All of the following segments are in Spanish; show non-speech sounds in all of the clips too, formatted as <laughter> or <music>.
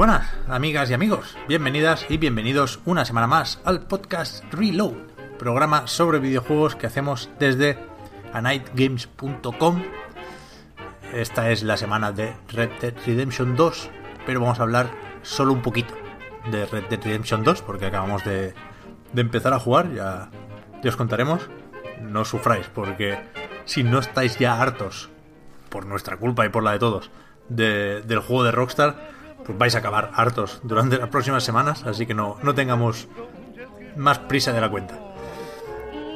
Buenas, amigas y amigos. Bienvenidas y bienvenidos una semana más al podcast Reload, programa sobre videojuegos que hacemos desde anightgames.com. Esta es la semana de Red Dead Redemption 2, pero vamos a hablar solo un poquito de Red Dead Redemption 2 porque acabamos de, empezar a jugar, ya, ya os contaremos. No sufráis porque si no estáis ya hartos, por nuestra culpa y por la de todos, de- del juego de Rockstar, pues vais a acabar hartos durante las próximas semanas, así que no, no tengamos más prisa de la cuenta.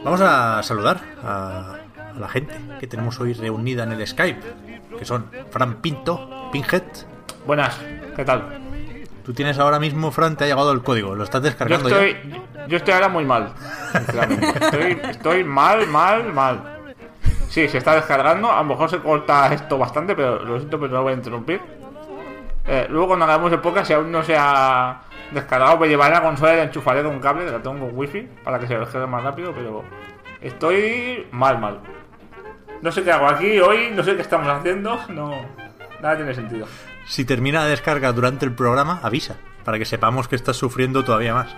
Vamos a saludar a, a la gente que tenemos hoy reunida en el Skype, que son Fran Pinto, Pinhead. Buenas, ¿qué tal? Tú tienes ahora mismo, Fran, te ha llegado el código, lo estás Yo descargando estoy, ya. yo estoy ahora muy mal. Estoy, estoy mal, mal, mal. Sí, se está descargando. A lo mejor se corta esto bastante, pero lo siento, pero no voy a interrumpir. Eh, luego cuando hagamos el podcast, si aún no se ha descargado, pues llevaré la consola y la enchufaré con un cable, la tengo con wifi, para que se descargue más rápido, pero estoy mal, mal. No sé qué hago aquí hoy, no sé qué estamos haciendo, <laughs> no... Nada tiene sentido. Si termina la descarga durante el programa, avisa, para que sepamos que estás sufriendo todavía más.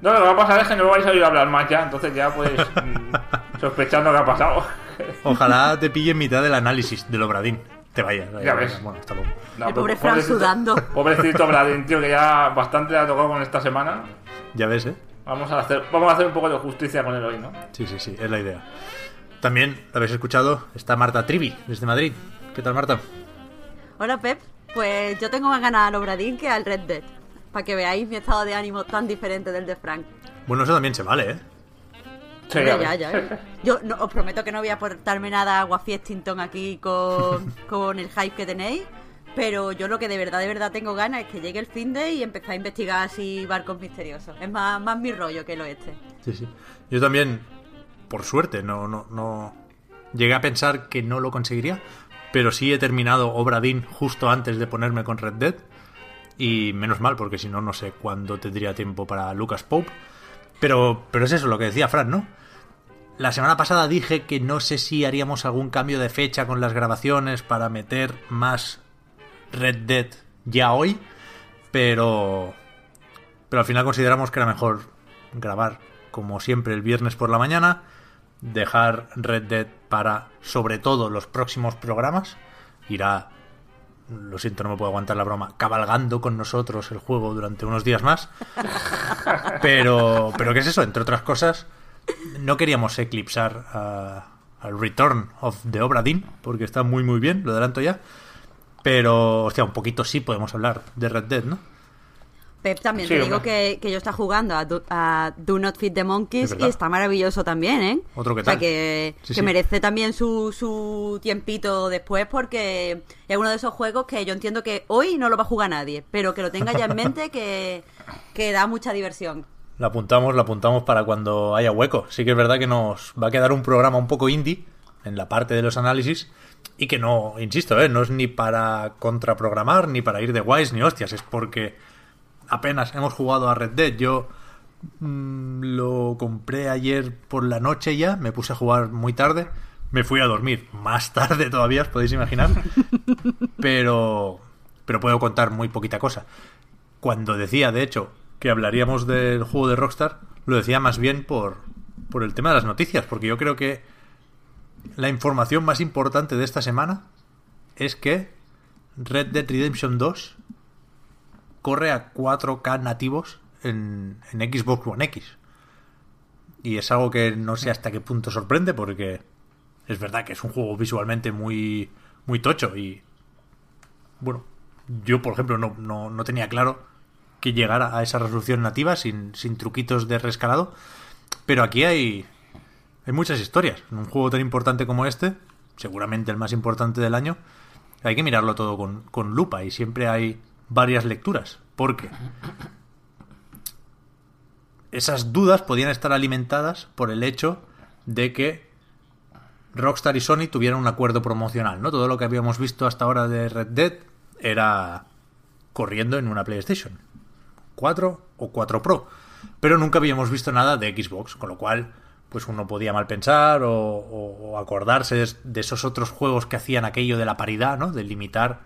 No, lo que va a pasar es que no vais a oír hablar más ya, entonces ya pues <laughs> mm, sospechando que ha pasado. Ojalá te pille en mitad del análisis del Obradín. Te vayas. vaya, Ya ves. Bueno, hasta luego. No, El pobre Fran pobrecito- sudando. Pobrecito Bradin, tío, que ya bastante le ha tocado con esta semana. Ya ves, ¿eh? Vamos a hacer, vamos a hacer un poco de justicia con él hoy, ¿no? Sí, sí, sí, es la idea. También, lo habéis escuchado, está Marta Trivi, desde Madrid. ¿Qué tal, Marta? Hola Pep, pues yo tengo más ganas al Obradín que al Red Dead. Para que veáis mi estado de ánimo tan diferente del de Frank. Bueno, eso también se vale, ¿eh? Sí, ya, ya. Yo no, os prometo que no voy a aportarme nada agua fiestington aquí con, <laughs> con el hype que tenéis. Pero yo lo que de verdad, de verdad tengo ganas es que llegue el fin de y empezar a investigar así barcos misteriosos. Es más, más mi rollo que el oeste. Sí, sí. Yo también, por suerte, no, no, no. Llegué a pensar que no lo conseguiría, pero sí he terminado Obradín justo antes de ponerme con Red Dead. Y menos mal, porque si no, no sé cuándo tendría tiempo para Lucas Pope. Pero, pero es eso lo que decía Fran, ¿no? La semana pasada dije que no sé si haríamos algún cambio de fecha con las grabaciones para meter más Red Dead ya hoy, pero pero al final consideramos que era mejor grabar como siempre el viernes por la mañana, dejar Red Dead para sobre todo los próximos programas, irá lo siento, no me puedo aguantar la broma, cabalgando con nosotros el juego durante unos días más. <laughs> Pero, pero ¿qué es eso? Entre otras cosas, no queríamos eclipsar al Return of the Obra Dinn, porque está muy muy bien, lo adelanto ya. Pero, hostia, un poquito sí podemos hablar de Red Dead, ¿no? Pep, también Sí, te digo que, que yo está jugando a Do, a Do Not Feed the Monkeys y está maravilloso también, ¿eh? Otro que O sea, tal. que, Sí, que sí. merece también su, su tiempito después porque es uno de esos juegos que yo entiendo que hoy no lo va a jugar nadie, pero que lo tenga ya en mente que, <laughs> que da mucha diversión. La apuntamos, la apuntamos para cuando haya hueco. Sí que es verdad que nos va a quedar un programa un poco indie en la parte de los análisis y que no, insisto, ¿eh? no es ni para contraprogramar, ni para ir de guays, ni hostias, es porque apenas hemos jugado a Red Dead. Yo mm, lo compré ayer por la noche ya, me puse a jugar muy tarde, me fui a dormir más <laughs> tarde todavía, os podéis imaginar, pero, pero puedo contar muy poquita cosa. Cuando decía, de hecho, que hablaríamos del juego de Rockstar, lo decía más bien por, por el tema de las noticias, porque yo creo que la información más importante de esta semana es que Red Dead Redemption 2 corre a 4K nativos en, en Xbox One X. Y es algo que no sé hasta qué punto sorprende, porque es verdad que es un juego visualmente muy, muy tocho y. Bueno, yo, por ejemplo, no, no, no tenía claro que llegara a esa resolución nativa sin, sin truquitos de rescalado. Pero aquí hay, hay muchas historias. En un juego tan importante como este, seguramente el más importante del año, hay que mirarlo todo con, con lupa y siempre hay varias lecturas. Porque esas dudas podían estar alimentadas por el hecho de que Rockstar y Sony tuvieran un acuerdo promocional, ¿no? Todo lo que habíamos visto hasta ahora de Red Dead era corriendo en una PlayStation 4 o 4 Pro, pero nunca habíamos visto nada de Xbox, con lo cual pues uno podía mal pensar o, o acordarse de esos otros juegos que hacían aquello de la paridad, ¿no? De limitar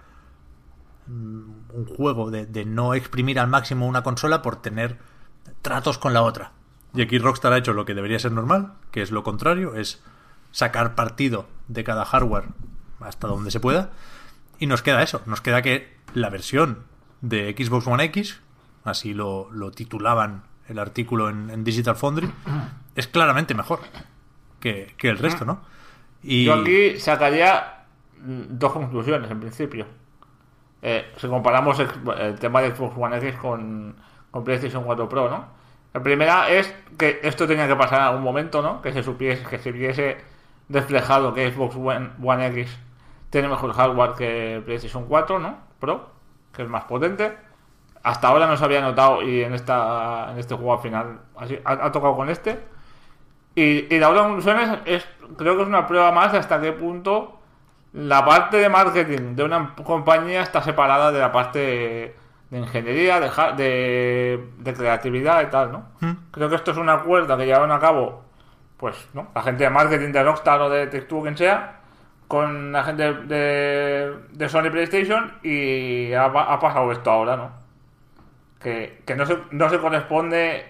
mm, un juego, de, de no exprimir al máximo una consola por tener tratos con la otra. Y aquí Rockstar ha hecho lo que debería ser normal, que es lo contrario, es sacar partido de cada hardware hasta donde se pueda. Y nos queda eso, nos queda que la versión de Xbox One X, así lo, lo titulaban el artículo en, en, Digital Foundry, es claramente mejor que, que el resto, ¿no? Y... Yo aquí sacaría dos conclusiones en principio. Eh, si comparamos el, el, tema de Xbox One X con, con PlayStation 4 Pro, ¿no? La primera es que esto tenía que pasar en algún momento, ¿no? Que se supiese, que se viese reflejado que Xbox One, X tiene mejor hardware que PlayStation 4, ¿no? Pro, que es más potente. Hasta ahora no se había notado y en esta en este juego al final así, ha, tocado con este. Y, y la otra conclusión es, es, creo que es una prueba más hasta qué punto la parte de marketing de una compañía está separada de la parte de ingeniería, de, de, de creatividad y tal, ¿no? Hmm. Creo que esto es un acuerdo que llevaron a cabo, pues, ¿no? La gente de marketing de Rockstar o de Tech quien sea, con la gente de, de Sony PlayStation y ha, ha, pasado esto ahora, ¿no? Que, que no, se, no se corresponde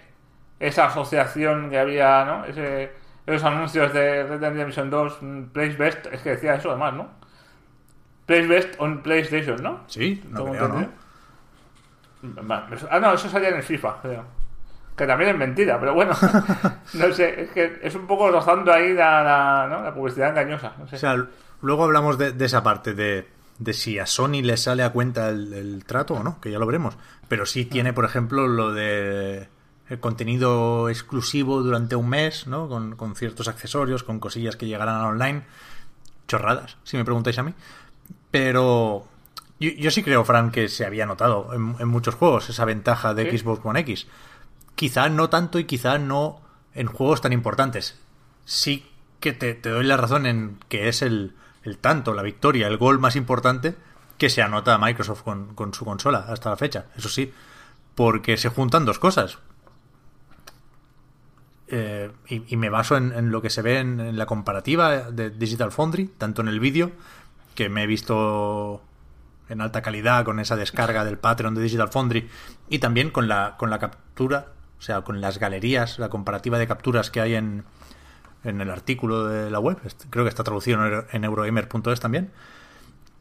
esa asociación que había, ¿no? Ese, esos anuncios de Red Dead Redemption 2, Place Best, es que decía eso además, ¿no? Place Best on PlayStation, ¿no? Sí, no creo, ¿no? Ah, no, eso salía en el FIFA, creo. Que también es mentira, pero bueno. <laughs> no sé, es que es un poco rozando ahí la, la, ¿no? la publicidad engañosa. No sé. O sea, luego hablamos de, de esa parte, de, de, si a Sony le sale a cuenta el, el, trato o no, que ya lo veremos. Pero sí tiene, por ejemplo, lo de el contenido exclusivo durante un mes, ¿no? Con, con ciertos accesorios, con cosillas que llegarán online. Chorradas, si me preguntáis a mí. Pero yo, yo, sí creo, Fran, que se había notado en, en muchos juegos esa ventaja de ¿Sí? Xbox One X. Quizá no tanto y quizá no en juegos tan importantes. Sí que te, te doy la razón en que es el, el, tanto, la victoria, el gol más importante que se anota a Microsoft con, con su consola hasta la fecha. Eso sí, porque se juntan dos cosas. Eh, y, y, me baso en, lo que se ve en, en la comparativa de Digital Foundry, tanto en el vídeo, que me he visto en alta calidad con esa descarga del Patreon de Digital Foundry y también con la, con la captura, o sea, con las galerías, la comparativa de capturas que hay en, en el artículo de la web. Creo que está traducido en eurogamer.es también.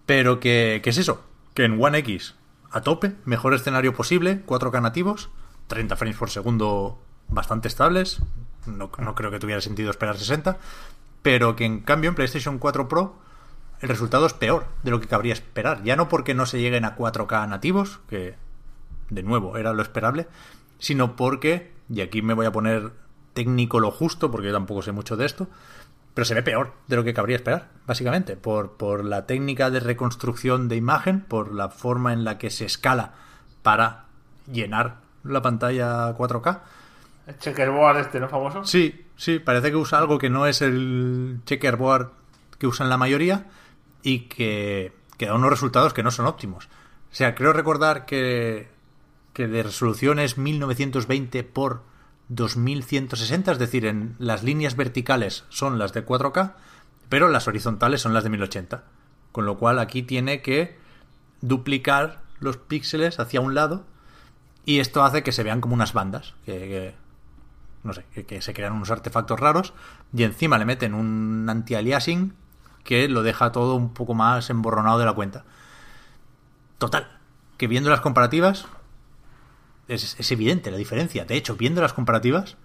Pero que, que, es eso, que en One X a tope, mejor escenario posible, 4K nativos, 30 frames por segundo bastante estables, no, creo que tuviera sentido esperar 60, pero que en cambio en PlayStation 4 Pro el resultado es peor de lo que cabría esperar. Ya no porque no se lleguen a 4K nativos, que de nuevo era lo esperable, sino porque, y aquí me voy a poner técnico lo justo, porque yo tampoco sé mucho de esto, pero se ve peor de lo que cabría esperar, básicamente, por, por la técnica de reconstrucción de imagen, por la forma en la que se escala para llenar la pantalla 4K. El checkerboard este, ¿no? Famoso. Sí, sí, parece que usa algo que no es el checkerboard que usan la mayoría, y que, que, da unos resultados que no son óptimos. O sea, creo recordar que, que de resolución es 1920 por 2160, es decir, en las líneas verticales son las de 4K, pero las horizontales son las de 1080. Con lo cual aquí tiene que duplicar los píxeles hacia un lado y esto hace que se vean como unas bandas, que, no sé, que, que, se crean unos artefactos raros y encima le meten un anti-aliasing que lo deja todo un poco más emborronado de la cuenta. Total, que viendo las comparativas es, es, evidente la diferencia. De hecho, viendo las comparativas,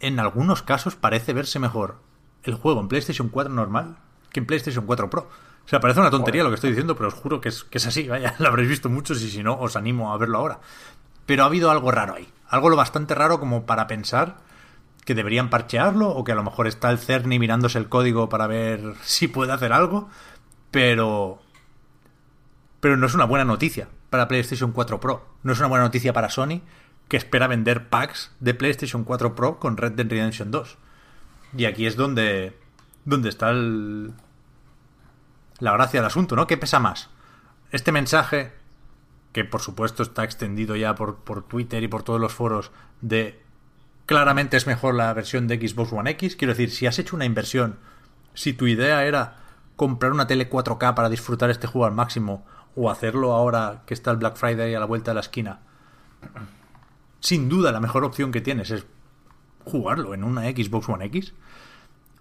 en algunos casos parece verse mejor el juego en PlayStation 4 normal que en PlayStation 4 Pro. O sea, parece una tontería lo que estoy diciendo, pero os juro que es, que es así, vaya, <laughs> lo habréis visto muchos y si no, os animo a verlo ahora. Pero ha habido algo raro ahí. Algo lo bastante raro como para pensar que deberían parchearlo o que a lo mejor está el Cerny mirándose el código para ver <laughs> si puede hacer algo. Pero... Pero no es una buena noticia para PlayStation 4 Pro. No es una buena noticia para Sony que espera vender packs de PlayStation 4 Pro con Red Dead Redemption 2. Y aquí es donde, donde está el, la gracia del asunto, ¿no? ¿Qué pesa más? Este mensaje, que por supuesto está extendido ya por, por Twitter y por todos los foros, de claramente es mejor la versión de Xbox One X. Quiero decir, si has hecho una inversión, si tu idea era comprar una tele 4K para disfrutar este juego al máximo, o hacerlo ahora que está el Black Friday a la vuelta de la esquina, sin duda la mejor opción que tienes es jugarlo en una Xbox One X.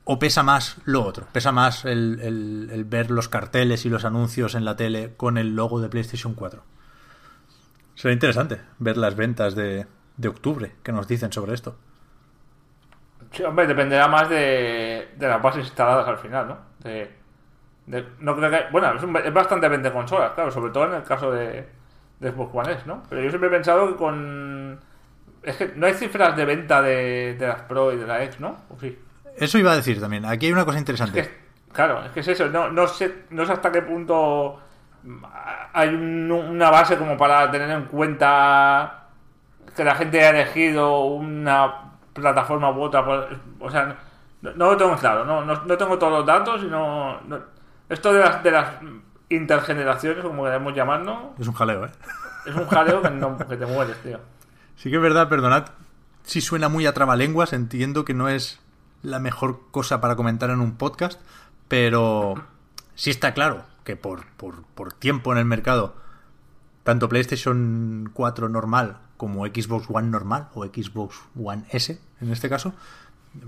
¿O pesa más lo otro? ¿Pesa más el, el- el ver los carteles y los anuncios en la tele con el logo de PlayStation 4? Será interesante ver las ventas de, de octubre que nos dicen sobre esto. Sí, hombre, dependerá más de, de las bases instaladas al final, ¿no? De, de- no creo que, bueno, es, un- es bastante vende consolas, claro, sobre todo en el caso de, de Xbox One S, ¿no? Pero yo siempre he pensado que con... Es que no hay cifras de venta de, de las Pro y de la X, ¿no? ¿O sí? Eso iba a decir también. Aquí hay una cosa interesante. Es que- claro, es que es eso. No, no, sé, no sé hasta qué punto hay un- una base como para tener en cuenta que la gente ha elegido una plataforma u otra. por- O sea, no, no lo tengo claro. No, no, no tengo todos los datos y no. no- esto de las, de las intergeneraciones, como queremos llamarlo, Es un jaleo, ¿eh? es un jaleo que, no- que te mueres, tío. Sí que es verdad, perdonad si suena muy a trabalenguas, entiendo que no es la mejor cosa para comentar en un podcast, pero sí está claro que por, por, por tiempo en el mercado, tanto PlayStation 4 normal como Xbox One normal o Xbox One S en este caso,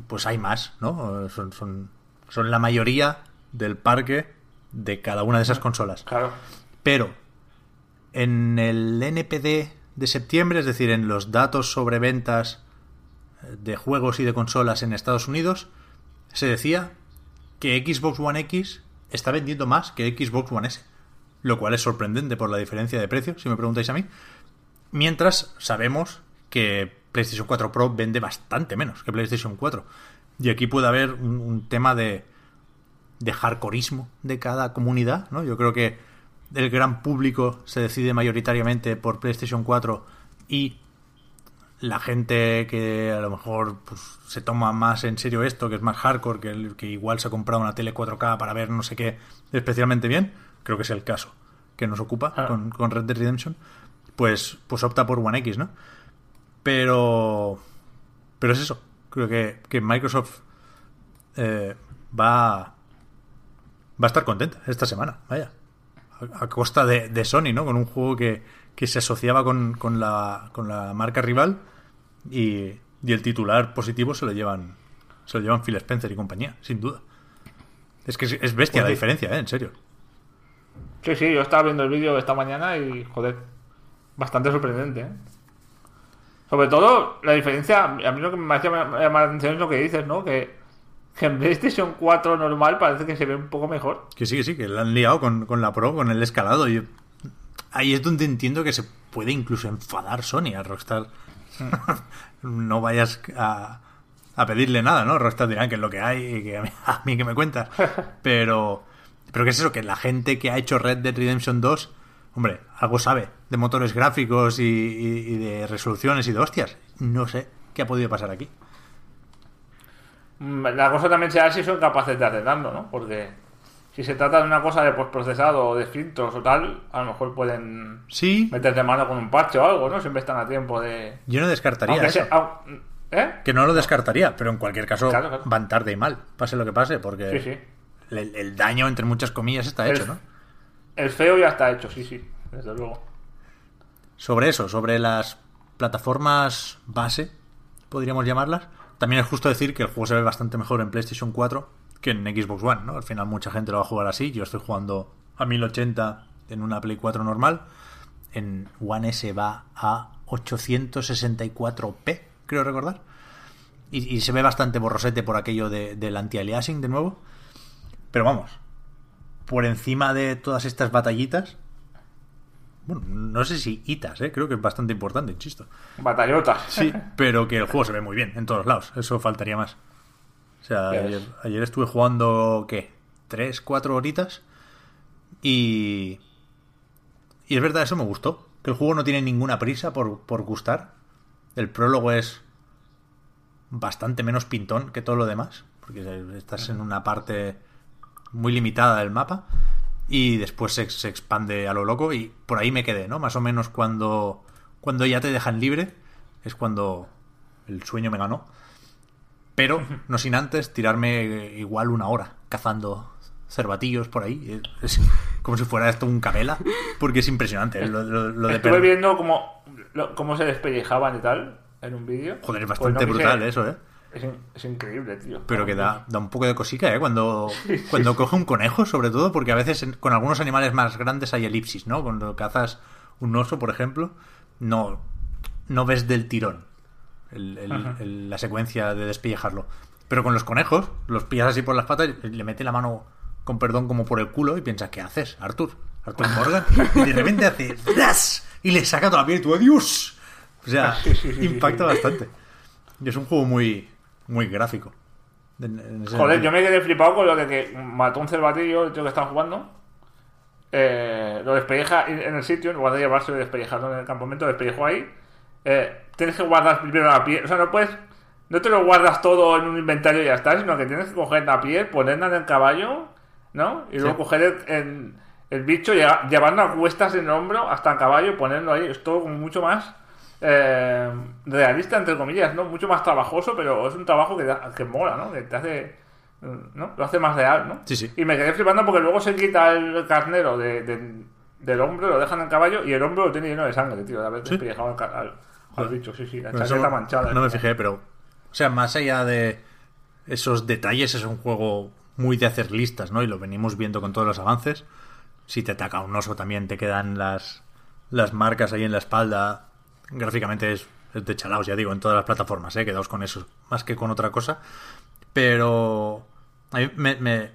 pues hay más, ¿no? Son, son, son la mayoría del parque de cada una de esas consolas. Claro. Pero en el NPD de septiembre, es decir, en los datos sobre ventas de juegos y de consolas en Estados Unidos, se decía que Xbox One X está vendiendo más que Xbox One S. Lo cual es sorprendente por la diferencia de precio, si me preguntáis a mí. Mientras sabemos que PlayStation 4 Pro vende bastante menos que PlayStation 4. Y aquí puede haber un, un tema de, de hardcoreismo de cada comunidad, ¿no? Yo creo que el gran público se decide mayoritariamente por PlayStation 4 y la gente que a lo mejor pues, se toma más en serio esto, que es más hardcore, que, el- que igual se ha comprado una tele 4K para ver no sé qué especialmente bien, creo que es el caso que nos ocupa Ah. con, con Red Dead Redemption, pues, pues opta por One X, ¿no? Pero, pero es eso, creo que, que Microsoft eh, va, va a estar contenta esta semana, vaya. A, a costa de, de Sony, ¿no? Con un juego que, que se asociaba con, con, la, con la marca rival y, y el titular positivo se lo llevan se lo llevan Phil Spencer y compañía, sin duda. Es que es, es bestia Pues la diferencia, ¿eh? En serio. Sí, sí, yo estaba viendo el vídeo esta mañana y, joder, bastante sorprendente, ¿eh? Sobre todo, la diferencia, a mí lo que me hace llamar la atención es lo que dices, ¿no? Que, que en PlayStation 4 normal parece que se ve un poco mejor. Que sí, que sí, que la han liado con, con la Pro, con el escalado. Y ahí es donde entiendo que se puede incluso enfadar Sony a Rockstar. <laughs> no vayas a, a pedirle nada, ¿no? Rockstar dirán que es lo que hay y que a mí, <laughs> a mí que me cuentas. <laughs> Pero, pero ¿qué es eso? Que la gente que ha hecho Red Dead Redemption 2, hombre, algo sabe de motores gráficos y, y- y de resoluciones y de hostias. No sé qué ha podido pasar aquí. Mm, La cosa también será si son capaces de arreglarlo, ¿no? Porque si se trata de una cosa de postprocesado o de filtros o tal, a lo mejor pueden Sí, meterse mano con un parche o algo, ¿no? Siempre están a tiempo de... yo no descartaría Aunque eso. sea- ¿Eh? Que no lo descartaría, pero en cualquier caso Claro, claro. van tarde y mal, pase lo que pase, porque Sí, sí. El, el daño, entre muchas comillas, está El- hecho, ¿no? El feo ya está hecho, sí, sí, desde luego. Sobre eso, sobre las plataformas base, podríamos llamarlas, también es justo decir que el juego se ve bastante mejor en PlayStation 4 que en Xbox One, ¿no? Al final mucha gente lo va a jugar así, yo estoy jugando a 1080 en una Play 4 normal, en One S va a 864p, creo recordar, y, y se ve bastante borrosete por aquello de- del anti-aliasing de nuevo, pero vamos, por encima de todas estas batallitas, bueno, no sé si hitas, ¿eh? creo que es bastante importante, insisto. Batallotas. Sí, <laughs> pero que el juego se ve muy bien en todos lados, eso faltaría más. O sea, ayer estuve jugando, ¿qué? ¿Tres, cuatro horitas? Y... Y es verdad, eso me gustó. Que el juego no tiene ninguna prisa por, por gustar. El prólogo es bastante menos pintón que todo lo demás. Porque estás en una parte muy limitada del mapa. Y después se, se expande a lo loco. Y por ahí me quedé, ¿no? Más o menos cuando, cuando ya te dejan libre. Es cuando el sueño me ganó. Pero no sin antes tirarme eh, igual una hora cazando cervatillos por ahí. Es como si fuera esto un cabela. Porque es impresionante. Lo, lo- lo de Estuve viendo cómo, lo- cómo se despellejaban y tal en un vídeo. Joder, es Pues bastante quise- brutal eso, ¿eh? Es, es increíble, tío. Pero que da, da un poco de cosica, ¿eh? Cuando, <laughs> cuando coge un conejo, sobre todo, porque a veces en- con algunos animales más grandes hay elipsis, ¿no? Cuando cazas un oso, por ejemplo, no, no ves del tirón el- el- el- la secuencia de despellejarlo. Pero con los conejos, los pillas así por las patas y le mete la mano, con perdón, como por el culo y piensas, ¿qué haces, Arthur? Arthur <laughs> Morgan. Y de repente hace ¡zas! y le saca toda la piel y tú, ¡adiós! O sea, <laughs> impacta bastante. Y es un juego muy, muy gráfico. En- en ese Joder, sentido. yo me quedé flipado con lo de que mató un cervatillo, el tío que estaba jugando. Eh, lo despelleja en el sitio, en lugar de llevarse y despellejarlo en el campamento, lo despellejó ahí. Eh, tienes que guardar primero la piel. O sea, no puedes. No te lo guardas todo en un inventario y ya está, sino que tienes que coger la piel, ponerla en el caballo, ¿no? Y luego Sí. coger el, el- el bicho, llevarlo a cuestas en el hombro hasta el caballo y ponerlo ahí. Es todo como mucho más eh, realista, entre comillas, ¿no? Mucho más trabajoso, pero es un trabajo que, da- que mola, ¿no? Que te hace. ¿no? Lo hace más real, ¿no? Sí, sí. Y me quedé flipando porque luego se quita el carnero de- de- del hombro, lo dejan en el caballo y el hombro lo tiene lleno de sangre, tío, de haber ¿Sí? despellejado al, sí, sí, la chaqueta manchada. No me fijé, pero. O sea, más allá de esos detalles, es un juego muy de hacer listas, ¿no? Y lo venimos viendo con todos los avances. Si te ataca un oso, también te quedan las, las marcas ahí en la espalda. Gráficamente es, es de chalaos, ya digo, en todas las plataformas, ¿eh? Quedaos con eso, más que con otra cosa. Pero. A mí me, me,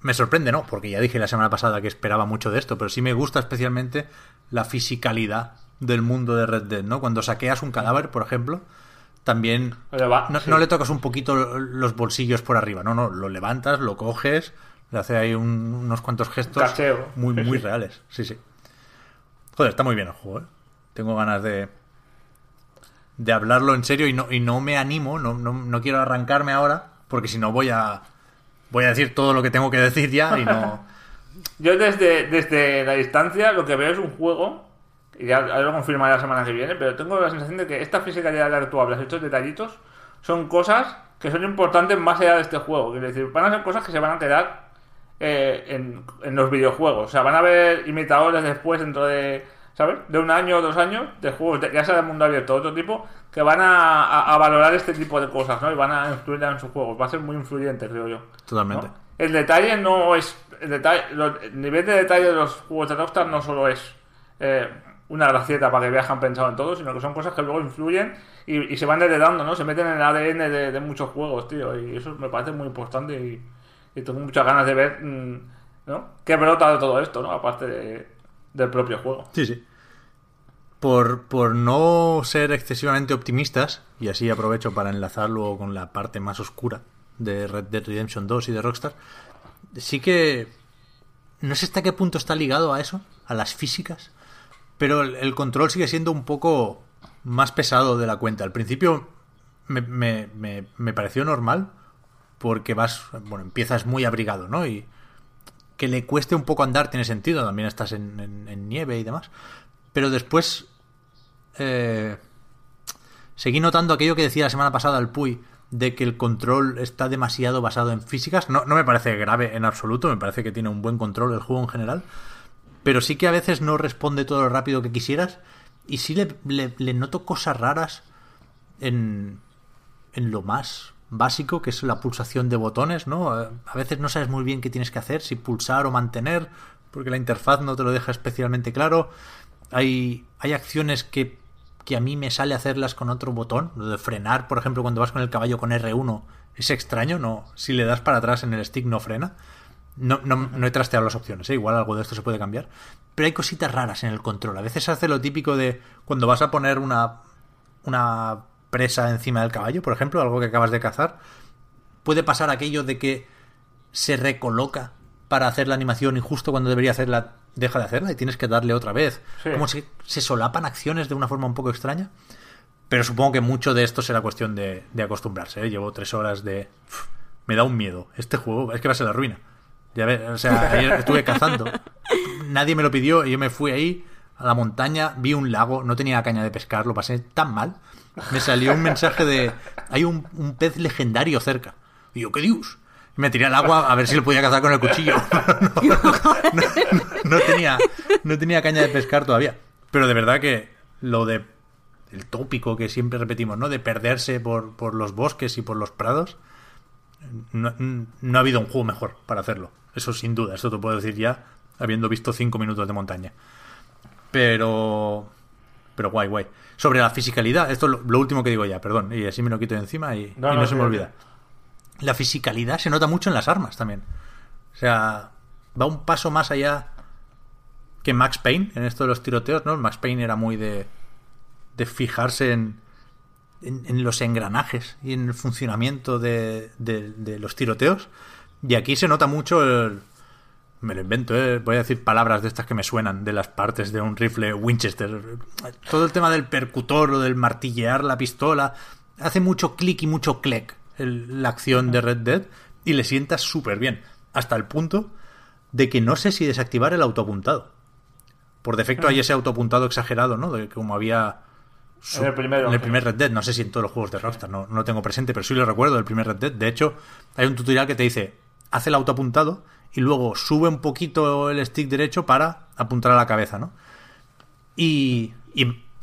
me sorprende, ¿no? Porque ya dije la semana pasada que esperaba mucho de esto, pero sí me gusta especialmente la fisicalidad del mundo de Red Dead, ¿no? Cuando saqueas un cadáver, por ejemplo, también va, no, sí. no le tocas un poquito los bolsillos por arriba, no, no, lo levantas, lo coges, le hace ahí un- unos cuantos gestos Cacheo. muy, muy sí. reales, sí, sí. Joder, está muy bien el juego, ¿eh? Tengo ganas de de hablarlo en serio y no, y no me animo, no, no, no quiero arrancarme ahora, porque si no voy a voy a decir todo lo que tengo que decir ya y no... <laughs> Yo desde, desde la distancia lo que veo es un juego, y ya ya lo confirmaré la semana que viene, pero tengo la sensación de que esta fisicalidad de la que tú hablas, estos detallitos, son cosas que son importantes más allá de este juego. Quiero decir, van a ser cosas que se van a quedar eh, en, en los videojuegos. O sea, van a haber imitadores después, dentro de, ¿sabes? De un año o dos años, de juegos, de- ya sea de mundo abierto o otro tipo, que van a, a- a valorar este tipo de cosas, ¿no? Y van a influir en sus juegos. Va a ser muy influyente, creo yo. Totalmente. ¿no? El detalle no es. El, detalle, lo- el nivel de detalle de los juegos de Rockstar no solo es eh, una gracieta para que veas que pensado en todo, sino que son cosas que luego influyen y, se van heredando, ¿no? Se meten en el ADN de, muchos juegos, tío. Y eso me parece muy importante y, y tengo muchas ganas de ver, mm, ¿no? Qué brota de todo esto, ¿no? Aparte de- del propio juego. Sí, sí. Por, por no ser excesivamente optimistas, y así aprovecho para enlazarlo con la parte más oscura de Red Dead Redemption 2 y de Rockstar, sí que no sé hasta qué punto está ligado a eso, a las físicas, pero el, control sigue siendo un poco más pesado de la cuenta. Al principio me, me, me, me pareció normal, porque vas, bueno, empiezas muy abrigado, ¿no? Y que le cueste un poco andar tiene sentido, también estás en nieve y demás. Pero después eh, seguí notando aquello que decía la semana pasada el Puy, de que el control está demasiado basado en físicas. No, no me parece grave en absoluto, me parece que tiene un buen control el juego en general. Pero sí que a veces no responde todo lo rápido que quisieras. Y sí le, noto cosas raras en, en lo más básico, que es la pulsación de botones, ¿no? A a veces no sabes muy bien qué tienes que hacer, si pulsar o mantener, porque la interfaz no te lo deja especialmente claro. Hay, hay acciones que, que a mí me sale hacerlas con otro botón, lo de frenar, por ejemplo, cuando vas con el caballo con R1, es extraño, no, si le das para atrás en el stick no frena. No, no, no he trasteado las opciones, ¿eh? igual algo de esto se puede cambiar. Pero hay cositas raras en el control. A veces hace lo típico de cuando vas a poner una, una presa encima del caballo, por ejemplo, algo que acabas de cazar, puede pasar aquello de que se recoloca para hacer la animación y justo cuando debería hacerla deja de hacerla y tienes que darle otra vez. Sí. Como si se solapan acciones de una forma un poco extraña. Pero supongo que mucho de esto será cuestión de, de acostumbrarse. ¿eh? Llevo tres horas de... Uf, me da un miedo. Este juego es que va a ser la ruina. Ya ves, o sea, ayer estuve cazando. Nadie me lo pidió y yo me fui ahí a la montaña, vi un lago, no tenía caña de pescar, lo pasé tan mal. Me salió un mensaje de... Hay un, un pez legendario cerca. Y yo, ¿qué dios? Me tiré al agua a ver si lo podía cazar con el cuchillo. <laughs> No, no, no tenía, no tenía caña de pescar todavía. Pero de verdad que lo de el tópico que siempre repetimos, ¿no? De perderse por, por los bosques y por los prados. No, no ha habido un juego mejor para hacerlo. Eso sin duda, esto te puedo decir ya, habiendo visto cinco minutos de montaña. Pero. Pero guay, guay. Sobre la fisicalidad, esto es lo, lo último que digo ya, perdón, y así me lo quito de encima y No, y no, no, se me olvida. La fisicalidad se nota mucho en las armas también. O sea, va un paso más allá que Max Payne en esto de los tiroteos, ¿no? Max Payne era muy de, de fijarse en, en, en los engranajes y en el funcionamiento de, de- de los tiroteos. Y aquí se nota mucho el... Me lo invento, ¿eh? voy a decir palabras de estas que me suenan de las partes de un rifle Winchester. Todo el tema del percutor o del martillear la pistola. Hace mucho clic y mucho clec el- la acción de Red Dead y le sienta súper bien. Hasta el punto de que no sé si desactivar el autoapuntado. Por defecto hay ese autoapuntado exagerado, ¿no? De como había En el primero. en el primer Red Dead, no sé si en todos los juegos de Rockstar, no, no lo tengo presente, pero sí lo recuerdo del primer Red Dead. De hecho, hay un tutorial que te dice, haz el autoapuntado y luego sube un poquito el stick derecho para apuntar a la cabeza, ¿no? Y, y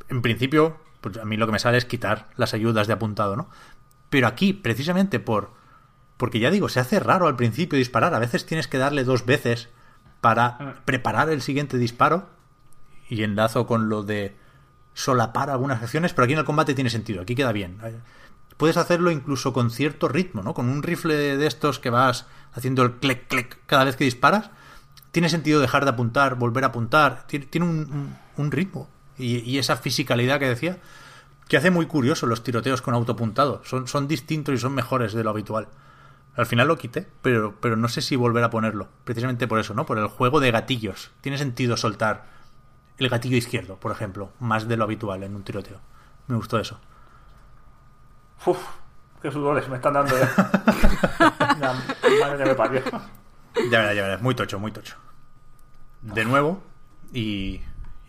en principio, pues a mí lo que me sale es quitar las ayudas de apuntado, ¿no? Pero aquí, precisamente por... Porque ya digo, se hace raro al principio disparar. A veces tienes que darle dos veces para preparar el siguiente disparo. Y enlazo con lo de solapar algunas acciones, pero aquí en el combate tiene sentido, aquí queda bien. Puedes hacerlo incluso con cierto ritmo, ¿no? Con un rifle de estos que vas haciendo el clec clec cada vez que disparas, tiene sentido dejar de apuntar, volver a apuntar, tiene, un, un- ritmo y, y esa fisicalidad que decía, que hace muy curioso los tiroteos con autoapuntado, son, son distintos y son mejores de lo habitual. Al final lo quité, pero, pero no sé si volver a ponerlo, precisamente por eso, ¿no? Por el juego de gatillos. Tiene sentido soltar el gatillo izquierdo, por ejemplo, más de lo habitual en un tiroteo. Me gustó eso. Uf, qué sudores me están dando ya. <laughs> La madre que me parió. Ya verás, ya verás, muy tocho, muy tocho. De nuevo, y,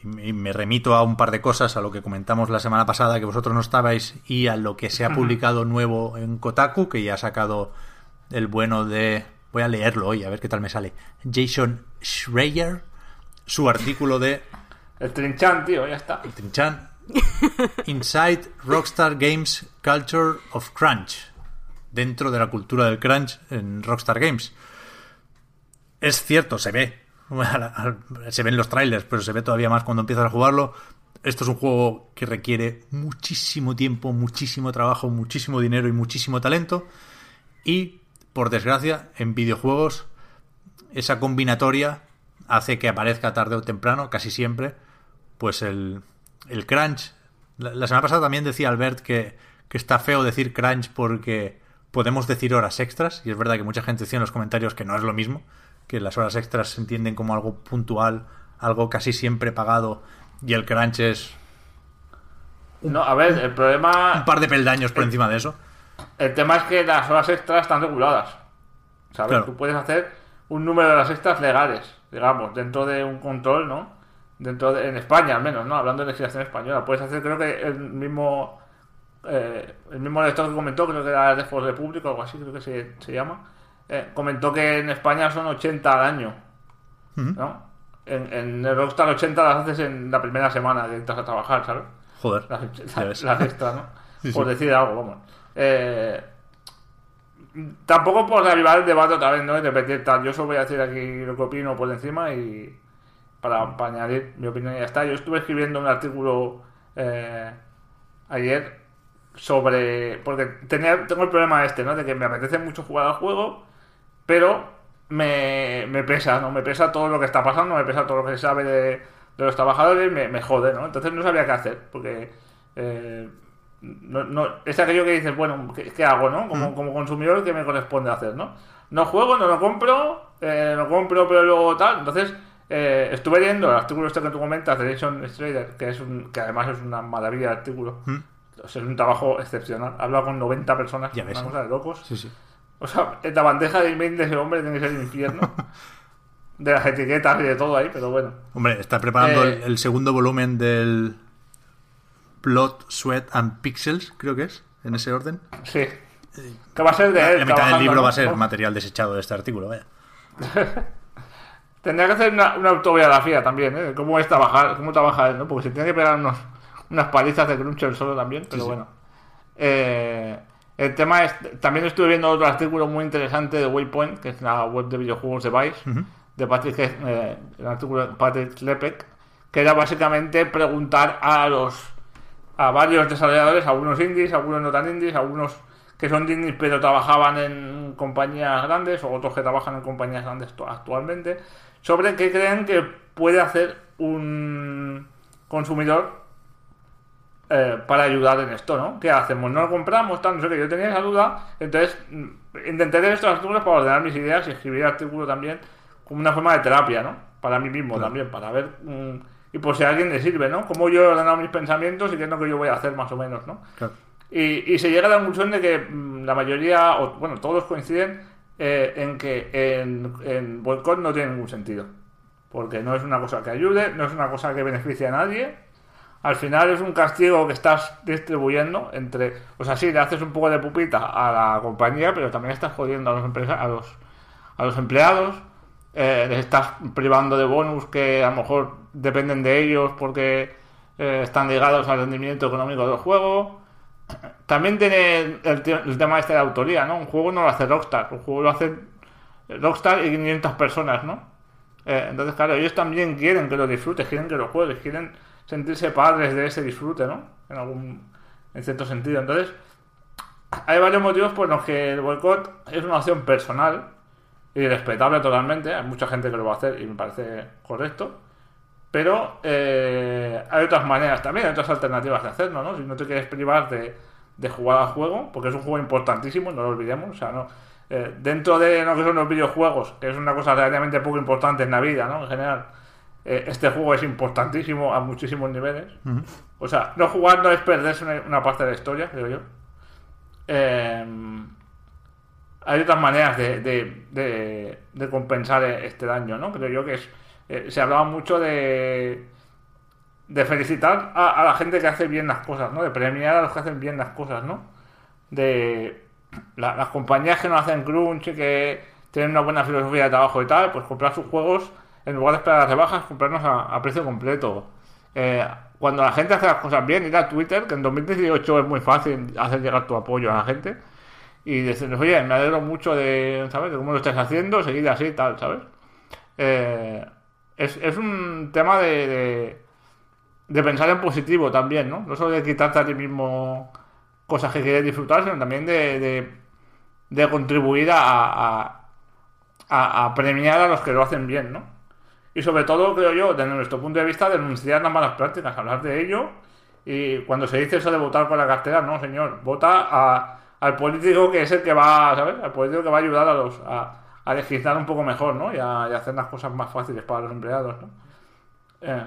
y me remito a un par de cosas, a lo que comentamos la semana pasada que vosotros no estabais, y a lo que se ha publicado nuevo en Kotaku, que ya ha sacado el bueno de... Voy a leerlo hoy, a ver qué tal me sale. Jason Schreier, su artículo de El trinchan, tío, ya está. Trinchan. <laughs> Inside Rockstar Games Culture of Crunch. Dentro de la cultura del crunch en Rockstar Games. Es cierto, se ve. <laughs> Se ven los trailers, pero se ve todavía más cuando empiezas a jugarlo. Esto es un juego que requiere muchísimo tiempo, muchísimo trabajo, muchísimo dinero y muchísimo talento. Y, por desgracia, en videojuegos, esa combinatoria hace que aparezca tarde o temprano, casi siempre, pues el, el crunch. La, la semana pasada también decía Albert que, que está feo decir crunch porque podemos decir horas extras, y es verdad que mucha gente decía en los comentarios que no es lo mismo, que las horas extras se entienden como algo puntual, algo casi siempre pagado, y el crunch es No, a ver, el problema. un par de peldaños por encima de eso. El tema es que las horas extras están reguladas. ¿Sabes? Claro. Tú puedes hacer un número de horas extras legales, digamos, dentro de un control, ¿no? Dentro de, en España al menos, ¿no? Hablando de legislación española. Puedes hacer, creo que el mismo. eh, el mismo lector que comentó, creo que era de For de Público o algo así, creo que se, se llama. eh, comentó que en España son 80 al año. ¿No? En, en el Rockstar 80 las haces en la primera semana que entras a trabajar, ¿sabes? Joder, las, <laughs> las extras, ¿no? <laughs> Sí, por sí. decir algo, vamos. Eh, tampoco por derivar el debate otra vez, ¿no? Y repetir tal. Yo solo voy a decir aquí lo que opino por encima y para, para añadir mi opinión y ya está. Yo estuve escribiendo un artículo eh, ayer sobre. Porque tenía, tengo el problema este, ¿no? De que me apetece mucho jugar al juego, pero me, me pesa, ¿no? Me pesa todo lo que está pasando, me pesa todo lo que se sabe de, de los trabajadores, me, me jode, ¿no? Entonces no sabía qué hacer, porque eh, no, no, es aquello que dices, bueno, ¿qué, qué hago, no? Como, como consumidor, ¿qué me corresponde hacer, no? No juego, no lo compro, eh, lo compro, pero luego tal. Entonces, eh, estuve leyendo el artículo este que tú comentas de Jason Strader, que, es un, que además es una maravilla de artículo. O sea, es un trabajo excepcional. Ha hablado con 90 personas, Ya ves, una ¿eh? cosa de locos. Sí, sí. O sea, en la bandeja de email de ese hombre tiene que ser el infierno. <laughs> de las etiquetas y de todo ahí, pero bueno. Hombre, está preparando Eh, el, el segundo volumen del Blood, Sweat and Pixels, creo que es, en ese orden. Sí. Que va a ser de La, él. la mitad del libro ¿no? va a ser material desechado de este artículo, vaya. <laughs> Tendría que hacer una, una autobiografía también, ¿eh? Cómo es trabajar, cómo trabaja él, ¿no? Porque se tiene que pegar unos, unas palizas de crunch el solo también, pero sí. bueno. Eh, el tema es, también estuve viendo otro artículo muy interesante de Waypoint, que es la web de videojuegos de Vice, de Patrick, eh, el artículo de Patrick Lepek, que era básicamente preguntar a los a varios desarrolladores, algunos indies, algunos no tan indies, algunos que son indies pero trabajaban en compañías grandes o otros que trabajan en compañías grandes actualmente, sobre qué creen que puede hacer un consumidor eh, para ayudar en esto, ¿no? ¿Qué hacemos? ¿No lo compramos? Tal, no sé qué. Yo tenía esa duda, entonces mm, intenté leer estos artículos para ordenar mis ideas y escribir artículo también como una forma de terapia, ¿no? Para mí mismo también, para ver... mm, y por si a alguien le sirve, ¿no? Cómo yo he ordenado mis pensamientos y qué es lo que yo voy a hacer más o menos, ¿no? Claro. Y, y se llega a la conclusión de que mm, la mayoría, o bueno, todos coinciden eh, en que en, en boicot no tiene ningún sentido. Porque no es una cosa que ayude, no es una cosa que beneficie a nadie. Al final es un castigo que estás distribuyendo entre. O sea, sí, le haces un poco de pupita a la compañía, pero también estás jodiendo a los, empresa- a los, a los empleados. eh, les estás privando de bonus que a lo mejor dependen de ellos porque eh, están ligados al rendimiento económico del juego. También tiene el, el tema este de autoría, ¿no? Un juego no lo hace Rockstar, un juego lo hace Rockstar y 500 personas, ¿no? Eh, entonces, claro, ellos también quieren que lo disfrutes, quieren que lo juegues, quieren sentirse padres de ese disfrute, ¿no? En algún, en cierto sentido. Entonces, hay varios motivos por los que el boicot es una opción personal y respetable totalmente. Hay mucha gente que lo va a hacer y me parece correcto. Pero eh, hay otras maneras también, hay otras alternativas de hacerlo, ¿no? Si no te quieres privar de, de jugar al juego, porque es un juego importantísimo, no lo olvidemos. O sea, no, eh, dentro de lo que son los videojuegos, que es una cosa relativamente poco importante en la vida, ¿no? En general, eh, este juego es importantísimo a muchísimos niveles. O sea, no jugar no es perderse una, una parte de la historia, creo yo. Eh, hay otras maneras de, de, de- de compensar este daño, ¿no? Creo yo que es. Eh, se hablaba mucho de. de felicitar a, la gente que hace bien las cosas, ¿no? De premiar a los que hacen bien las cosas, ¿no? De. la- las compañías que no hacen crunch y que tienen una buena filosofía de trabajo y tal, pues comprar sus juegos, en lugar de esperar las rebajas, comprarnos a, a precio completo. Eh, cuando la gente hace las cosas bien, ir a Twitter, que en 2018 es muy fácil hacer llegar tu apoyo a la gente y decirles, oye, me alegro mucho de, ¿sabes? De cómo lo estáis haciendo, seguid así y tal, ¿sabes? Eh, es, es un tema de, de, pensar en positivo también, ¿no? No solo de quitarte a ti mismo cosas que quieres disfrutar, sino también de, de, contribuir a, a, premiar a los que lo hacen bien, ¿no? Y sobre todo, creo yo, desde nuestro punto de vista, denunciar las malas prácticas, hablar de ello. Y cuando se dice eso de votar con la cartera, no, señor, vota al político que es el que va, ¿sabes? Al político que va a ayudar a los a, a legislar un poco mejor, ¿no? Y a, hacer las cosas más fáciles para los empleados, ¿no? Eh,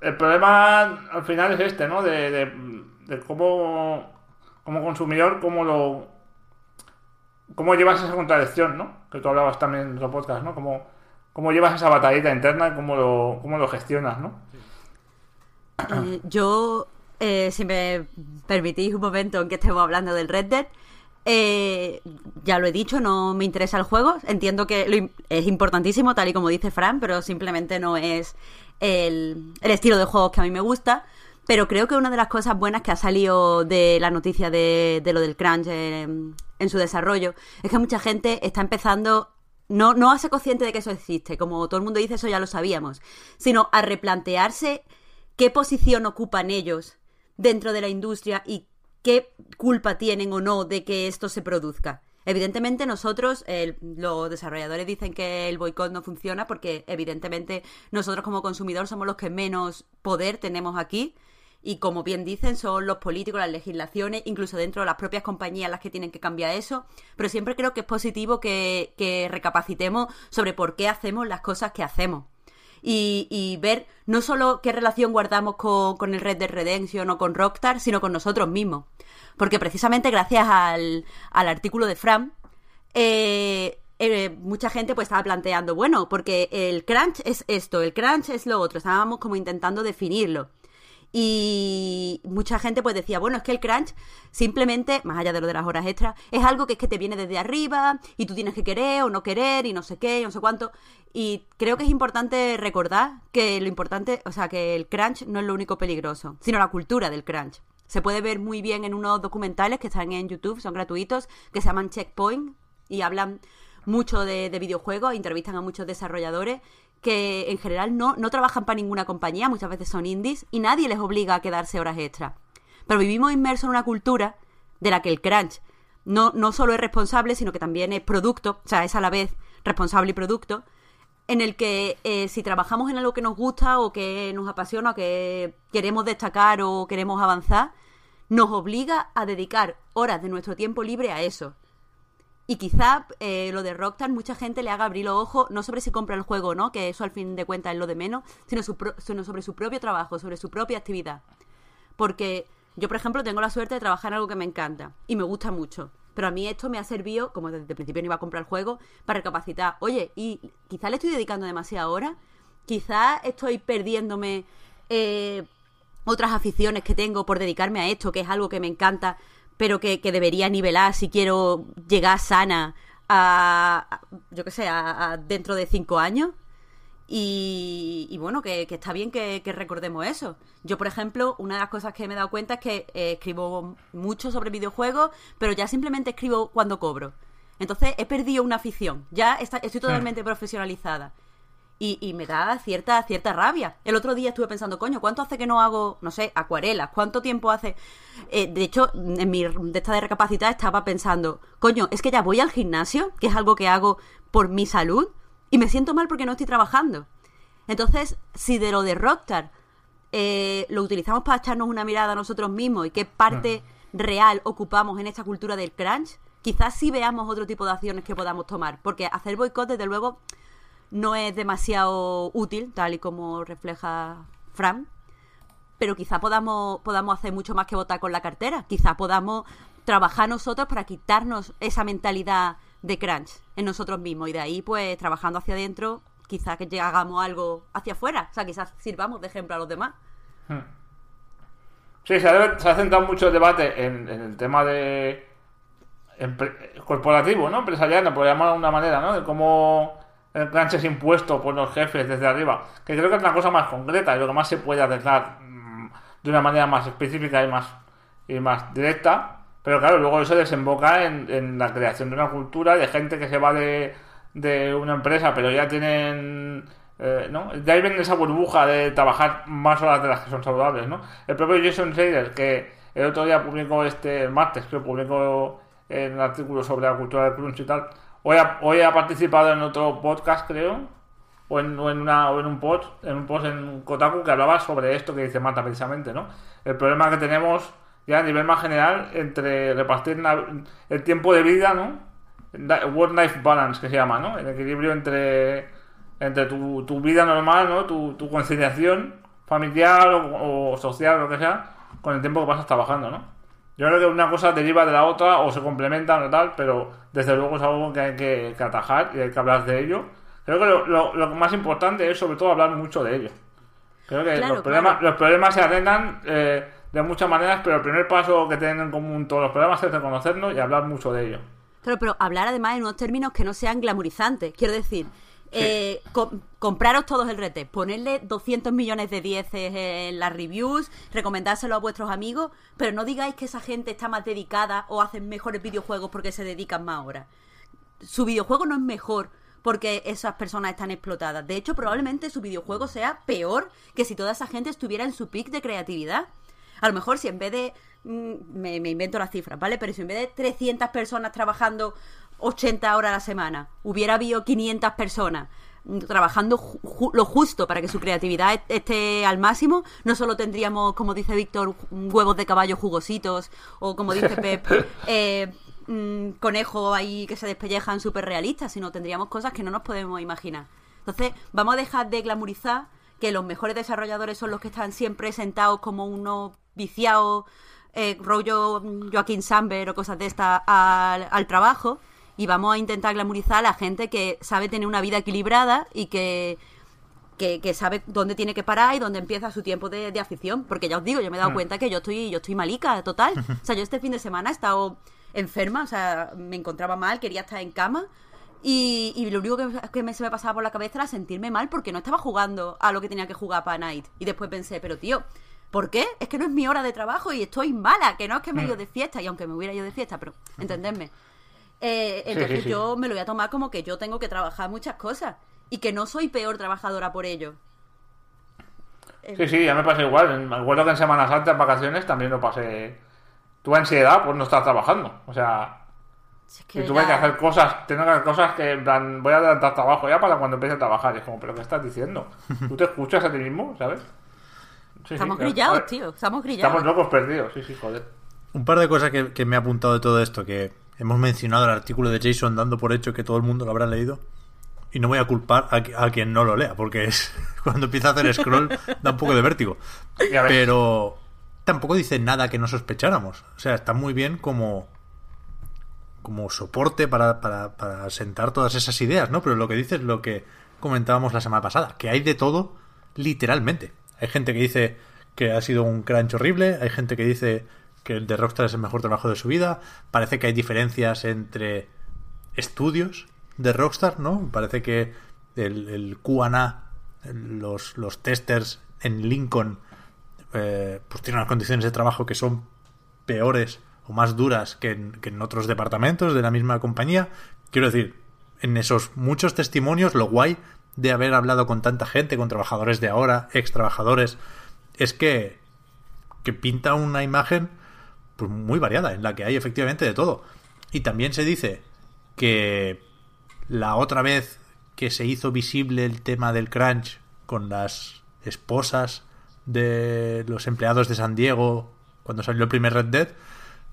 el problema al final es este, ¿no? De, de, de cómo, como consumidor, cómo lo, cómo llevas esa contradicción, ¿no? Que tú hablabas también en otro podcast, ¿no? Cómo, cómo llevas esa batallita interna y cómo lo, cómo lo gestionas, ¿no? Eh, yo, eh, si me permitís un momento en que estemos hablando del Red Dead, eh, ya lo he dicho, no me interesa el juego. Entiendo que es importantísimo, tal y como dice Fran, pero simplemente no es el, el estilo de juegos que a mí me gusta. Pero creo que una de las cosas buenas que ha salido de la noticia de, lo del crunch en, en su desarrollo es que mucha gente está empezando no, no a ser consciente de que eso existe, como todo el mundo dice, eso ya lo sabíamos, sino a replantearse qué posición ocupan ellos dentro de la industria y qué culpa tienen o no de que esto se produzca. Evidentemente nosotros, el- los desarrolladores dicen que el boicot no funciona porque evidentemente nosotros como consumidor somos los que menos poder tenemos aquí y como bien dicen son los políticos, las legislaciones, incluso dentro de las propias compañías las que tienen que cambiar eso, pero siempre creo que es positivo que, que recapacitemos sobre por qué hacemos las cosas que hacemos y, y ver no solo qué relación guardamos con, con el Red Dead Redemption o con Rockstar, sino con nosotros mismos. Porque precisamente gracias al, al artículo de Fran, eh, eh, mucha gente pues estaba planteando, bueno, porque el crunch es esto, el crunch es lo otro, estábamos como intentando definirlo. Y mucha gente pues decía, bueno, es que el crunch simplemente, más allá de lo de las horas extras, es algo que es que te viene desde arriba y tú tienes que querer o no querer y no sé qué y no sé cuánto. Y creo que es importante recordar que lo importante, o sea, que el crunch no es lo único peligroso, sino la cultura del crunch. Se puede ver muy bien en unos documentales que están en YouTube, son gratuitos, que se llaman Checkpoint y hablan mucho de, de videojuegos, entrevistan a muchos desarrolladores que en general no, no trabajan para ninguna compañía, muchas veces son indies, y nadie les obliga a quedarse horas extra. Pero vivimos inmersos en una cultura de la que el crunch no, no solo es responsable, sino que también es producto, o sea, es a la vez responsable y producto, en el que eh, si trabajamos en algo que nos gusta o que nos apasiona o que queremos destacar o queremos avanzar, nos obliga a dedicar horas de nuestro tiempo libre a eso. Y quizá eh, lo de Rockstar mucha gente le haga abrir los ojos, no sobre si compra el juego o no, que eso al fin de cuentas es lo de menos, sino, su sobre su propio trabajo, sobre su propia actividad. Porque yo, por ejemplo, tengo la suerte de trabajar en algo que me encanta y me gusta mucho. Pero a mí esto me ha servido, como desde el principio no iba a comprar el juego, para recapacitar. Oye, y quizá le estoy dedicando demasiada hora, quizá estoy perdiéndome eh, otras aficiones que tengo por dedicarme a esto, que es algo que me encanta, pero que, que debería nivelar si quiero llegar sana a, yo qué sé, a, a dentro de cinco años. Y, y bueno, que, que está bien que, que recordemos eso. Yo, por ejemplo, una de las cosas que me he dado cuenta es que eh, escribo mucho sobre videojuegos, pero ya simplemente escribo cuando cobro. Entonces he perdido una afición. Ya está- estoy totalmente profesionalizada. Y, y me da cierta, cierta rabia. El otro día estuve pensando, coño, ¿cuánto hace que no hago, no sé, acuarelas? ¿Cuánto tiempo hace? Eh, de hecho, en mi de esta de recapacitar estaba pensando, coño, es que ya voy al gimnasio, que es algo que hago por mi salud, y me siento mal porque no estoy trabajando. Entonces, si de lo de Rockstar eh, lo utilizamos para echarnos una mirada a nosotros mismos y qué parte real ocupamos en esta cultura del crunch, quizás sí veamos otro tipo de acciones que podamos tomar. Porque hacer boicot, desde luego, no es demasiado útil, tal y como refleja Fran, pero quizá podamos, podamos hacer mucho más que votar con la cartera. Quizá podamos trabajar nosotros para quitarnos esa mentalidad de crunch en nosotros mismos y de ahí, pues, trabajando hacia adentro, quizá que hagamos algo hacia afuera. O sea, quizás sirvamos de ejemplo a los demás. Sí, se ha, centrado mucho el debate en, el tema de corporativo, ¿no? Empresarial, por llamarlo de una manera, ¿no? De cómo el crunch es impuesto por los jefes desde arriba. Que creo que es una cosa más concreta y lo que más se puede arreglar mm, de una manera más específica y más, y más directa. Pero claro, luego eso desemboca en, en la creación de una cultura de gente que se va de, de una empresa, pero ya tienen eh, ¿no? Ahí viene esa burbuja de trabajar más horas de las que son saludables, ¿no? El propio Jason Schreier, que el otro día publicó este, martes, que publicó en un artículo sobre la cultura del crunch y tal, hoy ha, participado en otro podcast, creo, o en, o en, una, o en un post, en un post en Kotaku que hablaba sobre esto que dice Mata precisamente, ¿no? El problema que tenemos ya a nivel más general entre repartir el tiempo de vida, ¿no? Work-life balance que se llama, ¿no? El equilibrio entre entre tu, tu vida normal, ¿no? Tu, tu conciliación familiar o, o social, lo que sea, con el tiempo que pasas trabajando, ¿no? Yo creo que una cosa deriva de la otra o se complementan o tal, pero desde luego es algo que hay que, que atajar y hay que hablar de ello. Creo que lo, lo- lo más importante es sobre todo hablar mucho de ello. Creo que Claro, los, problemas, claro. los problemas se arreglan eh, de muchas maneras, pero el primer paso que tienen en común todos los problemas es reconocernos y hablar mucho de ello. Claro, pero hablar además en unos términos que no sean glamorizantes. Quiero decir, eh, com- compraros todos el rete, ponerle 200 millones de dieces en las reviews, recomendárselo a vuestros amigos, pero no digáis que esa gente está más dedicada o hacen mejores videojuegos porque se dedican más horas. Su videojuego no es mejor porque esas personas están explotadas. De hecho, probablemente su videojuego sea peor que si toda esa gente estuviera en su pic de creatividad. A lo mejor si en vez de mm, me, me invento las cifras, ¿vale? Pero si en vez de 300 personas trabajando 80 horas a la semana, hubiera habido 500 personas mm, trabajando ju- lo justo para que su creatividad est- esté al máximo, no solo tendríamos, como dice Víctor, huevos de caballo jugositos, o como dice <laughs> Pep, eh, mm, conejos ahí que se despellejan súper realistas, sino tendríamos cosas que no nos podemos imaginar. Entonces, vamos a dejar de glamorizar que los mejores desarrolladores son los que están siempre sentados como unos viciados, eh, rollo mm, Joaquín Samber o cosas de estas al, al trabajo y vamos a intentar glamorizar a la gente que sabe tener una vida equilibrada y que, que, que sabe dónde tiene que parar y dónde empieza su tiempo de, de afición. Porque ya os digo, yo me he dado cuenta que yo estoy, yo estoy malica, total. <laughs> O sea, yo este fin de semana he estado enferma, o sea, me encontraba mal, quería estar en cama. Y, y lo único que, que me, se me pasaba por la cabeza era sentirme mal porque no estaba jugando a lo que tenía que jugar para Night. Y después pensé, pero tío, ¿por qué? Es que no es mi hora de trabajo y estoy mala, que no es que me he ido de fiesta, y aunque me hubiera ido de fiesta, pero entendedme. Eh, Sí, entonces sí, sí. yo me lo voy a tomar como que yo tengo que trabajar muchas cosas y que no soy peor trabajadora por ello. Sí, sí, ya me pasa igual. Me acuerdo que en Semana Santa, en vacaciones, también lo pasé. Tuve ansiedad por no estar trabajando. O sea, si es y que tuve ya- que hacer cosas, tengo que hacer cosas que, en plan, voy a adelantar trabajo ya para cuando empiece a trabajar. Y es como, ¿pero qué estás diciendo? <laughs> ¿Tú te escuchas a ti mismo, sabes? Sí, sí, Estamos claro. grillados, tío. Estamos grillados. Estamos locos perdidos, sí, sí, joder. Un par de cosas que, que me ha apuntado de todo esto, que hemos mencionado el artículo de Jason dando por hecho que todo el mundo lo habrá leído. Y no voy a culpar a, qui- a quien no lo lea, porque es <laughs> cuando empieza a hacer scroll da un poco de vértigo. Pero tampoco dice nada que no sospecháramos. O sea, está muy bien como como soporte para, para, para sentar todas esas ideas, ¿no? Pero lo que dice es lo que comentábamos la semana pasada, que hay de todo literalmente. Hay gente que dice que ha sido un crunch horrible, hay gente que dice que el de Rockstar es el mejor trabajo de su vida, parece que hay diferencias entre estudios de Rockstar, ¿no? Parece que el, el QA, los, los testers en Lincoln, eh, pues tienen unas condiciones de trabajo que son peores o más duras que en, que en otros departamentos de la misma compañía. Quiero decir, en esos muchos testimonios, lo guay de haber hablado con tanta gente, con trabajadores de ahora, ex trabajadores, es que, que pinta una imagen pues, muy variada, en la que hay efectivamente de todo. Y también se dice que la otra vez que se hizo visible el tema del crunch con las esposas de los empleados de San Diego cuando salió el primer Red Dead,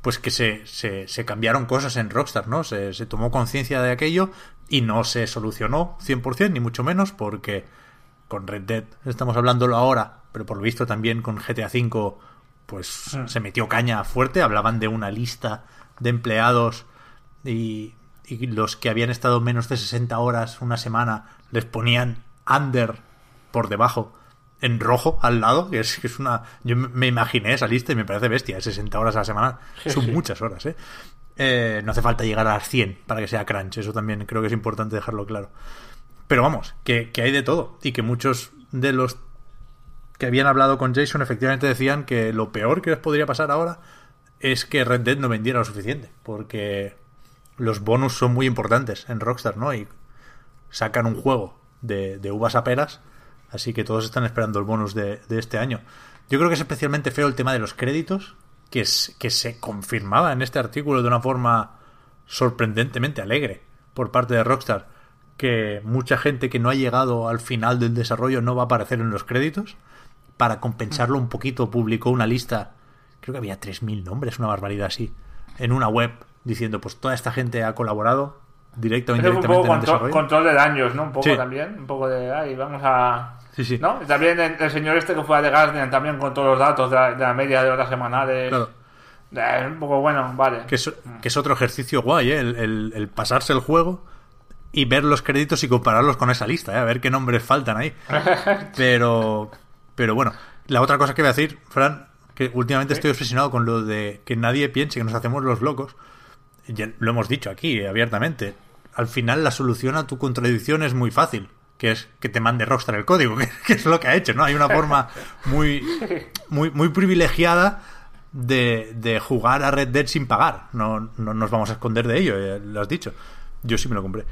pues que se, se, cambiaron cosas en Rockstar, ¿no? Se, se tomó conciencia de aquello y no se solucionó 100%, ni mucho menos, porque con Red Dead estamos hablándolo ahora, pero por lo visto también con GTA V, pues se metió caña fuerte, hablaban de una lista de empleados y, y los que habían estado menos de 60 horas una semana les ponían under por debajo en rojo al lado, que es, que es una... Yo me- imaginé esa lista y me parece bestia, 60 horas a la semana <laughs> son sí. muchas horas, ¿eh? Eh, No hace falta llegar a las 100 para que sea crunch, eso también creo que es importante dejarlo claro. Pero vamos, que, que hay de todo y que muchos de los que habían hablado con Jason efectivamente decían que lo peor que les podría pasar ahora es que Red Dead no vendiera lo suficiente, porque los bonus son muy importantes en Rockstar, ¿no? Y sacan un juego de, uvas a peras, así que todos están esperando el bonus de, este año. Yo creo que es especialmente feo el tema de los créditos, que se confirmaba en este artículo de una forma sorprendentemente alegre por parte de Rockstar, que mucha gente que no ha llegado al final del desarrollo no va a aparecer en los créditos. Para compensarlo un poquito publicó una lista, creo que había 3.000 nombres, una barbaridad así, en una web diciendo pues toda esta gente ha colaborado directa o fue un indirectamente poco en el control, control de daños, ¿no? Un poco Sí. también. Un poco de. Ay, vamos a. Sí, sí. ¿No? También el, el señor este que fue a The Guardian también con todos los datos de la, de la media de horas semanales. Claro. Eh, un poco bueno, vale. Que es, que es otro ejercicio guay, ¿eh? el, el- el pasarse el juego y ver los créditos y compararlos con esa lista, ¿eh? a ver qué nombres faltan ahí. <laughs> Pero, pero bueno, la otra cosa que voy a decir, Fran, que últimamente estoy obsesionado con lo de que nadie piense que nos hacemos los locos. Ya lo hemos dicho aquí abiertamente. Al final la solución a tu contradicción es muy fácil, que es que te mande Rockstar el código, <laughs> que, que es lo que ha hecho, ¿no? Hay una forma muy, muy, muy privilegiada de, de jugar a Red Dead sin pagar. No, no nos vamos a esconder de ello, eh, lo has dicho. Yo sí me lo compré.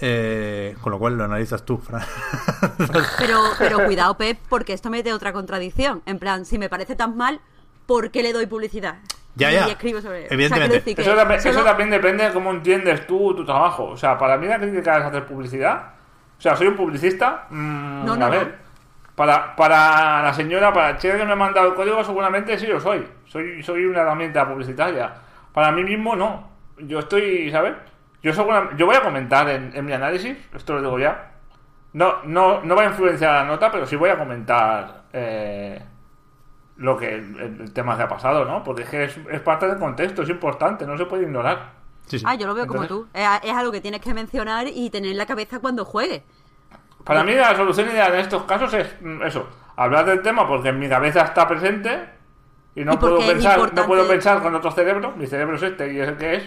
Eh, con lo cual lo analizas tú, Fran. <laughs> Pero, pero cuidado, Pep, porque esto mete otra contradicción. En plan, si me parece tan mal, por qué le doy publicidad. Ya, y ya. escribo sobre él. Evidentemente. O sea, quiero decir que Eso también, eso también depende de cómo entiendes tú tu trabajo. O sea, para mí la crítica es hacer publicidad. O sea, soy un publicista. Mm, No, no, a ver. Para, para la señora, para el chico que me ha mandado el código, seguramente sí lo soy. Soy, soy una herramienta publicitaria. Para mí mismo, no. Yo estoy, ¿sabes? Yo, segura- yo voy a comentar en, en mi análisis, esto lo digo ya. No, no, no va a influenciar la nota, pero sí voy a comentar eh, lo que el, el tema que ha pasado, ¿no? Porque es que es, es parte del contexto, es importante, no se puede ignorar. Sí, sí. Ah, yo lo veo Entonces- como tú. Es, es algo que tienes que mencionar y tener en la cabeza cuando juegues. Para mí la solución ideal en estos casos es mm, eso, hablar del tema porque en mi cabeza está presente y no Y puedo pensar, no puedo pensar con otro cerebro, mi cerebro es este y es el que es,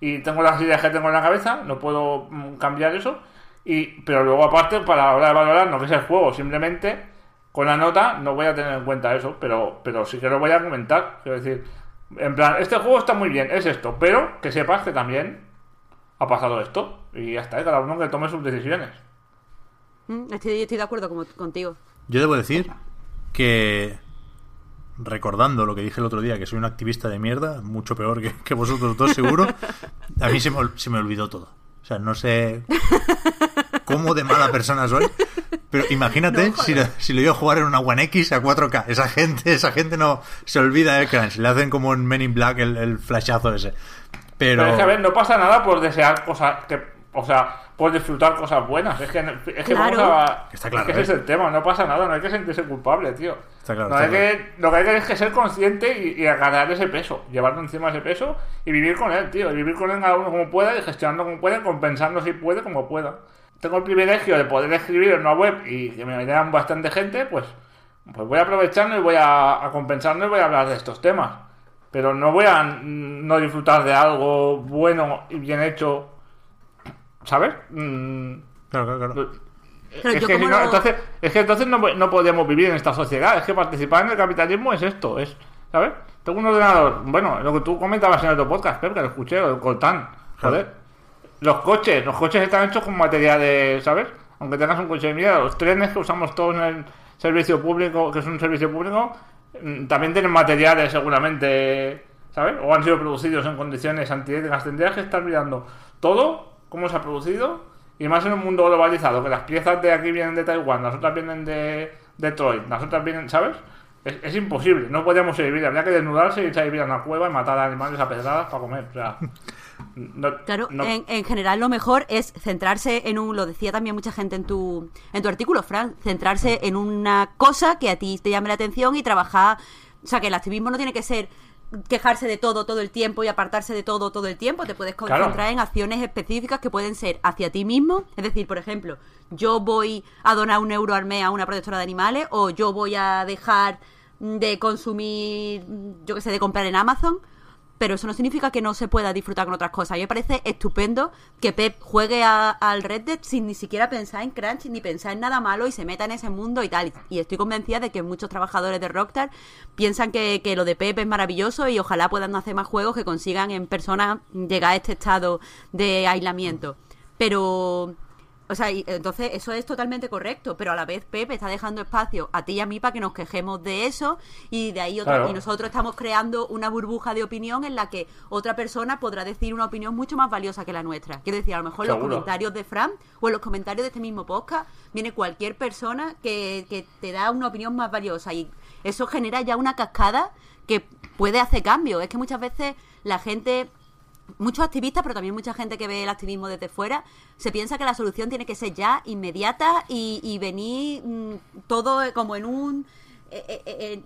y tengo las ideas que tengo en la cabeza, no puedo mm, cambiar eso, y pero luego aparte para la hora de valorar no que es el juego, simplemente con la nota no voy a tener en cuenta eso, pero, pero sí que lo voy a comentar, quiero decir, en plan, este juego está muy bien, es esto, pero que sepas que también ha pasado esto, y ya está, ¿eh? cada uno que tome sus decisiones. Mm, Estoy, estoy de acuerdo como- contigo. Yo debo decir que, recordando lo que dije el otro día, que soy un activista de mierda, mucho peor que, que vosotros dos seguro, a mí se me, se me olvidó todo. O sea, no sé cómo de mala persona soy, pero imagínate si, lo, si lo iba a jugar en una One X a 4K. Esa gente, esa gente no se olvida de crunch. Le hacen como en Men in Black el, el flashazo ese. Pero, Pero es que, a ver, no pasa nada por desear cosas que. O sea, por disfrutar cosas buenas. Es que, es que Claro. vamos a. Está claro, es que ese ¿eh? es el tema, no pasa nada, no hay que sentirse culpable, tío. Está claro, No está hay que, lo que hay que es que ser consciente y, y agarrar ese peso, llevarlo encima ese peso y vivir con él, tío. Y vivir con él cada uno como pueda y gestionando como pueda, compensando si puede como pueda. Tengo el privilegio de poder escribir en una web y que me vean bastante gente, pues, pues voy a aprovecharlo y voy a, a compensarlo y voy a hablar de estos temas. Pero no voy a no disfrutar de algo bueno y bien hecho, ¿sabes? Mm, claro, claro, claro. Pero es, que si no, lo- entonces, es que entonces no, no podemos vivir en esta sociedad. Es que participar en el capitalismo es esto, es, ¿sabes? Tengo un ordenador, bueno, lo que tú comentabas en otro podcast, Pep, que lo escuché, el Coltán, joder. Los coches, los coches están hechos con materiales, ¿sabes? Aunque tengas un coche de mierda, los trenes que usamos todos en el servicio público, que es un servicio público, mm, también tienen materiales seguramente, ¿sabes? O han sido producidos en condiciones antiéticas. Tendrías que estar mirando todo, cómo se ha producido, y más en un mundo globalizado, que las piezas de aquí vienen de Taiwán, las otras vienen de Detroit, las otras vienen, ¿sabes? Es, es imposible, no podríamos sobrevivir, habría que desnudarse y irse a vivir a una cueva y matar a animales a pedradas para comer, o sea... <laughs> no- Claro, no- en, en general lo mejor es centrarse en un, lo decía también mucha gente en tu, en tu artículo, Fran, centrarse en una cosa que a ti te llame la atención y trabajar, o sea, que el activismo no tiene que ser quejarse de todo todo el tiempo y apartarse de todo todo el tiempo, te puedes Claro. concentrar en acciones específicas que pueden ser hacia ti mismo, es decir, por ejemplo, yo voy a donar un euro al mes a una protectora de animales o yo voy a dejar de consumir, yo que sé, de comprar en Amazon, pero eso no significa que no se pueda disfrutar con otras cosas. A mí me parece estupendo que Pep juegue al Red Dead sin ni siquiera pensar en Crunch ni pensar en nada malo y se meta en ese mundo y tal. Y estoy convencida de que muchos trabajadores de Rockstar piensan que, que lo de Pep es maravilloso y ojalá puedan hacer más juegos que consigan en persona llegar a este estado de aislamiento. Pero o sea, y entonces eso es totalmente correcto, pero a la vez Pepe está dejando espacio a ti y a mí para que nos quejemos de eso y de ahí Claro. y nosotros estamos creando una burbuja de opinión en la que otra persona podrá decir una opinión mucho más valiosa que la nuestra. Quiero decir, a lo mejor en los comentarios de Fran o en los comentarios de este mismo podcast viene cualquier persona que, que te da una opinión más valiosa y eso genera ya una cascada que puede hacer cambio. Es que muchas veces la gente muchos activistas, pero también mucha gente que ve el activismo desde fuera, se piensa que la solución tiene que ser ya inmediata y, y venir mm, todo como en un... eh, eh, eh,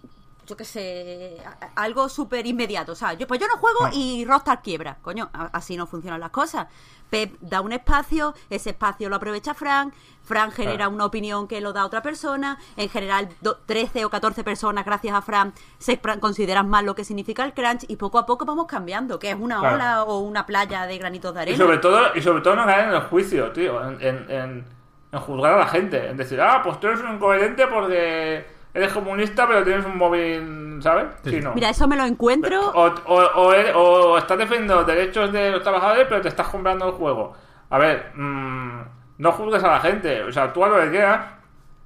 yo qué sé, algo súper inmediato. O sea, yo, pues yo no juego y Rockstar quiebra. Coño, así no funcionan las cosas. Pep da un espacio, ese espacio lo aprovecha Frank, Frank genera una opinión que lo da otra persona, en general do- 13 o 14 personas, gracias a Frank, se consideran más lo que significa el crunch y poco a poco vamos cambiando, que es una Claro. ola o una playa de granitos de Y arena. sobre todo, y sobre todo no caer en el juicio, tío, en, en, en- en juzgar a la gente, en decir, ah, pues tú eres un incoherente porque eres comunista pero tienes un móvil, ¿sabes? Sí, no. Mira, eso me lo encuentro. O, o, o, eres- o estás defendiendo los derechos de los trabajadores pero te estás comprando el juego. A ver, mm, no juzgues a la gente, o sea, tú haz lo que quieras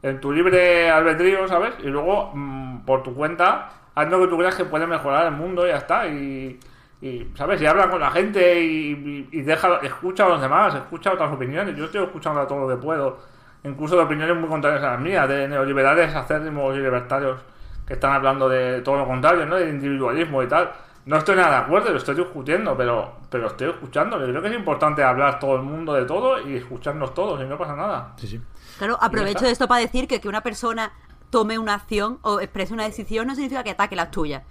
en tu libre albedrío, ¿sabes? Y luego, mm, por tu cuenta, haz lo que tú creas que puede mejorar el mundo y ya está. Y, y, ¿sabes? Y habla con la gente y, y, deja, escucha a los demás, escucha otras opiniones. Yo estoy escuchando a todo lo que puedo, incluso de opiniones muy contrarias a las mías, de neoliberales acérrimos y libertarios que están hablando de todo lo contrario, ¿no? De individualismo y tal. No estoy nada de acuerdo, lo estoy discutiendo, pero, pero estoy escuchando. Yo creo que es importante hablar todo el mundo de todo y escucharnos todos y no pasa nada. Sí, sí. Claro, aprovecho esto para decir que que una persona tome una acción o exprese una decisión no significa que ataque las tuyas.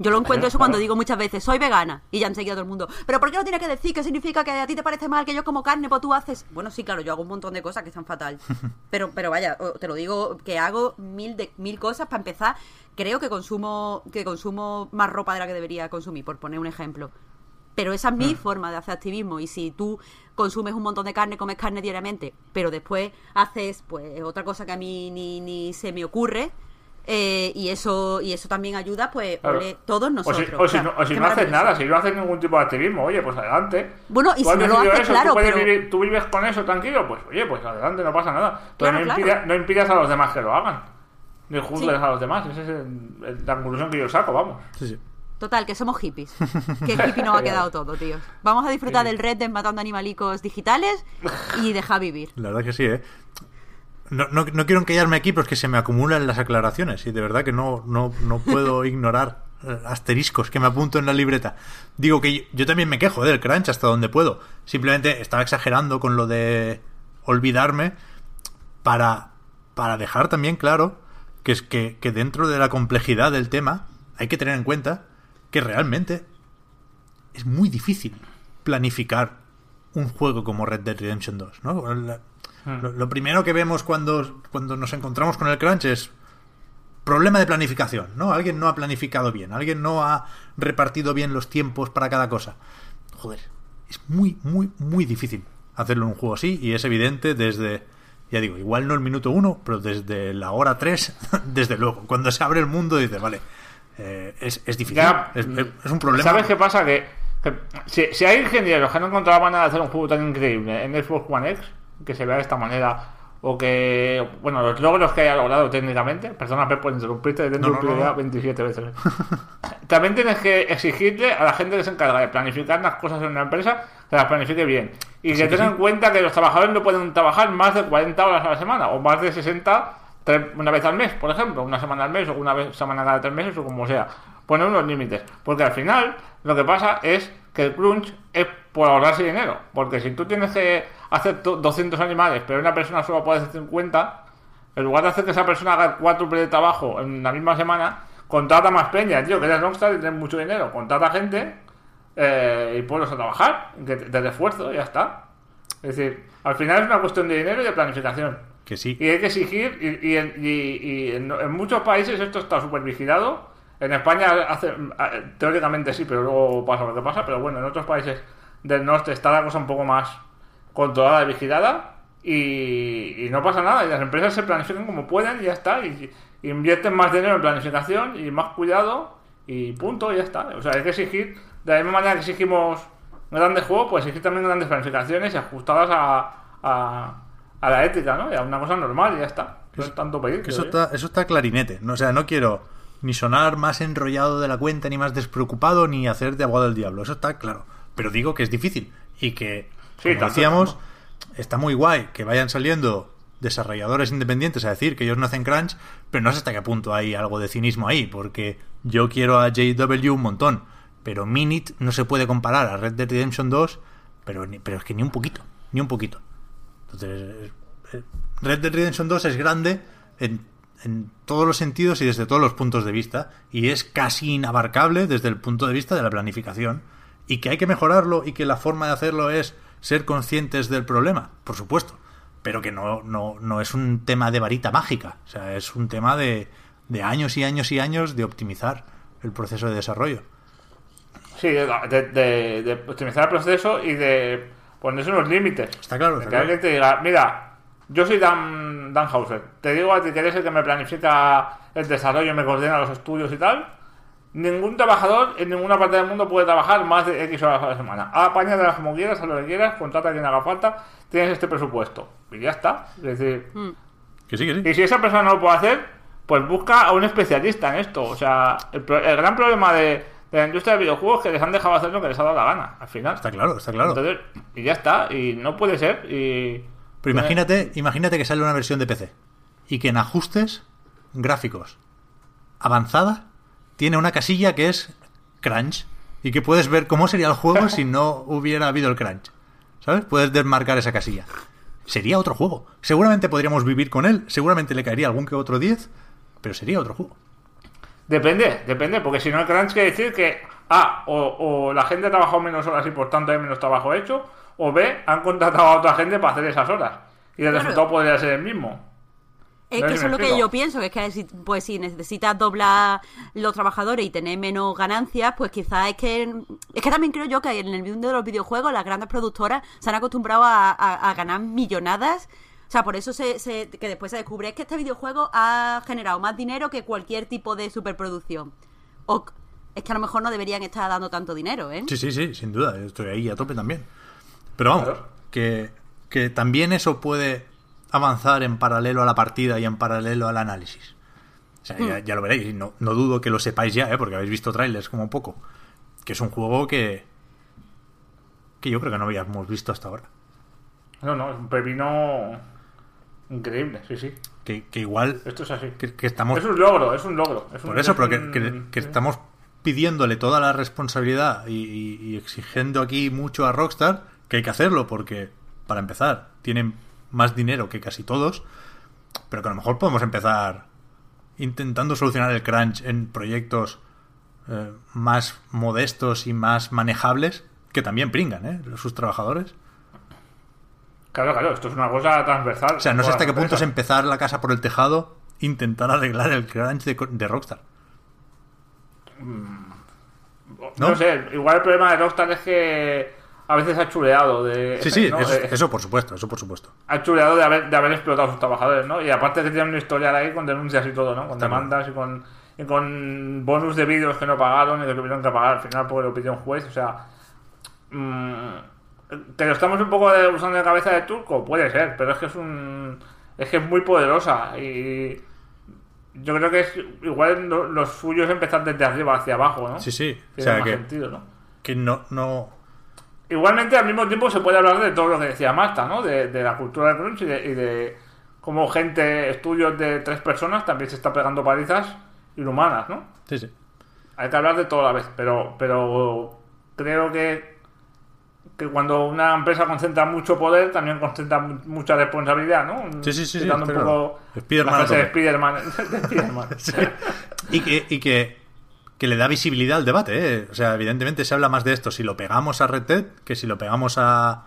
Yo lo encuentro eso cuando digo muchas veces, soy vegana, y ya enseguida todo el mundo, pero ¿por qué no tiene que decir que significa que a ti te parece mal que yo como carne, pues tú haces? Bueno, sí, claro, yo hago un montón de cosas que están fatal. <laughs> Pero, pero vaya, te lo digo, que hago mil, de, mil cosas para empezar. Creo que consumo, que consumo más ropa de la que debería consumir, por poner un ejemplo. Pero esa es mi forma de hacer activismo. Y si tú consumes un montón de carne, comes carne diariamente, pero después haces pues otra cosa que a mí ni, ni se me ocurre, eh, y eso y eso también ayuda, pues, Claro. ole, todos nosotros. O si, o si Claro, no, o si no haces nada, si no haces ningún tipo de activismo, oye, pues adelante. Bueno, y si no lo haces, eso, claro, tú, pero- vivir- tú vives con eso tranquilo, pues oye, pues adelante, no pasa nada. Pero Claro, no, claro. impida- no impidas a los demás que lo hagan. Ni juzgues Sí. a los demás. Esa es el- el- la conclusión que yo saco, vamos. Sí, sí. Total, que somos hippies. <laughs> Que hippie nos ha quedado todo, tío. Vamos a disfrutar del Red Dead matando animalicos digitales y dejar vivir. La verdad que sí, ¿eh? No, no, no quiero encallarme aquí, pero es que se me acumulan las aclaraciones y de verdad que no, no, no puedo <laughs> ignorar eh, asteriscos que me apunto en la libreta. Digo que yo, yo también me quejo ¿eh? del crunch hasta donde puedo. Simplemente estaba exagerando con lo de olvidarme para, para dejar también claro que es que, que dentro de la complejidad del tema hay que tener en cuenta que realmente es muy difícil planificar un juego como Red Dead Redemption 2, ¿no? La- lo, lo primero que vemos cuando, cuando nos encontramos con el crunch es problema de planificación, ¿no? Alguien no ha planificado bien, alguien no ha repartido bien los tiempos para cada cosa. Joder, es muy, muy, muy difícil hacerlo en un juego así y es evidente desde, ya digo, igual no el minuto uno, pero desde la hora tres, <laughs> desde luego. Cuando se abre el mundo dice, vale, eh, es, es difícil, Ya, es, un problema. ¿Sabes qué pasa? Que, que si, si hay ingenieros que no encontraban manera de hacer un juego tan increíble en Xbox One X, que se vea de esta manera, o que, bueno, los logros que haya logrado técnicamente, perdona Pep por interrumpirte, te he No, no, no, interrumpido ya no. 27 veces. <laughs> También tienes que exigirle a la gente que se encarga de planificar las cosas en una empresa que las planifique bien. Y que que tengan sí. en cuenta que los trabajadores no pueden trabajar más de 40 horas a la semana, o más de 60 tres- una vez al mes, por ejemplo, una semana al mes, o una vez semana cada tres meses, o como sea. Poner unos límites. Porque al final, lo que pasa es que el crunch es por ahorrarse dinero. Porque si tú tienes que hacer to- 200 animales, pero una persona solo puede hacer 50, en lugar de hacer que esa persona haga cuatro de trabajo en la misma semana, contrata más peña, tío, que eres Rockstar y tienes mucho dinero. Contrata gente eh, y ponlos a trabajar, que te, te refuerzo, ya está. Es decir, al final es una cuestión de dinero y de planificación. Que sí. Y hay que exigir, y, y en, y- y en- en muchos países esto está súper vigilado. En España hace, teóricamente sí, pero luego pasa lo que pasa. Pero bueno, en otros países del norte está la cosa un poco más controlada y vigilada. Y, y no pasa nada. Y las empresas se planifican como pueden y ya está. Y, y invierten más dinero en planificación y más cuidado y punto, y ya está. O sea, hay que exigir, de la misma manera que exigimos grandes juegos, pues exigir también grandes planificaciones y ajustadas a, a, a la ética, ¿no? Y a una cosa normal y ya está. No es tanto pedir. Que creo eso yo. está, eso está clarinete. No, o sea, no quiero ni sonar más enrollado de la cuenta, ni más despreocupado, ni hacer de abogado del diablo. Eso está claro. Pero digo que es difícil. Y que, Sí, como decíamos, tanto. está muy guay que vayan saliendo desarrolladores independientes a decir que ellos no hacen crunch, pero no sé hasta qué punto hay algo de cinismo ahí, porque yo quiero a JW un montón, pero Minit no se puede comparar a Red Dead Redemption 2, pero, ni- pero es que ni un poquito, ni un poquito. Entonces, eh, Red Dead Redemption 2 es grande en, en todos los sentidos y desde todos los puntos de vista, y es casi inabarcable desde el punto de vista de la planificación, y que hay que mejorarlo y que la forma de hacerlo es ser conscientes del problema, por supuesto, pero que no, no, no es un tema de varita mágica, o sea, es un tema de, de años y años y años de optimizar el proceso de desarrollo. Sí, de, de- optimizar el proceso y de ponerse unos límites. Está claro, está que claro. alguien te diga, mira, yo soy Dan, Dan Hauser, te digo a ti que eres el que me planifica el desarrollo, me coordina los estudios y tal. Ningún trabajador en ninguna parte del mundo puede trabajar más de X horas a la semana. Apáñatelas como quieras, a lo que quieras, contrata a quien haga falta, tienes este presupuesto. Y ya está. Es decir, Mm. Que sí, que sí. Y si esa persona no lo puede hacer, pues busca a un especialista en esto. O sea, el, pro- el gran problema de, de la industria de videojuegos es que les han dejado hacer lo que les ha dado la gana, al final. Está claro, está claro. Entonces, y ya está, y no puede ser. Y Pero imagínate, imagínate que sale una versión de PC y que en ajustes gráficos avanzada tiene una casilla que es crunch y que puedes ver cómo sería el juego <laughs> si no hubiera habido el crunch. ¿Sabes? Puedes desmarcar esa casilla. Sería otro juego. Seguramente podríamos vivir con él, seguramente le caería algún que otro 10, pero sería otro juego. Depende, depende, porque si no el crunch quiere decir que A, o, o la gente ha trabajado menos horas y por tanto hay menos trabajo hecho, o B, han contratado a otra gente para hacer esas horas. Y el Claro. resultado podría ser el mismo. Es No que eso es lo que yo pienso, que es que si, pues si necesitas doblar los trabajadores y tener menos ganancias, pues quizás es que es que también creo yo que en el mundo de los videojuegos las grandes productoras se han acostumbrado a, a- a ganar millonadas. O sea, por eso se, se- que después se descubre es que este videojuego ha generado más dinero que cualquier tipo de superproducción. O es que a lo mejor no deberían estar dando tanto dinero, ¿eh? Sí, sí, sí, sin duda. Estoy ahí a tope también. Pero vamos, Claro. que, que también eso puede avanzar en paralelo a la partida y en paralelo al análisis. O sea, ya, ya lo veréis. y No, no dudo que lo sepáis ya, ¿eh? porque habéis visto trailers como poco. Que es un juego que. que yo creo que no habíamos visto hasta ahora. No, no, es un pepino increíble, sí, sí. Que, que igual. Esto es así. Que, que estamos. Es un logro, es un logro. es un- Por eso, es pero que, un- que- que estamos pidiéndole toda la responsabilidad y, y- y exigiendo aquí mucho a Rockstar, que hay que hacerlo porque, para empezar, tienen más dinero que casi todos, pero que a lo mejor podemos empezar intentando solucionar el crunch en proyectos eh, más modestos y más manejables, que también pringan, ¿eh? Sus trabajadores. Claro, claro, esto es una cosa transversal. O sea, no sé hasta qué punto es empezar la casa por el tejado, intentar arreglar el crunch de, de Rockstar. No, ¿no? sé, igual el problema de Rockstar es que a veces ha chuleado de... Sí, sí, ¿no? eso, Eh, eso por supuesto, eso por supuesto. ha chuleado de haber, de haber explotado a sus trabajadores, ¿no? Y aparte que tienen un historial ahí con denuncias y todo, ¿no? Con demandas y con, y con bonus de vídeos que no pagaron y que tuvieron que pagar al final porque lo pidió un juez, o sea... mm, ¿Que lo estamos un poco usando de cabeza de turco? Puede ser, pero es que es un... Es que es muy poderosa y... Yo creo que es igual lo, lo suyo es empezar desde arriba hacia abajo, ¿no? Sí, sí. O Tiene sea, más que, sentido, ¿no? que no, no... Igualmente, al mismo tiempo, se puede hablar de todo lo que decía Marta, ¿no? De, de la cultura del crunch y de, y de cómo gente, estudios de tres personas, también se está pegando palizas inhumanas, ¿no? Sí, sí. Hay que hablar de todo a la vez, pero, pero creo que, que cuando una empresa concentra mucho poder, también concentra mu- mucha responsabilidad, ¿no? Sí, sí, sí, sí, un está poco claro. Spiderman la a frase de tope. Spiderman. de Spiderman. <laughs> <laughs> Y que, y que, que le da visibilidad al debate, ¿eh? O sea, evidentemente se habla más de esto si lo pegamos a Red Dead que si lo pegamos a...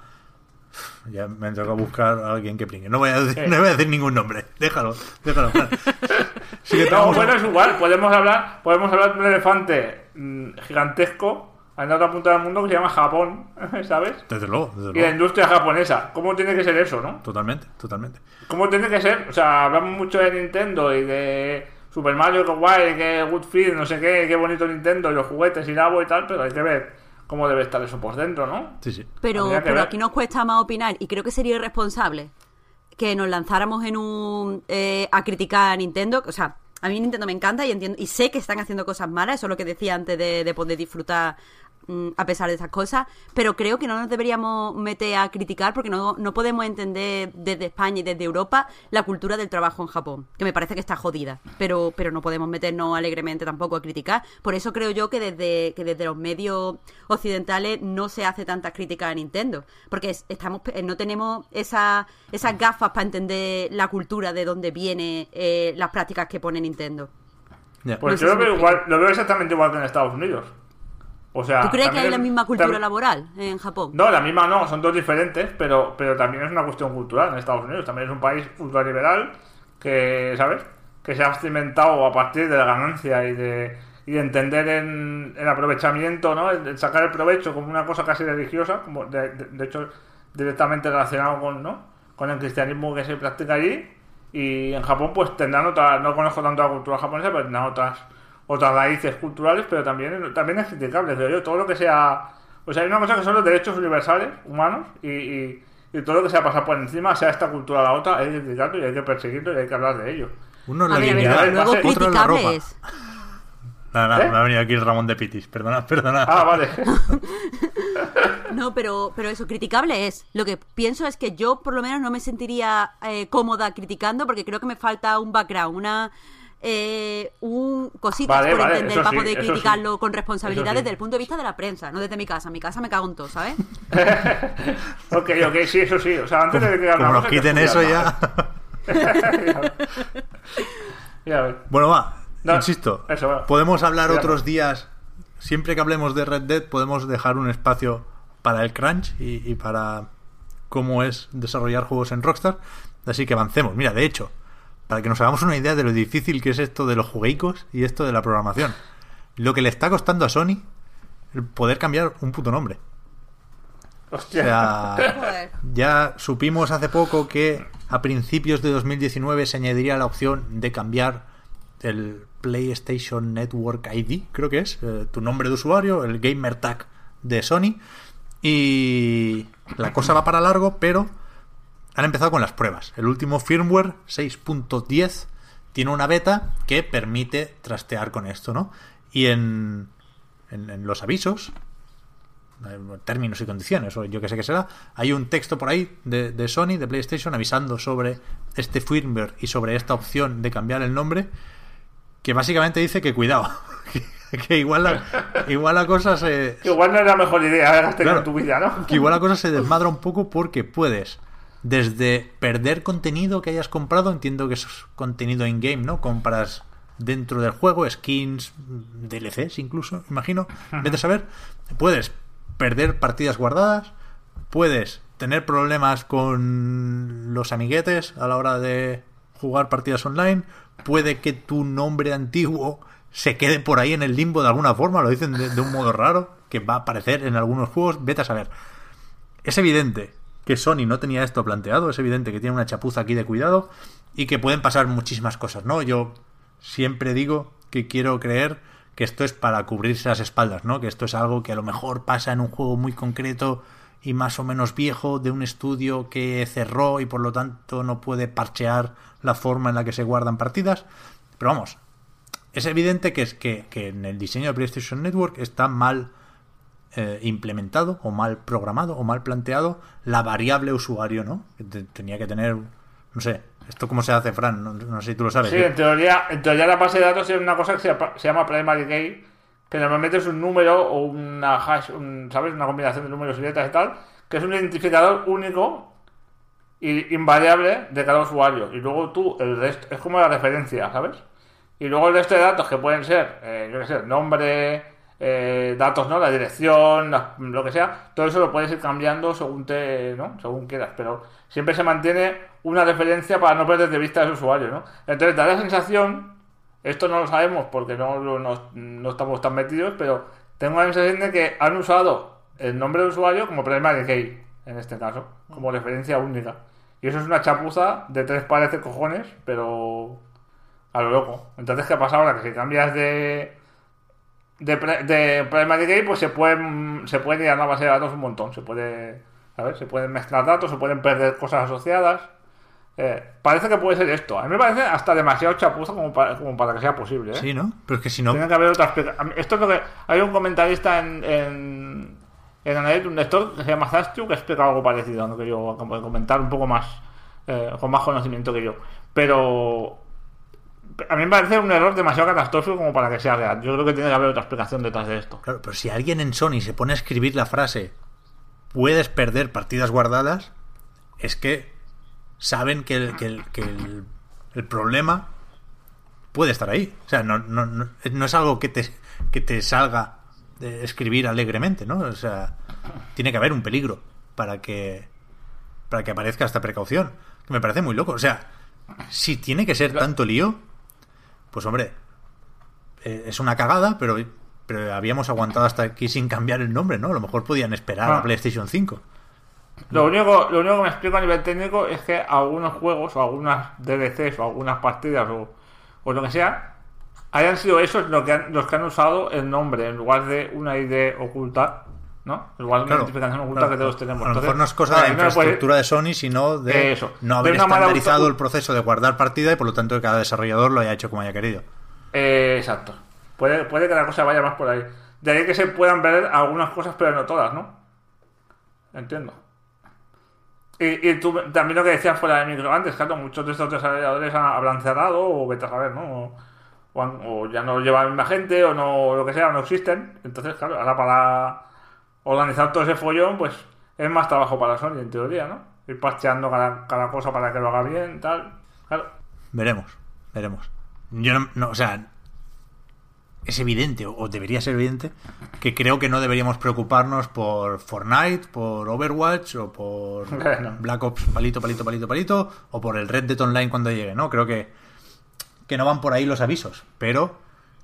Ya me tengo que buscar a alguien que pringue. No voy a decir, no voy a decir ningún nombre. Déjalo, déjalo. <laughs> Sí que No, bueno, es igual. Podemos hablar, podemos hablar de un elefante mm, gigantesco en otra punta del mundo que se llama Japón, <laughs> ¿sabes? Desde luego, desde Y la luego. industria japonesa. ¿Cómo tiene que ser eso, no? Totalmente, totalmente. ¿Cómo tiene que ser? O sea, hablamos mucho de Nintendo y de Super Mario, que guay, que good feed, no sé qué, qué bonito Nintendo y los juguetes y Labo y tal, pero hay que ver cómo debe estar eso por dentro, ¿no? Sí, sí. Pero, aquí nos cuesta más opinar y creo que sería irresponsable que nos lanzáramos en un eh, a criticar a Nintendo. O sea, a mí Nintendo me encanta y entiendo y sé que están haciendo cosas malas, eso es lo que decía antes de, de poder disfrutar a pesar de esas cosas, pero creo que no nos deberíamos meter a criticar porque no, no podemos entender desde España y desde Europa la cultura del trabajo en Japón, que me parece que está jodida, pero, pero no podemos meternos alegremente tampoco a criticar. Por eso creo yo que desde, que desde los medios occidentales no se hace tantas críticas a Nintendo, porque es- estamos eh, no tenemos esa, esas gafas para entender la cultura de dónde viene eh, las prácticas que pone Nintendo. Pues No yo lo veo, igual, lo veo exactamente igual que en Estados Unidos. O sea, ¿Tú crees que hay la misma cultura laboral en Japón? No, la misma no, son dos diferentes, pero, pero también es una cuestión cultural en Estados Unidos. También es un país ultraliberal que, ¿sabes? Que se ha cimentado a partir de la ganancia y de, y de entender en el aprovechamiento, ¿no? El, el sacar el provecho como una cosa casi religiosa, como de, de- de hecho directamente relacionado con, ¿no? Con el cristianismo que se practica allí. Y en Japón pues tendrán otras, no conozco tanto la cultura japonesa, pero tendrán otras otras raíces culturales, pero también, también es criticable, creo yo, todo lo que sea... O sea, hay una cosa que son los derechos universales humanos y, y- y todo lo que sea pasar por encima, sea esta cultura o la otra, hay que criticarlo y hay que perseguirlo y hay que hablar de ello. Uno es la ver, a ver, dignidad, luego otro es la ropa. criticable es. <laughs> Nada, nada, ¿Eh? me ha venido aquí el Ramón de Pitis. Perdona, <laughs> perdona. Ah, vale. <laughs> No, pero, pero eso, criticable es. Lo que pienso es que yo por lo menos no me sentiría eh, cómoda criticando porque creo que me falta un background, una... Eh, un cositas Vale, por vale, entender para sí, poder eso sí. criticarlo con responsabilidad sí. desde el punto de vista de la prensa, no desde mi casa. Mi casa me cago en todo, ¿sabes? <laughs> ok, ok, sí, eso sí. O sea, antes de que Como nos quiten eso ya. <laughs> ya ves. bueno, va. No, insisto. eso va. Podemos hablar Ya. otros días. Siempre que hablemos de Red Dead, podemos dejar un espacio para el crunch y, y para cómo es desarrollar juegos en Rockstar. Así que avancemos. Mira, de hecho, para que nos hagamos una idea de lo difícil que es esto de los jugueicos y esto de la programación. Lo que le está costando a Sony el poder cambiar un puto nombre. O Hostia. sea, Joder. ya supimos hace poco que a principios de 2019 se añadiría la opción de cambiar el PlayStation Network ID, creo que es, eh, tu nombre de usuario, el gamer tag de Sony. Y la cosa va para largo, pero han empezado con las pruebas. El último firmware 6.10 tiene una beta que permite trastear con esto, ¿no? Y en, en, en los avisos, eh, términos y condiciones, o yo que sé qué será, hay un texto por ahí de, de Sony, de PlayStation, avisando sobre este firmware y sobre esta opción de cambiar el nombre, que básicamente dice que cuidado, <laughs> que, que igual, la, igual la cosa se, Igual no es la mejor idea Claro. en tu vida, ¿no? que igual la cosa se desmadra un poco porque puedes desde perder contenido que hayas comprado, entiendo que es contenido in-game, ¿no? Compras dentro del juego, skins, DLCs incluso, imagino, vete a saber, puedes perder partidas guardadas, puedes tener problemas con los amiguetes a la hora de jugar partidas online, puede que tu nombre antiguo se quede por ahí en el limbo de alguna forma, lo dicen de, de un modo raro, que va a aparecer en algunos juegos, vete a saber. Es evidente que Sony no tenía esto planteado, es evidente que tiene una chapuza aquí de cuidado y que pueden pasar muchísimas cosas, ¿no? Yo siempre digo que quiero creer que esto es para cubrirse las espaldas, ¿no? Que esto es algo que a lo mejor pasa en un juego muy concreto y más o menos viejo de un estudio que cerró y por lo tanto no puede parchear la forma en la que se guardan partidas. Pero vamos, es evidente que, es que, que en el diseño de PlayStation Network está mal eh, implementado o mal programado o mal planteado la variable usuario, ¿no? Que te- tenía que tener, no sé, esto cómo se hace, Fran, no, sé si tú lo sabes. Sí, en teoría, en teoría la base de datos es una cosa que se, llama- se llama primary key, que normalmente es un número o una hash, un- ¿sabes? Una combinación de números y letras y tal, que es un identificador único y invariable de cada usuario. Y luego tú, el resto, es como la referencia, ¿sabes? Y luego el resto de datos que pueden ser, eh, yo qué sé, nombre, eh, datos, ¿no? La dirección, lo que sea, todo eso lo puedes ir cambiando según te, ¿no? Según quieras, pero siempre se mantiene una referencia para no perder de vista a ese usuario, ¿no? Entonces da la sensación, esto no lo sabemos porque no, no, no estamos tan metidos, pero tengo la sensación de que han usado el nombre de usuario como primary key, en este caso, como referencia única. Y eso es una chapuza de tres pares de cojones, pero a lo loco. Entonces, ¿qué pasa ahora? Que si cambias de de, de primary key, pues se pueden se puede ir a una base de datos un montón. Se puede, ¿sabes? Se pueden mezclar datos, se pueden perder cosas asociadas. Eh, parece que puede ser esto. A mí me parece hasta demasiado chapuza como para, como para que sea posible. ¿eh? Sí, ¿no? Pero es que si no... Tiene que haber otra explicación. Esto es lo que. Hay un comentarista en. en en Analytics, un lector que se llama Zastu que explica algo parecido lo que yo comentar, un poco más. eh, con más conocimiento que yo. Pero. A mí me parece un error demasiado catastrófico como para que sea real. Yo creo que tiene que haber otra explicación detrás de esto. Claro, pero si alguien en Sony se pone a escribir la frase puedes perder partidas guardadas, es que saben que el, que el, que el- el problema puede estar ahí. O sea, no, no, no, no es algo que te, que te salga de escribir alegremente, ¿no? O sea, tiene que haber un peligro para que para que aparezca esta precaución. Que me parece muy loco. O sea, si tiene que ser tanto lío, pues hombre, eh, es una cagada, pero, pero habíamos aguantado hasta aquí sin cambiar el nombre, ¿no? A lo mejor podían esperar a Ah. PlayStation 5. Lo único, lo único que me explico a nivel técnico es que algunos juegos o algunas DLCs o algunas partidas o, o lo que sea hayan sido esos los que han, los que han usado el nombre en lugar de una ID oculta ¿no? Igual Claro, oculta claro. que todos tenemos. A lo Entonces, mejor no es cosa de la no puede- infraestructura de Sony, sino de Eso. no haber estandarizado el proceso de guardar partida y por lo tanto que cada desarrollador lo haya hecho como haya querido. Eh, exacto. Puede, puede que la cosa vaya más por ahí. De ahí que se puedan ver algunas cosas, pero no todas, ¿no? Entiendo. Y, y tú también lo que decías fuera de micro antes, claro, muchos de estos desarrolladores habrán cerrado o vete a saber, ¿no? O, o han- o ya no llevan la gente o no o lo que sea, o no existen. Entonces, claro, ahora para organizar todo ese follón, pues es más trabajo para Sony, en teoría, ¿no? Ir parcheando cada, cada cosa para que lo haga bien, tal. Claro. Veremos, veremos. Yo no, no, o sea, es evidente, o debería ser evidente, que creo que no deberíamos preocuparnos por Fortnite, por Overwatch, o por <laughs> Bueno. Black Ops palito, palito, palito, palito, o por el Red Dead Online cuando llegue, ¿no? Creo que, que no van por ahí los avisos, pero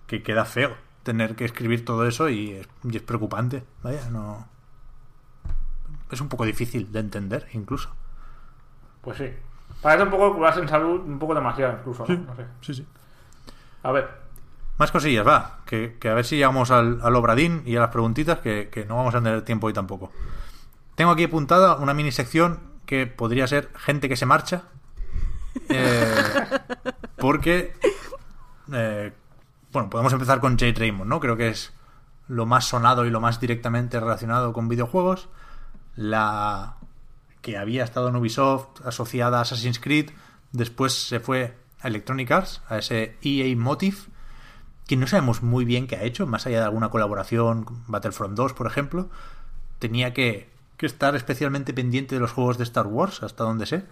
que queda feo tener que escribir todo eso y es, y es preocupante, vaya, no... Es un poco difícil de entender, incluso. Pues sí. Parece un poco curarse en salud, un poco demasiado incluso, ¿no? No sé. Sí, sí. A ver. Más cosillas, va. Que, que a ver si llegamos al, al obradín y a las preguntitas, que, que no vamos a tener tiempo hoy tampoco. Tengo aquí apuntada una mini sección que podría ser gente que se marcha. Eh, <laughs> porque, eh, bueno, podemos empezar con Jade Raymond, ¿no? Creo que es lo más sonado y lo más directamente relacionado con videojuegos. La que había estado en Ubisoft asociada a Assassin's Creed, después se fue a Electronic Arts, a ese EA Motive, que no sabemos muy bien qué ha hecho, más allá de alguna colaboración, Battlefront 2, por ejemplo. Tenía que, que estar especialmente pendiente de los juegos de Star Wars, hasta donde sé.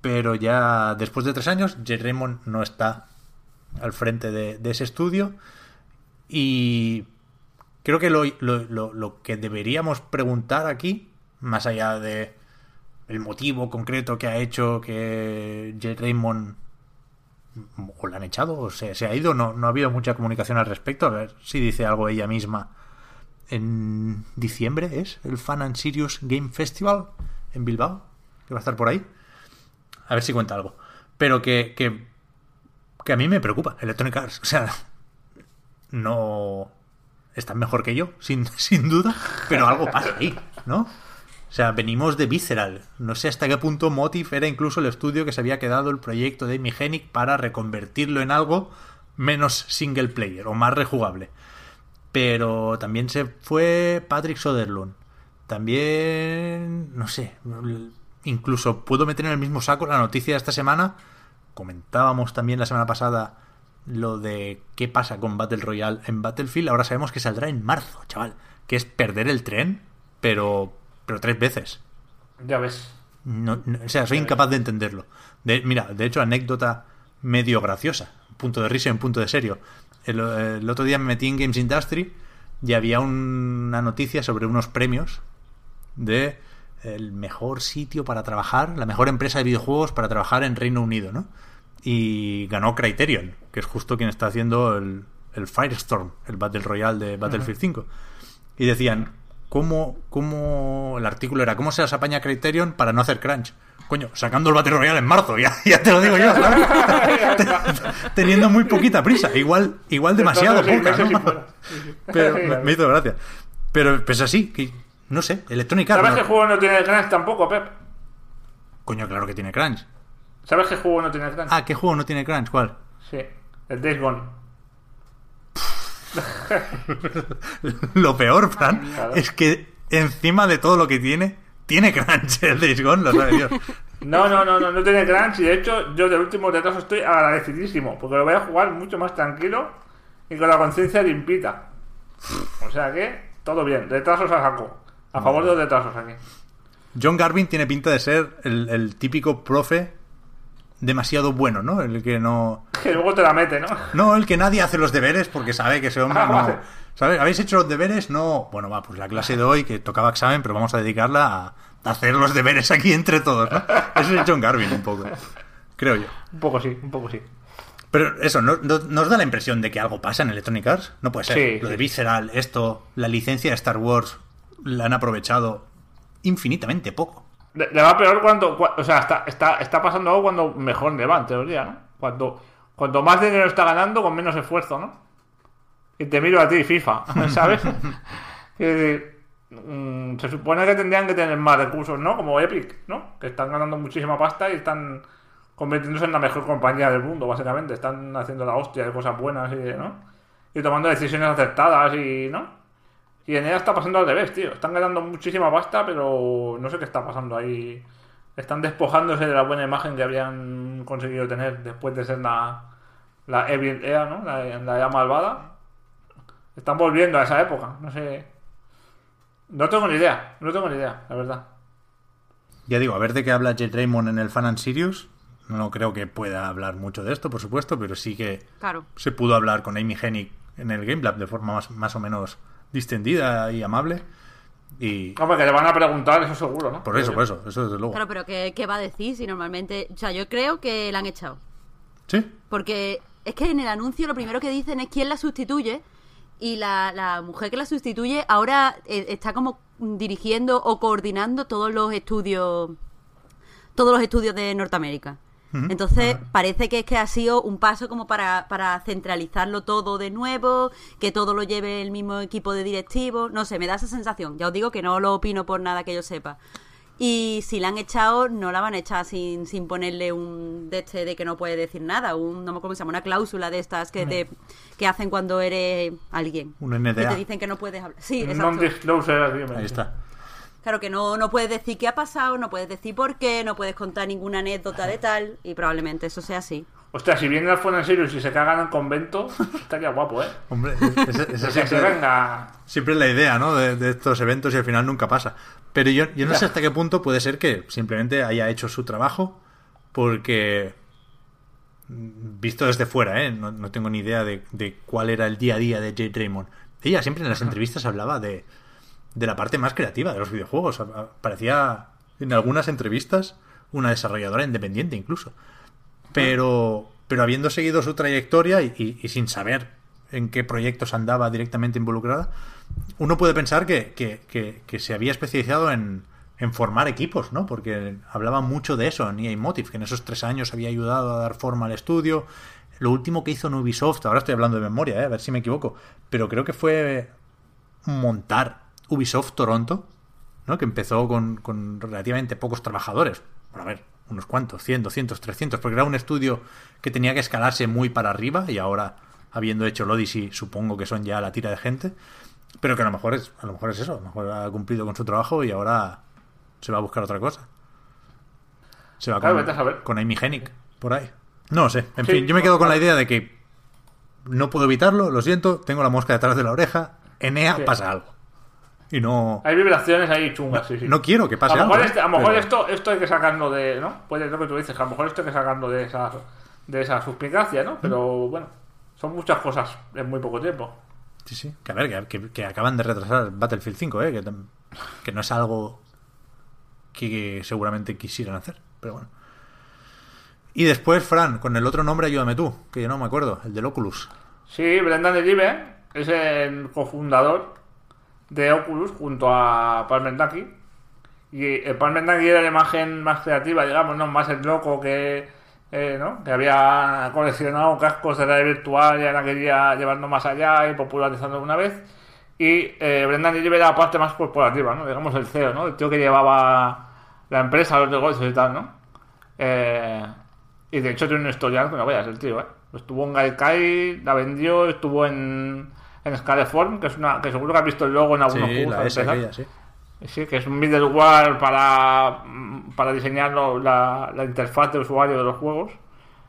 Pero ya después de tres años, Jay Raymond no está al frente de, ese estudio. Y creo que lo, lo- lo- lo que deberíamos preguntar aquí, más allá de el motivo concreto que ha hecho que Jay Raymond o la han echado o se, se ha ido, no, no ha habido mucha comunicación al respecto. A ver si dice algo ella misma. En diciembre es el Fan and Serious Game Festival en Bilbao, que va a estar por ahí. A ver si cuenta algo. Pero que, que a mí me preocupa Electronic Arts. O sea, no están mejor que yo, sin, <laughs> sin duda, pero algo pasa ahí, ¿no? O sea, venimos de Visceral. No sé hasta qué punto Motive era incluso el estudio que se había quedado el proyecto de Imigenic para reconvertirlo en algo menos single player o más rejugable. Pero también se fue Patrick Soderlund. También, no sé, incluso puedo meter en el mismo saco la noticia de esta semana. Comentábamos también la semana pasada lo de qué pasa con Battle Royale en Battlefield. Ahora sabemos que saldrá en marzo, chaval. Que es perder el tren, pero, pero tres veces. Ya ves. No- no- o sea, soy incapaz de entenderlo. De, mira, de hecho, anécdota medio graciosa. Un punto de risa y un punto de serio. El, el otro día me metí en Games Industry y había un- una noticia sobre unos premios de el mejor sitio para trabajar, la mejor empresa de videojuegos para trabajar en Reino Unido, ¿no? Y ganó Criterion, que es justo quien está haciendo el, el Firestorm, el Battle Royale de Battlefield 5. Y decían, ¿cómo, cómo el artículo era, ¿cómo se las apaña Criterion para no hacer crunch? Coño, sacando el Battle Royale en marzo, <laughs> ya, ya te lo digo yo, ¿sabes? <laughs> Teniendo muy poquita prisa, igual, igual demasiado poca. Pero me, me hizo gracia. Pero pues así, que no sé, Electronic Arts. ¿Sabes no- qué juego no tiene crunch tampoco, Pep? Coño, claro que tiene crunch. ¿Sabes qué juego no tiene crunch? Ah, ¿qué juego no tiene crunch? ¿Cuál? Sí. El Days Gone. <laughs> Lo peor, Fran, Claro. es que encima de todo lo que tiene, tiene crunch el Days Gone, lo sabe Dios. No, no, no, no, no tiene crunch y de hecho yo del último retraso estoy agradecidísimo porque lo voy a jugar mucho más tranquilo y con la conciencia limpita. O sea que, todo bien, retrasos a saco. A favor de los retrasos aquí. John Garvin tiene pinta de ser el, el típico profe demasiado bueno, ¿no? El que no... Que luego te la mete, ¿no? No, el que nadie hace los deberes porque sabe que ese hombre Ah, no... vale. ¿Sabes? ¿Habéis hecho los deberes? No. Bueno, va, pues la clase de hoy que tocaba examen, pero vamos a dedicarla a hacer los deberes aquí entre todos, ¿no? Eso es John Garvin un poco. Creo yo. Un poco sí, un poco sí. Pero eso, ¿no, no- nos da la impresión de que algo pasa en Electronic Arts? No puede ser. Sí, Lo de. Visceral, esto, la licencia de Star Wars, la han aprovechado infinitamente poco. Le, va peor cuando, cua- o sea, está, está, está pasando algo cuando mejor le va, en teoría, ¿no? Cuando, cuanto más dinero está ganando, con menos esfuerzo, ¿no? Y te miro a ti, FIFA, <laughs> ¿sabes? Mm, se supone que tendrían que tener más recursos, ¿no? Como Epic, ¿no? Que están ganando muchísima pasta y están convirtiéndose en la mejor compañía del mundo, básicamente. Están haciendo la hostia de cosas buenas y, ¿no? Y tomando decisiones acertadas y, ¿no? Y en ella está pasando al revés, tío. Están ganando muchísima pasta, pero no sé qué está pasando ahí. Están despojándose de la buena imagen que habían conseguido tener después de ser la, la Evil Ea, ¿no? La, la era malvada. Están volviendo a esa época, no sé. No tengo ni idea, no tengo ni idea, la verdad. Ya digo, a ver de qué habla Jet Raymond en el Fan and Sirius. No creo que pueda hablar mucho de esto, por supuesto, pero sí que Claro. se pudo hablar con Amy Hennig en el Game Lab de forma más, más o menos distendida y amable. Y Hombre, que le van a preguntar, eso seguro, ¿no? por eso, por eso, eso desde luego. Claro, pero ¿qué, qué va a decir si normalmente... O sea, yo creo que la han echado. Sí, Porque es que en el anuncio lo primero que dicen es quién la sustituye y la, la mujer que la sustituye ahora eh, está como dirigiendo o coordinando todos los estudios todos los estudios de Norteamérica. Entonces parece que es que ha sido un paso como para, para centralizarlo todo de nuevo, que todo lo lleve el mismo equipo de directivos. No sé, me da esa sensación. Ya os digo que no lo opino por nada que yo sepa. Y si la han echado, no la van a echar sin, sin ponerle un de este de que no puede decir nada, un, no me acuerdo cómo se llama, una cláusula de estas que te que hacen cuando eres alguien. Un Que NDA. te dicen que no puedes hablar. Sí, exacto. Non-disclosure agreement. ahí está. Claro que no, no puedes decir qué ha pasado, no puedes decir por qué, no puedes contar ninguna anécdota de tal, y probablemente eso sea así. Hostia, si viene al Fuego en serio y se cagan en convento, <laughs> estaría guapo, ¿eh? Hombre, esa, esa <laughs> Que se siempre, venga. siempre es la idea, ¿no? De, de estos eventos y al final nunca pasa. Pero yo, yo no sé hasta qué punto puede ser que simplemente haya hecho su trabajo porque mm, visto desde fuera, ¿eh? No, no tengo ni idea de, de cuál era el día a día de Jade Raymond. Ella siempre en las entrevistas hablaba de, de la parte más creativa de los videojuegos. Parecía en algunas entrevistas una desarrolladora independiente incluso. Pero, pero habiendo seguido su trayectoria y, sin saber en qué proyectos andaba directamente involucrada, uno puede pensar que, que- que- que se había especializado en, en formar equipos, ¿no? Porque hablaba mucho de eso en EA Motive, que en esos tres años había ayudado a dar forma al estudio. Lo último que hizo en Ubisoft, ahora estoy hablando de memoria, ¿eh? a ver si me equivoco, pero creo que fue montar Ubisoft Toronto, ¿no? Que empezó con, con relativamente pocos trabajadores. Bueno, a ver, unos cuantos, 100, 200, 300, porque era un estudio que tenía que escalarse muy para arriba y ahora, habiendo hecho el Odyssey, supongo que son ya la tira de gente. Pero que a lo mejor es, a lo mejor es eso, a lo mejor ha cumplido con su trabajo y ahora se va a buscar otra cosa. Se va Claro, con, vete a saber. con Amy Hennig, por ahí. No sé, en Sí, fin, yo me quedo con la idea de que no puedo evitarlo, lo siento, tengo la mosca detrás de la oreja, en EA Sí. pasa algo. Y no, Hay vibraciones ahí chungas, sí, sí. no quiero que pase a lo mejor, algo. este- a lo mejor Pero- esto, esto hay que sacarlo de. ¿no? Puede ser lo que tú dices, a lo mejor esto hay que sacarlo de esa, de esa suspicacia, ¿no? Pero bueno, son muchas cosas en muy poco tiempo. Sí, sí. Que a ver, que, que- acaban de retrasar Battlefield 5, ¿eh? Que, que no es algo que seguramente quisieran hacer. Pero bueno. Y después, Fran, con el otro nombre, ayúdame tú, que yo no me acuerdo, el del Oculus. Sí, Brendan Elibe es el cofundador de Oculus junto a Palmendaki. Y el Palmendaki era la imagen más creativa, digamos, ¿no? Más el loco que, eh, ¿no? que había coleccionado cascos de realidad virtual y ahora quería llevarlo más allá y popularizarlo una vez. Y eh, Brendan Elibe era la parte más corporativa, ¿no? Digamos el CEO, ¿no? El tío que llevaba la empresa, los negocios y tal, ¿no? Eh, y de hecho tiene un historial que no veas el tío, ¿eh? Estuvo en Gaikai, la vendió, estuvo en, en Scaleform, que es una que seguro que has visto el logo en algunos Sí, juegos. aquella, sí. Sí, que es un middleware para, para diseñar lo- la, la interfaz de usuario de los juegos.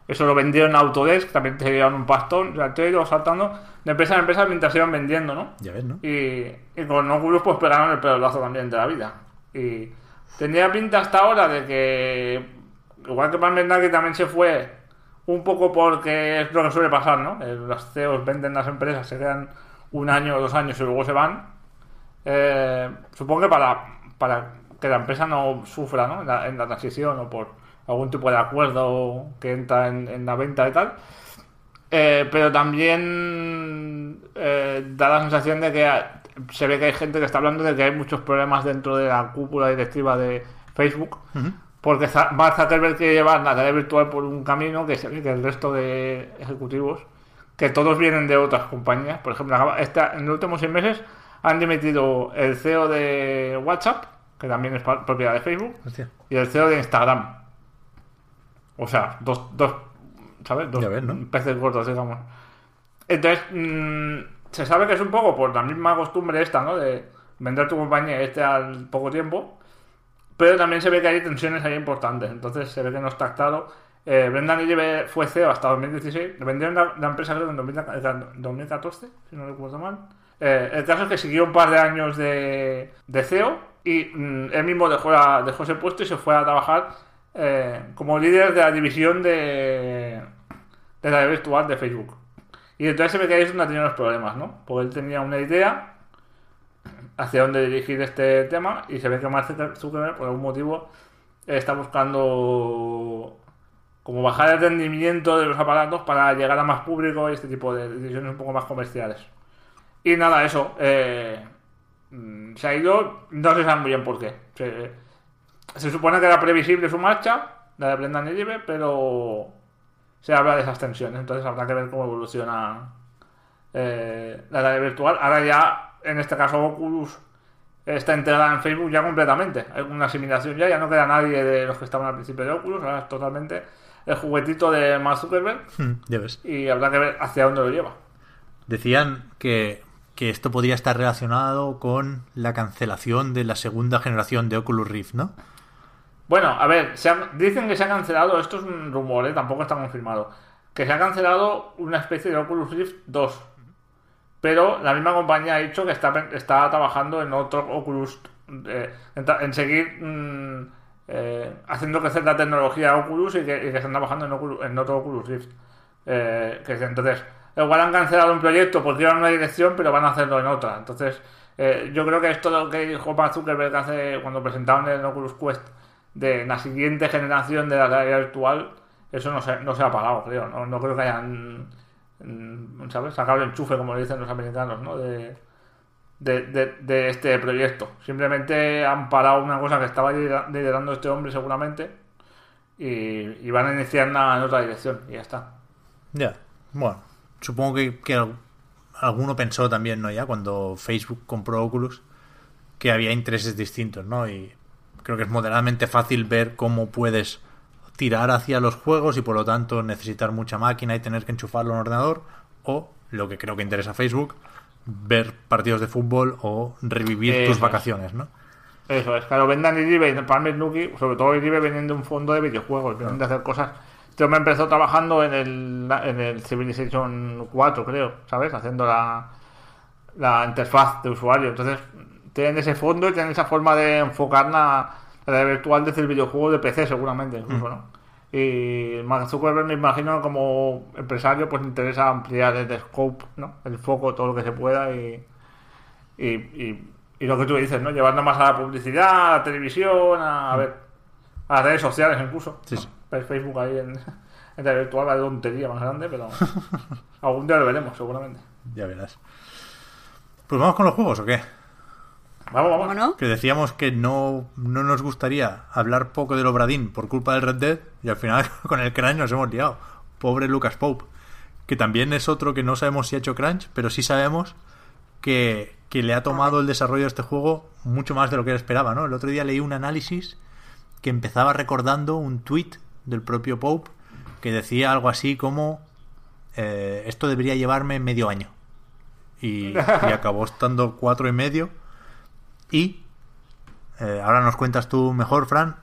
Eso lo vendió en Autodesk, también te dieron un pastón. O sea, te he ido saltando de empresa en empresa mientras iban vendiendo, ¿no? Ya ves, ¿no? Y, y con Oculus pues pegaron el pelotazo también de la vida. Y tenía pinta hasta ahora de que, igual que Palmer que también se fue un poco porque es lo que suele pasar, ¿no? Eh, Los CEOs venden las empresas, se quedan un año o dos años y luego se van. Eh, supongo que para, para que la empresa no sufra ¿no? En, la, en la transición o por algún tipo de acuerdo que entra en, en la venta y tal. Eh, pero también eh, da la sensación de que se ve que hay gente que está hablando de que hay muchos problemas dentro de la cúpula directiva de Facebook. Porque Mark Zuckerberg quiere llevar la realidad virtual por un camino que se ve que el resto de ejecutivos, que todos vienen de otras compañías, por ejemplo, esta- en los últimos seis meses han dimitido el CEO de WhatsApp, que también es propiedad de Facebook, Hostia. y el CEO de Instagram. O sea, dos, dos ¿sabes? Dos Ya ves, ¿no? peces gordos, digamos. Entonces, mm, se sabe que es un poco por la misma costumbre esta, ¿no? De vender tu compañía este al poco tiempo. Pero también se ve que hay tensiones ahí importantes. Entonces se ve que no está claro. Eh, Brendan Iribe fue CEO hasta 2016. Le vendieron la, la empresa creo en 2014, 2014, si no recuerdo mal. Eh, el caso es que siguió un par de años de, de CEO y mm, él mismo dejó, la- dejó ese puesto y se fue a trabajar eh, como líder de la división de, de la virtual de Facebook. Y entonces se ve que ahí es donde tenido los problemas, ¿no? Porque él tenía una idea hacia dónde dirigir este tema y se ve que Mark Zuckerberg por algún motivo está buscando como bajar el rendimiento de los aparatos para llegar a más público y este tipo de decisiones un poco más comerciales. Y nada, eso. eh, mm, se ha ido, no se sabe muy bien por qué. Se, supone que era previsible su marcha, la de Brendan Iribe, pero se habla de esas tensiones, entonces habrá que ver cómo evoluciona eh, la realidad virtual. Ahora ya, en este caso, Oculus está integrada en Facebook ya completamente. Hay una asimilación ya, ya no queda nadie de los que estaban al principio de Oculus, ahora es totalmente el juguetito de Mark Zuckerberg Hmm, ya ves. y habrá que ver hacia dónde lo lleva. Decían que, que esto podría estar relacionado con la cancelación de la segunda generación de Oculus Rift, ¿no? Bueno, a ver, se ha- dicen que se ha cancelado, esto es un rumor, ¿eh? tampoco está confirmado, que se ha cancelado una especie de Oculus Rift 2. Pero la misma compañía ha dicho que está, está trabajando en otro Oculus, eh, en, seguir mm, eh, haciendo crecer la tecnología Oculus y que, están trabajando en, Oculus- en otro Oculus Rift. Eh, que entonces, igual han cancelado un proyecto porque iban en una dirección, pero van a hacerlo en otra. Entonces, eh, yo creo que esto lo que dijo Mark Zuckerberg hace cuando presentaron el Oculus Quest de la siguiente generación de la realidad virtual, eso no se, no se ha parado, creo. No, creo que hayan, ¿sabes? Sacado el enchufe, como dicen los americanos, ¿no? De, de, de- este proyecto. Simplemente han parado una cosa que estaba lidera- liderando este hombre seguramente y, van a iniciar una en otra dirección y ya está. Ya, bueno, supongo que, que al- alguno pensó también, ¿no? Ya cuando Facebook compró Oculus, que había intereses distintos, ¿no? Y creo que es moderadamente fácil ver cómo puedes tirar hacia los juegos y por lo tanto necesitar mucha máquina y tener que enchufarlo en un ordenador, o lo que creo que interesa a Facebook, ver partidos de fútbol o revivir Eso tus es. vacaciones, ¿no? Eso es, claro, vendan y Palmer Nuki, sobre todo Iribe vienen de un fondo de videojuegos, vienen de hacer cosas. Este hombre empezó trabajando en el, en el Civilization 4, creo, ¿sabes? Haciendo la, la interfaz de usuario. Entonces, tienen ese fondo y tienen esa forma de enfocar la, la realidad virtual desde el videojuego de PC, seguramente, incluso, ¿no? Y Mark Zuckerberg, me imagino, como empresario, pues interesa ampliar el scope, ¿no? El foco, todo lo que se pueda y, y, y, y lo que tú dices, ¿no? Llevando más a la publicidad, a la televisión, a, a ver, a las redes sociales incluso. Sí, sí. Facebook ahí en, <laughs> en la virtual, la tontería más grande, pero <laughs> algún día lo veremos, seguramente. Ya verás. Pues vamos con los juegos, ¿o qué? Vamos, vamos. ¿Cómo no? Que decíamos que no, no nos gustaría hablar poco del Obradín por culpa del Red Dead y al final <laughs> con el Crunch nos hemos liado. Pobre Lucas Pope. Que también es otro que no sabemos si ha hecho Crunch, pero sí sabemos que, que le ha tomado el desarrollo de este juego mucho más de lo que él esperaba, ¿no? El otro día leí un análisis que empezaba recordando un tweet del propio Pope que decía algo así como eh, esto debería llevarme medio año. Y, y acabó estando cuatro y medio. Y eh, ahora nos cuentas tú mejor, Fran.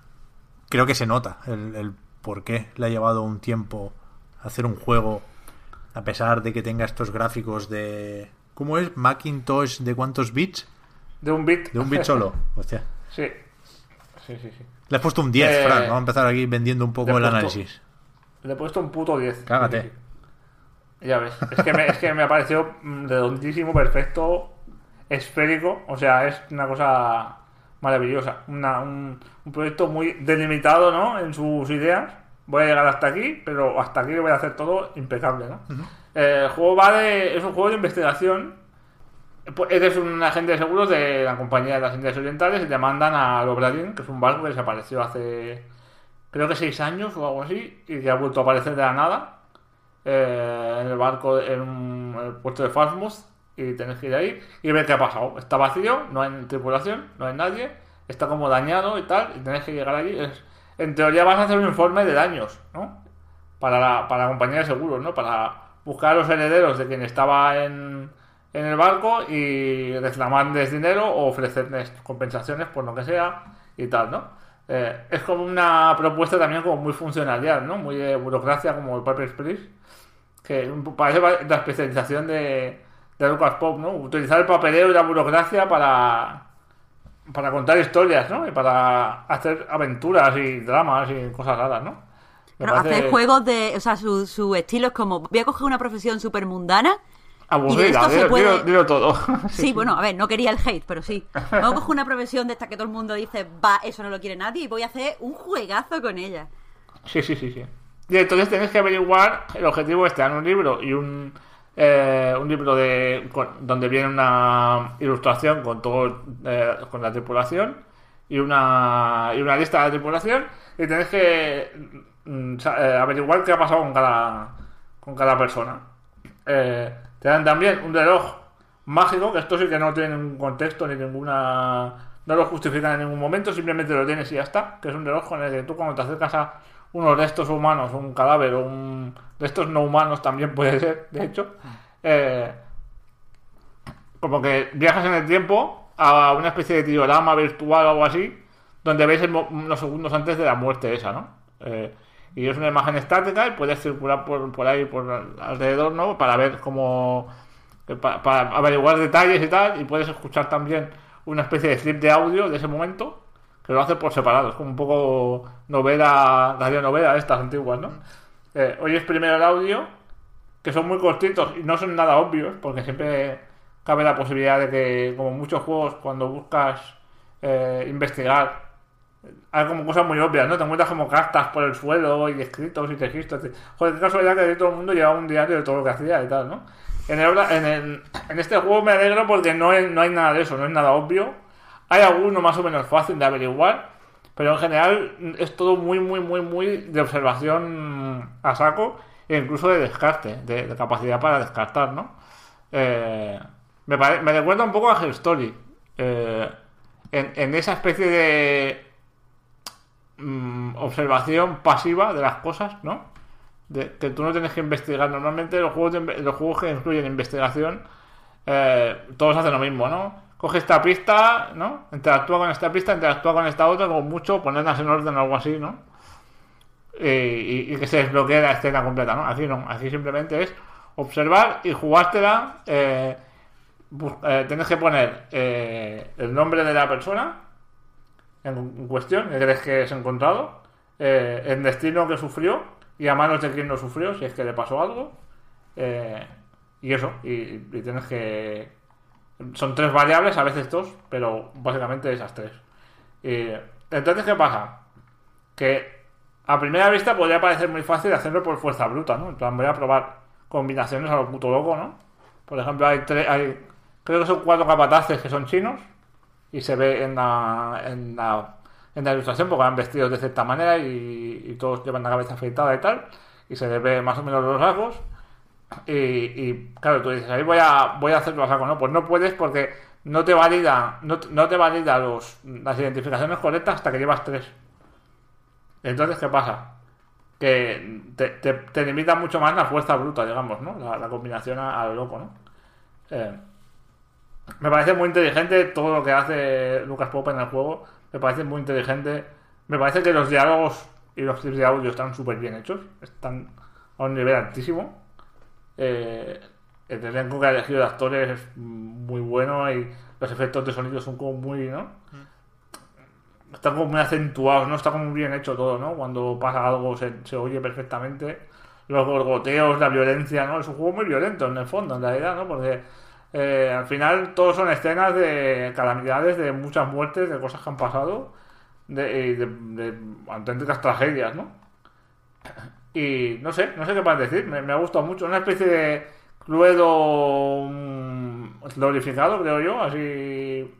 Creo que se nota el, el por qué le ha llevado un tiempo hacer un juego a pesar de que tenga estos gráficos de... ¿Cómo es? Macintosh de cuántos bits? De un bit. De un bit solo. <laughs> Hostia. sí. Sí, sí, sí. Le has puesto un 10, Eh, Fran. Vamos a empezar aquí vendiendo un poco el puesto- análisis. Le he puesto un puto 10. Cágate. Ya ves. Es que me, es que me ha parecido mm, redondísimo, perfecto, esférico. O sea, es una cosa maravillosa. Una- un, un proyecto muy delimitado, ¿no? En sus ideas. Voy a llegar hasta aquí, pero hasta aquí lo voy a hacer todo impecable, ¿no? Eh, el juego va de. Es un juego de investigación. Pues Eres un agente de seguros de la compañía de las Indias Orientales y te mandan a Lobradin, que es un barco que desapareció hace creo que seis años o algo así, y que ha vuelto a aparecer de la nada eh, en el barco, en, el puerto de Falmouth, y tenéis que ir ahí y ver qué ha pasado. Está vacío, no hay tripulación, no hay nadie, está como dañado y tal, y tenéis que llegar allí. Es- en teoría vas a hacer un informe de daños, ¿no? Para la, para la compañía de seguros, ¿no? Para buscar a los herederos de quien estaba en, en el barco y reclamarles dinero o ofrecerles compensaciones por lo que sea y tal, ¿no? Eh, es como una propuesta también como muy funcionarial, ¿no? Muy de burocracia como el Papers, Please que parece la especialización de, de Lucas Pop, ¿no? Utilizar el papeleo y la burocracia para para contar historias, ¿no? Y para hacer aventuras y dramas y cosas raras, ¿no? Parece hacer juegos de. O sea, su, su estilo es como. Voy a coger una profesión súper mundana. Aburrida, esto se dilo, puede- dilo- dilo todo. <laughs> Sí, bueno, a ver, no quería el hate, pero sí. <laughs> Voy a coger una profesión de esta que todo el mundo dice, va, eso no lo quiere nadie, y voy a hacer un juegazo con ella. Sí, sí, sí, sí. Y entonces tenéis que averiguar el objetivo este, dan un libro y un eh, un libro de con- donde viene una ilustración con todo eh, con la tripulación y una y una lista de la tripulación y tenéis que mm, eh, averiguar qué ha pasado con cada con cada persona. Eh, te dan también un reloj mágico, que esto sí que no tiene ningún contexto ni ninguna. No lo justifican en ningún momento, simplemente lo tienes y ya está. Que es un reloj con el que tú, cuando te acercas a unos restos humanos, un cadáver o un. Restos no humanos también puede ser, de hecho. eh, como que viajas en el tiempo a una especie de diorama virtual o algo así, donde ves unos segundos antes de la muerte esa, ¿no? Eh, y es una imagen estática y puedes circular por, por ahí, por alrededor, ¿no? Para ver cómo... eh, pa- Para, averiguar detalles y tal, y puedes escuchar también una especie de clip de audio de ese momento, que lo hace por separado, es como un poco novela, radionovela de estas antiguas, ¿no? Eh, oyes primero el audio, que son muy cortitos y no son nada obvios, porque siempre cabe la posibilidad de que, como muchos juegos, cuando buscas eh, investigar, hay como cosas muy obvias, ¿no? Te encuentras como cartas por el suelo y escritos y registros. Joder, qué casualidad que todo el mundo llevaba un diario de todo lo que hacía y tal, ¿no? En, el, en, el- este juego me alegro porque no, es- no hay nada de eso, no es nada obvio. Hay alguno más o menos fácil de averiguar, pero en general es todo muy, muy, muy, muy de observación a saco e incluso de descarte, de, capacidad para descartar, ¿no? Eh, me, pare- me recuerda un poco a Her Story. eh, en, esa especie de mm, observación pasiva de las cosas, ¿no? Que tú no tienes que investigar. Normalmente los juegos, los juegos que incluyen investigación, eh, todos hacen lo mismo, ¿no? Coge esta pista, ¿no? Interactúa con esta pista, interactúa con esta otra, como mucho, ponerlas en orden o algo así, ¿no? Y, y- y que se desbloquee la escena completa, ¿no? Aquí no, aquí simplemente es observar y jugártela. Eh, eh, tienes que poner eh, el nombre de la persona en, cuestión, que crees que es encontrado, eh, el destino que sufrió y a manos de quién lo sufrió, si es que le pasó algo, eh, y eso, y tienes que... Son tres variables, a veces dos, pero básicamente esas tres. Y, entonces, ¿qué pasa? Que a primera vista podría parecer muy fácil hacerlo por fuerza bruta, ¿no? En plan, voy a probar combinaciones a lo puto loco, ¿no? Por ejemplo, hay tres, hay, creo que son cuatro capataces que son chinos y se ve en la, en la, en la ilustración porque van vestidos de cierta manera y, y todos llevan la cabeza afeitada y tal y se les ve más o menos los rasgos y, claro, tú dices, ahí voy a, voy a hacerlo a saco, ¿no? Pues no puedes porque no te valida, no, no te valida los, las identificaciones correctas hasta que llevas tres. Entonces, ¿qué pasa? Que te, te, limita mucho más la fuerza bruta, digamos, ¿no? La, combinación a, a lo loco, ¿no? Eh, me parece muy inteligente todo lo que hace Lucas Pop en el juego. Me parece muy inteligente. Me parece que los diálogos y los clips de audio están súper bien hechos. Están a un nivel altísimo. Eh, el elenco que ha elegido de actores es muy bueno y los efectos de sonido son como muy, ¿no? Están como muy acentuados, ¿no? Está como muy bien hecho todo, ¿no? Cuando pasa algo se, se oye perfectamente. Los gorgoteos, la violencia, ¿no? Es un juego muy violento en el fondo, en realidad, ¿no? Porque eh, al final todos son escenas de calamidades, de muchas muertes, de cosas que han pasado, de, de, de auténticas tragedias, ¿no? Y no sé, no sé qué más decir, me, ha gustado mucho. Una especie de Cluedo mm, glorificado, creo yo, así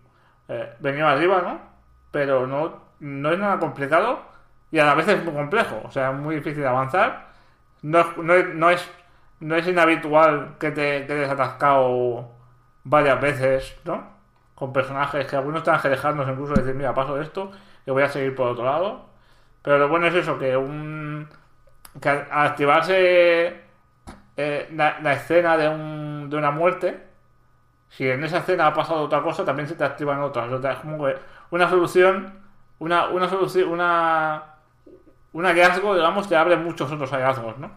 eh, venido arriba, ¿no? Pero no, no es nada complicado y a la vez es muy complejo, o sea, es muy difícil de avanzar. No no no es, no es inhabitual que te quedes atascado varias veces, ¿no? Con personajes que algunos tengan que dejarnos incluso decir, mira, paso de esto y voy a seguir por otro lado. Pero lo bueno es eso, que un que al activarse eh, la, la escena de, un, de una muerte, si en esa escena ha pasado otra cosa, también se te activan otras. O sea, es como que una solución, una, una solución, una, un hallazgo, digamos, te abre muchos otros hallazgos, ¿no?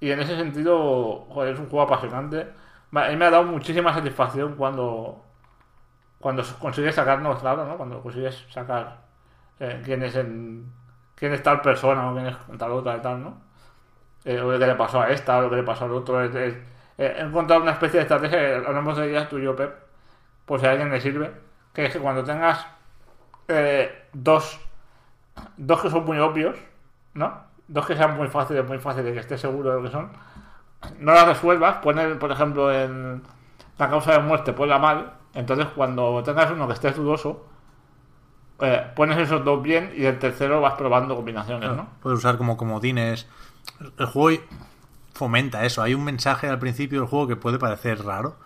Y en ese sentido, joder, es un juego apasionante. A mí me ha dado muchísima satisfacción cuando cuando consigues sacarnos, claro, ¿no? Cuando consigues sacar eh, quién es el, quién tal persona o quién es tal otra y tal, ¿no? Eh, o lo que le pasó a esta, o lo que le pasó al otro. Es- eh, he encontrado una especie de estrategia, hablamos de ellas tú y Pep, por si a alguien le sirve, que es que cuando tengas eh, dos, dos que son muy obvios, ¿no? Dos que sean muy fáciles, muy fáciles, que estés seguro de lo que son, no las resuelvas, poner, por ejemplo, en la causa de muerte, ponla mal, entonces cuando tengas uno que estés dudoso, eh, pones esos dos bien y el tercero vas probando combinaciones, ¿no? Puedes usar como comodines. El juego fomenta eso. Hay un mensaje al principio del juego que puede parecer raro.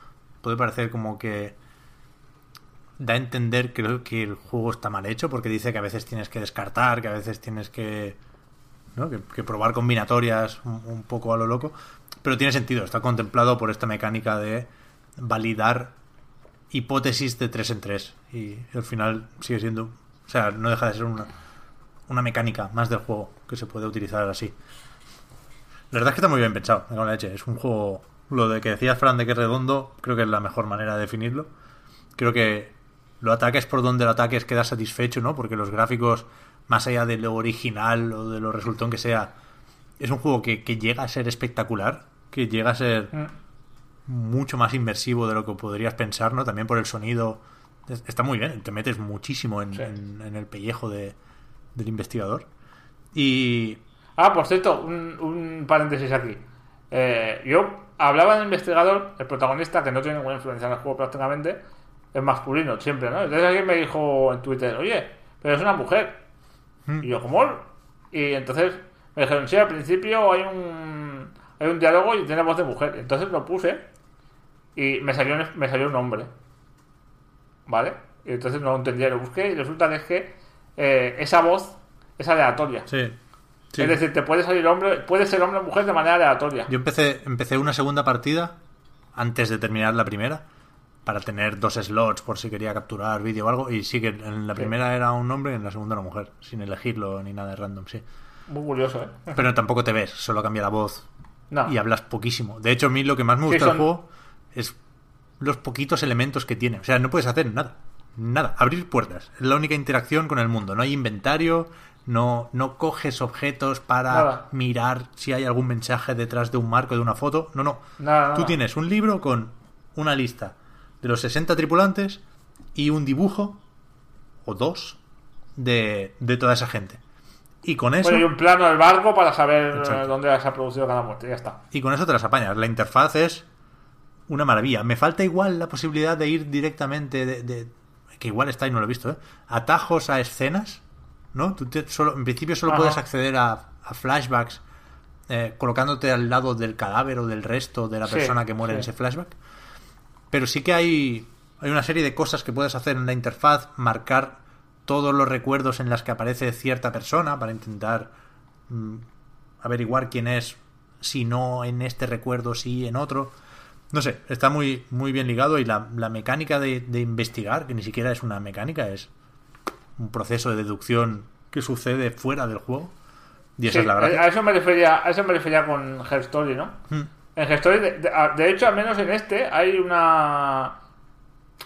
Puede parecer como que da a entender que, que el juego está mal hecho porque dice que a veces tienes que descartar, que a veces tienes que, ¿no? que, que probar combinatorias un, un poco a lo loco. Pero tiene sentido, está contemplado por esta mecánica de validar hipótesis de 3 en 3 y al final sigue siendo, o sea, no deja de ser una, una mecánica más del juego que se puede utilizar así. La verdad es que está muy bien pensado. Es un juego, lo de que decías Fran de que es redondo, creo que es la mejor manera de definirlo. Creo que lo ataques por donde lo ataques quedas satisfecho, ¿no? Porque los gráficos, más allá de lo original o de lo resultón que sea, es un juego que, que llega a ser espectacular, que llega a ser Mm. Mucho más inmersivo de lo que podrías pensar, ¿no? También por el sonido. Es- Está muy bien, te metes muchísimo en, Sí. en- en el pellejo de, del investigador. Y. Ah, por cierto, un, un paréntesis aquí. Eh, yo hablaba del investigador, el protagonista, que no tiene ninguna influencia en el juego prácticamente, es masculino, siempre, ¿no? Entonces alguien me dijo en Twitter, oye, pero es una mujer. Hmm. Y yo, ¿cómo? Y entonces me dijeron, sí, al principio hay un, hay un diálogo y tiene voz de mujer. Entonces lo puse y me salió, un- me salió un hombre. ¿Vale? Y entonces no lo entendía, lo busqué y resulta que es que eh, esa voz es aleatoria. Sí. sí. Es decir, te puede salir hombre, puede ser hombre o mujer de manera aleatoria. Yo empecé, empecé una segunda partida antes de terminar la primera para tener dos slots por si quería capturar vídeo o algo y sí que en la Sí. primera era un hombre y en la segunda una mujer sin elegirlo ni nada de random sí Muy curioso, ¿eh? pero tampoco te ves solo cambia la voz No. y hablas poquísimo de hecho a mí lo que más me Sí, gusta del juego es los poquitos elementos que tiene o sea no puedes hacer nada nada abrir puertas es la única interacción con el mundo no hay inventario no, no coges objetos para Nada. mirar si hay algún mensaje detrás de un marco de una foto no no Nada, Tú nada. tienes un libro con una lista de los 60 tripulantes y un dibujo o dos de, de toda esa gente. Y con eso Bueno, y un plano del barco para saber eh, Exacto. dónde se ha producido cada muerte. Ya está. y con eso te las apañas. La interfaz es una maravilla. Me falta igual la posibilidad de ir directamente de, de- que igual está y no lo he visto, ¿eh? Atajos a escenas, ¿no? Tú te- solo, en principio solo Ajá. puedes acceder a, a flashbacks eh, colocándote al lado del cadáver o del resto de la Sí, persona que muere en ese flashback. Pero sí que hay, hay una serie de cosas que puedes hacer en la interfaz, marcar todos los recuerdos en las que aparece cierta persona para intentar mm, averiguar quién es, si no en este recuerdo, si en otro. No sé, está muy, muy bien ligado y la, la mecánica de, de investigar, que ni siquiera es una mecánica, es un proceso de deducción que sucede fuera del juego. Y esa Sí, es la a gracia. a eso me refería, a eso me refería con Her Story, ¿no? Mm. En Her Story, de, de- a- de hecho, al menos en este, hay una.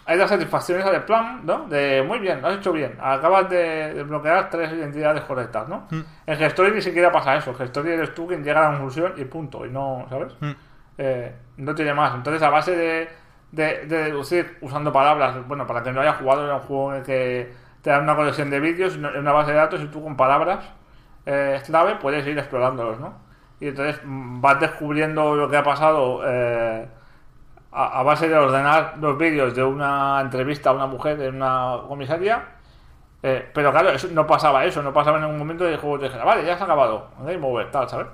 Hay las satisfacciones de plan, ¿no? De muy bien, lo has hecho bien. Acabas de, bloquear tres identidades correctas, ¿no? Mm. En Gestory ni siquiera pasa eso. En Gestory eres tú quien llega a la conclusión y punto. Y no, ¿sabes? Mm. Eh, no tiene más. Entonces, a base de, de, de deducir usando palabras, bueno, para que no haya jugado, era un juego en el que te dan una colección de vídeos, en una base de datos y tú con palabras eh, clave puedes ir explorándolos, ¿no? Y entonces mm, vas descubriendo lo que ha pasado eh, a, base de ordenar los vídeos de una entrevista a una mujer en una comisaría. Eh, pero claro, eso, no pasaba eso, no pasaba en ningún momento de juego te dijera, vale, ya se ha acabado, game over, tal, ¿sabes?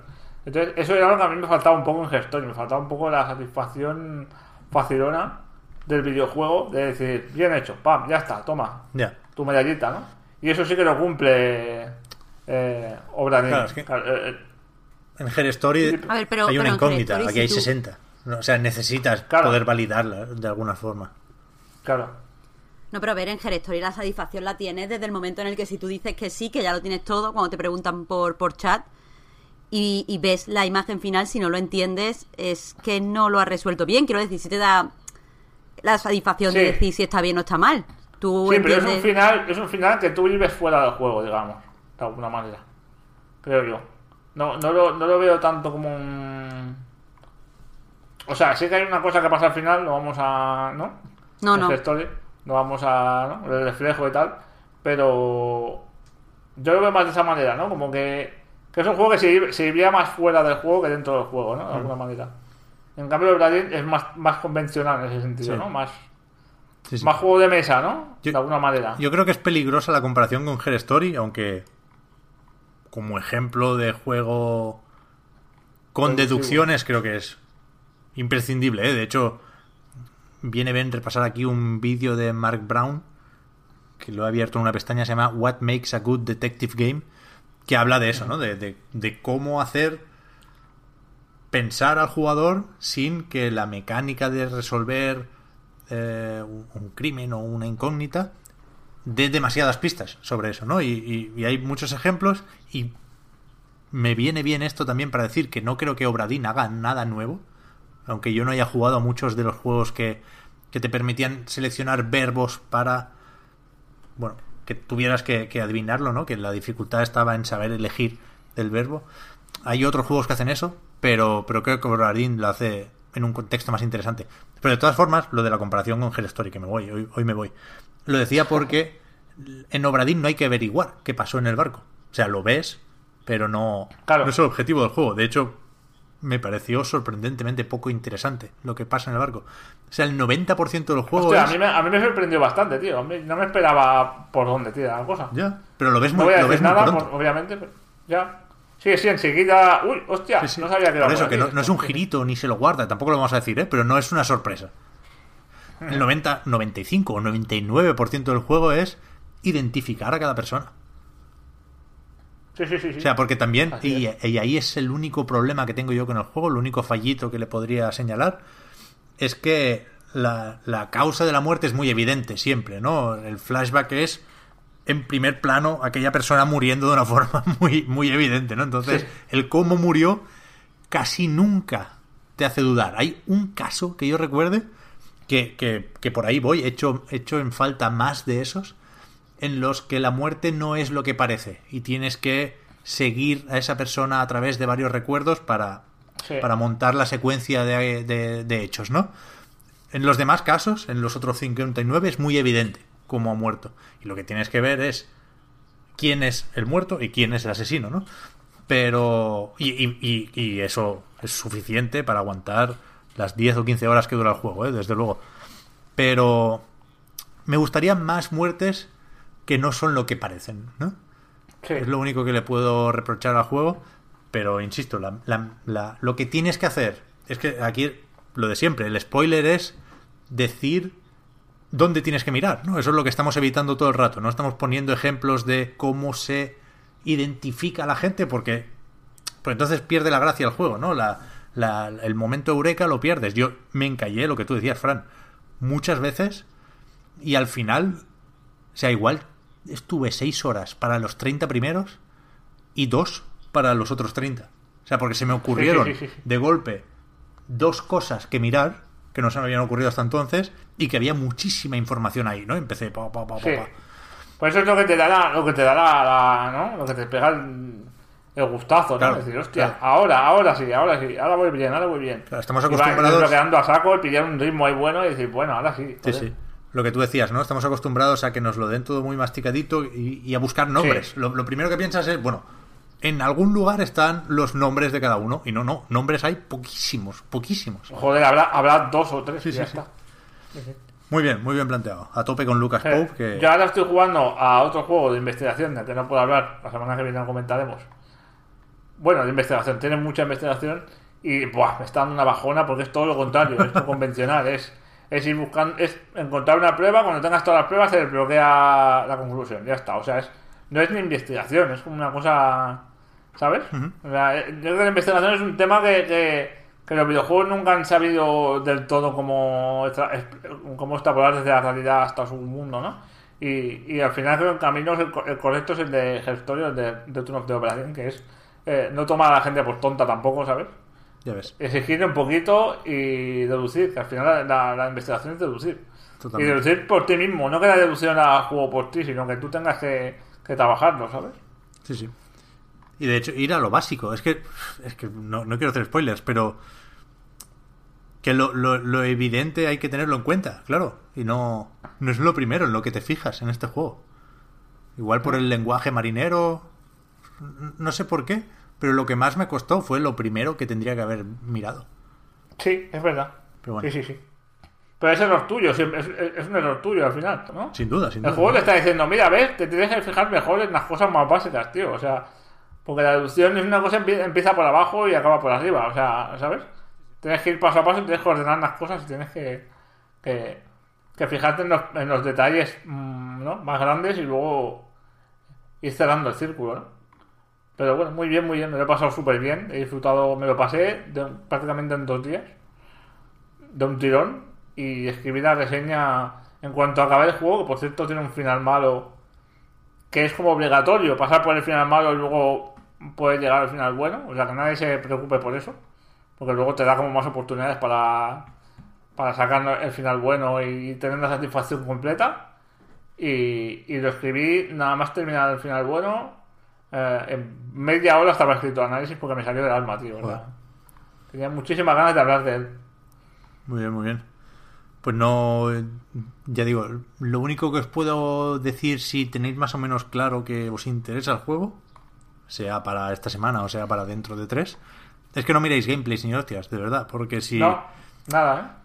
Entonces, eso era algo que a mí me faltaba un poco en gestor, me faltaba un poco la satisfacción facilona del videojuego, de decir, bien hecho, pam, ya está, toma, Ya. tu medallita, ¿no? Y eso sí que lo cumple eh, Obradín. Claro, es que- Claro, eh, eh, En Her Story A ver, pero- hay una incógnita, aquí si hay tú- 60. ¿no? O sea, necesitas Claro. poder validarla de alguna forma. claro. No, pero a ver, en Gerestory la satisfacción la tienes desde el momento en el que si tú dices que sí, que ya lo tienes todo, cuando te preguntan por, por chat y, y ves la imagen final, si no lo entiendes, es que no lo has resuelto bien. Quiero decir, si te da la satisfacción de decir si está bien o está mal. Tú Sí, pero es un final, es un final que tú vives fuera del juego, digamos, de alguna manera. Creo yo. No, no, lo, no lo veo tanto como un. O sea, sí que hay una cosa que pasa al final, lo vamos a. ¿No? No, no. Story, lo vamos a. ¿no? El reflejo y tal. Pero. Yo lo veo más de esa manera, ¿no? Como que. Que es un juego que se, se vivía más fuera del juego que dentro del juego, ¿no? De alguna manera. En cambio, el Bradin es más, más convencional en ese sentido, Sí. ¿no? Más, Sí, sí. más juego de mesa, ¿no? Yo- de alguna manera. Yo creo que es peligrosa la comparación con Her Story, aunque como ejemplo de juego con deducciones creo que es imprescindible. ¿eh? De hecho, viene bien repasar aquí un vídeo de Mark Brown, que lo he abierto en una pestaña, se llama What Makes a Good Detective Game, que habla de eso, ¿no? De, de- de cómo hacer pensar al jugador sin que la mecánica de resolver eh, un, crimen o una incógnita dé demasiadas pistas sobre eso, ¿no? Y, hay muchos ejemplos y me viene bien esto también para decir que no creo que Obradín haga nada nuevo, aunque yo no haya jugado a muchos de los juegos que, que te permitían seleccionar verbos para, bueno, que tuvieras que, que adivinarlo, ¿no? Que la dificultad estaba en saber elegir el verbo. Hay otros juegos que hacen eso, pero, pero creo que Obradín lo hace en un contexto más interesante. Pero de todas formas, lo de la comparación con Her Story, que me voy, hoy, hoy me voy. Lo decía porque en Obradín no hay que averiguar qué pasó en el barco. O sea, lo ves, pero no, Claro. no es el objetivo del juego. De hecho, me pareció sorprendentemente poco interesante lo que pasa en el barco. O sea, el 90% del juego Hostia, es... a, mí me, a mí me sorprendió bastante, tío. No me esperaba por dónde tira la cosa. Ya, pero lo ves No muy, voy a lo decir nada, por- obviamente. pero ya. Sí, sí, enseguida. Uy, hostia, Sí, sí. no sabía que era Por eso, por que no es un girito ni se lo guarda, tampoco lo vamos a decir, ¿eh? pero no es una sorpresa. El 90, 95 o 99% del juego es identificar a cada persona. Sí, sí, sí. sí. O sea, porque también, y, y ahí es el único problema que tengo yo con el juego, el único fallito que le podría señalar, es que la, la causa de la muerte es muy evidente siempre, ¿no? El flashback es en primer plano aquella persona muriendo de una <laughs> forma muy, muy evidente, ¿no? Entonces, Sí. el cómo murió casi nunca te hace dudar. Hay un caso que yo recuerde que, que, que por ahí voy, hecho, hecho en falta más de esos, en los que la muerte no es lo que parece y tienes que seguir a esa persona a través de varios recuerdos para, Sí. para montar la secuencia de, de- de hechos, ¿no? En los demás casos, en los otros 59, es muy evidente cómo ha muerto. Y lo que tienes que ver es quién es el muerto y quién es el asesino, ¿no? Pero. Y, y- y- y eso es suficiente para aguantar las 10 o 15 horas que dura el juego, ¿eh? Desde luego. Pero. Me gustarían más muertes que no son lo que parecen, ¿no? Sí. Es lo único que le puedo reprochar al juego. Pero insisto, la- la- la- lo que tienes que hacer es que aquí lo de siempre, el spoiler es decir dónde tienes que mirar, ¿no? Eso es lo que estamos evitando todo el rato. No estamos poniendo ejemplos de cómo se identifica a la gente porque pues entonces pierde la gracia el juego, ¿no? La, la- el momento eureka lo pierdes. Yo me encallé lo que tú decías, Fran, muchas veces y al final, o sea, igual estuve seis horas para los 30 primeros y dos para los otros 30. O sea, porque se me ocurrieron sí, sí, sí. de golpe dos cosas que mirar que no se me habían ocurrido hasta entonces y que había muchísima información ahí, ¿no? Empecé pa, pa, pa, pa, Sí. Pues eso es lo que te da la, lo que te da la, ¿no? Lo que te pega el, el gustazo, ¿no? Claro, decir, hostia, claro. ahora, ahora sí, ahora sí, ahora voy bien, ahora voy bien. Claro, estamos Y va acostumbrados- a saco, pillar un ritmo ahí bueno y decir, bueno, ahora sí. Sí, joder. sí. Lo que tú decías, ¿no? Estamos acostumbrados a que nos lo den todo muy masticadito y, y a buscar nombres. Sí. Lo, lo primero que piensas es, bueno, en algún lugar están los nombres de cada uno. Y no, no, nombres hay poquísimos, poquísimos. Joder, habrá, habrá dos o tres Sí, y ya sí, sí. está. Muy bien, muy bien planteado. A tope con Lucas Eh, Pope, que... Yo ahora estoy jugando a otro juego de investigación del que no puedo hablar, la semana que viene lo comentaremos. Bueno, de investigación, tiene mucha investigación y buah, me está dando una bajona porque es todo lo contrario, es lo <laughs> convencional, es es ir buscando, es encontrar una prueba, cuando tengas todas las pruebas se desbloquea la conclusión, ya está. O sea, es, no es ni investigación, es como una cosa, ¿sabes? O sea, eh, yo creo que la investigación es un tema que, que, que los videojuegos nunca han sabido del todo cómo, cómo extrapolar desde la realidad hasta su mundo, ¿no? Y, y al final creo que el camino es el, el correcto es el de Gestorio, el de, de Turn of the Operation, que es eh, no tomar a la gente por tonta tampoco, ¿sabes? Ya ves. exigir un poquito y deducir, que al final la, investigación es deducir. Totalmente. Y deducir por ti mismo, no que la deducción la juego por ti, sino que tú tengas que, que trabajarlo, ¿sabes? Sí, sí. Y de hecho, ir a lo básico. Es que, es que no, no quiero hacer spoilers, pero que lo, lo- lo evidente hay que tenerlo en cuenta, claro. Y no, no es lo primero en lo que te fijas en este juego. Igual por el lenguaje marinero, no sé por qué, pero lo que más me costó fue lo primero que tendría que haber mirado. Sí, es verdad. Pero bueno. Sí, sí, sí. Pero es error tuyo, es, es- un error tuyo al final, ¿no? Sin duda, sin El duda. juego te está diciendo, mira, ves, te tienes que fijar mejor en las cosas más básicas, tío. O sea, porque la deducción es una cosa empieza por abajo y acaba por arriba. O sea, ¿sabes? Tienes que ir paso a paso, tienes que ordenar las cosas y tienes que, que, que fijarte en los, en los detalles mm, ¿no? más grandes y luego ir cerrando el círculo, ¿no? Pero bueno, muy bien, muy bien. Me lo he pasado súper bien. He disfrutado, me lo pasé de- prácticamente en dos días. De un tirón. Y escribí la reseña en cuanto acabé el juego, que por cierto tiene un final malo. Que es como obligatorio pasar por el final malo y luego poder llegar al final bueno. O sea que nadie se preocupe por eso. Porque luego te da como más oportunidades para, para sacar el final bueno y tener la satisfacción completa. Y, y lo escribí nada más terminar el final bueno. Eh, en media hora estaba escrito análisis porque me salió del alma, tío. Joder. tenía muchísimas ganas de hablar de él. Muy bien, muy bien. Pues no, eh, ya digo, lo único que os puedo decir si tenéis más o menos claro que os interesa el juego, sea para esta semana o sea para dentro de tres, es que no miréis gameplays ni hostias, de verdad, porque si... No, nada,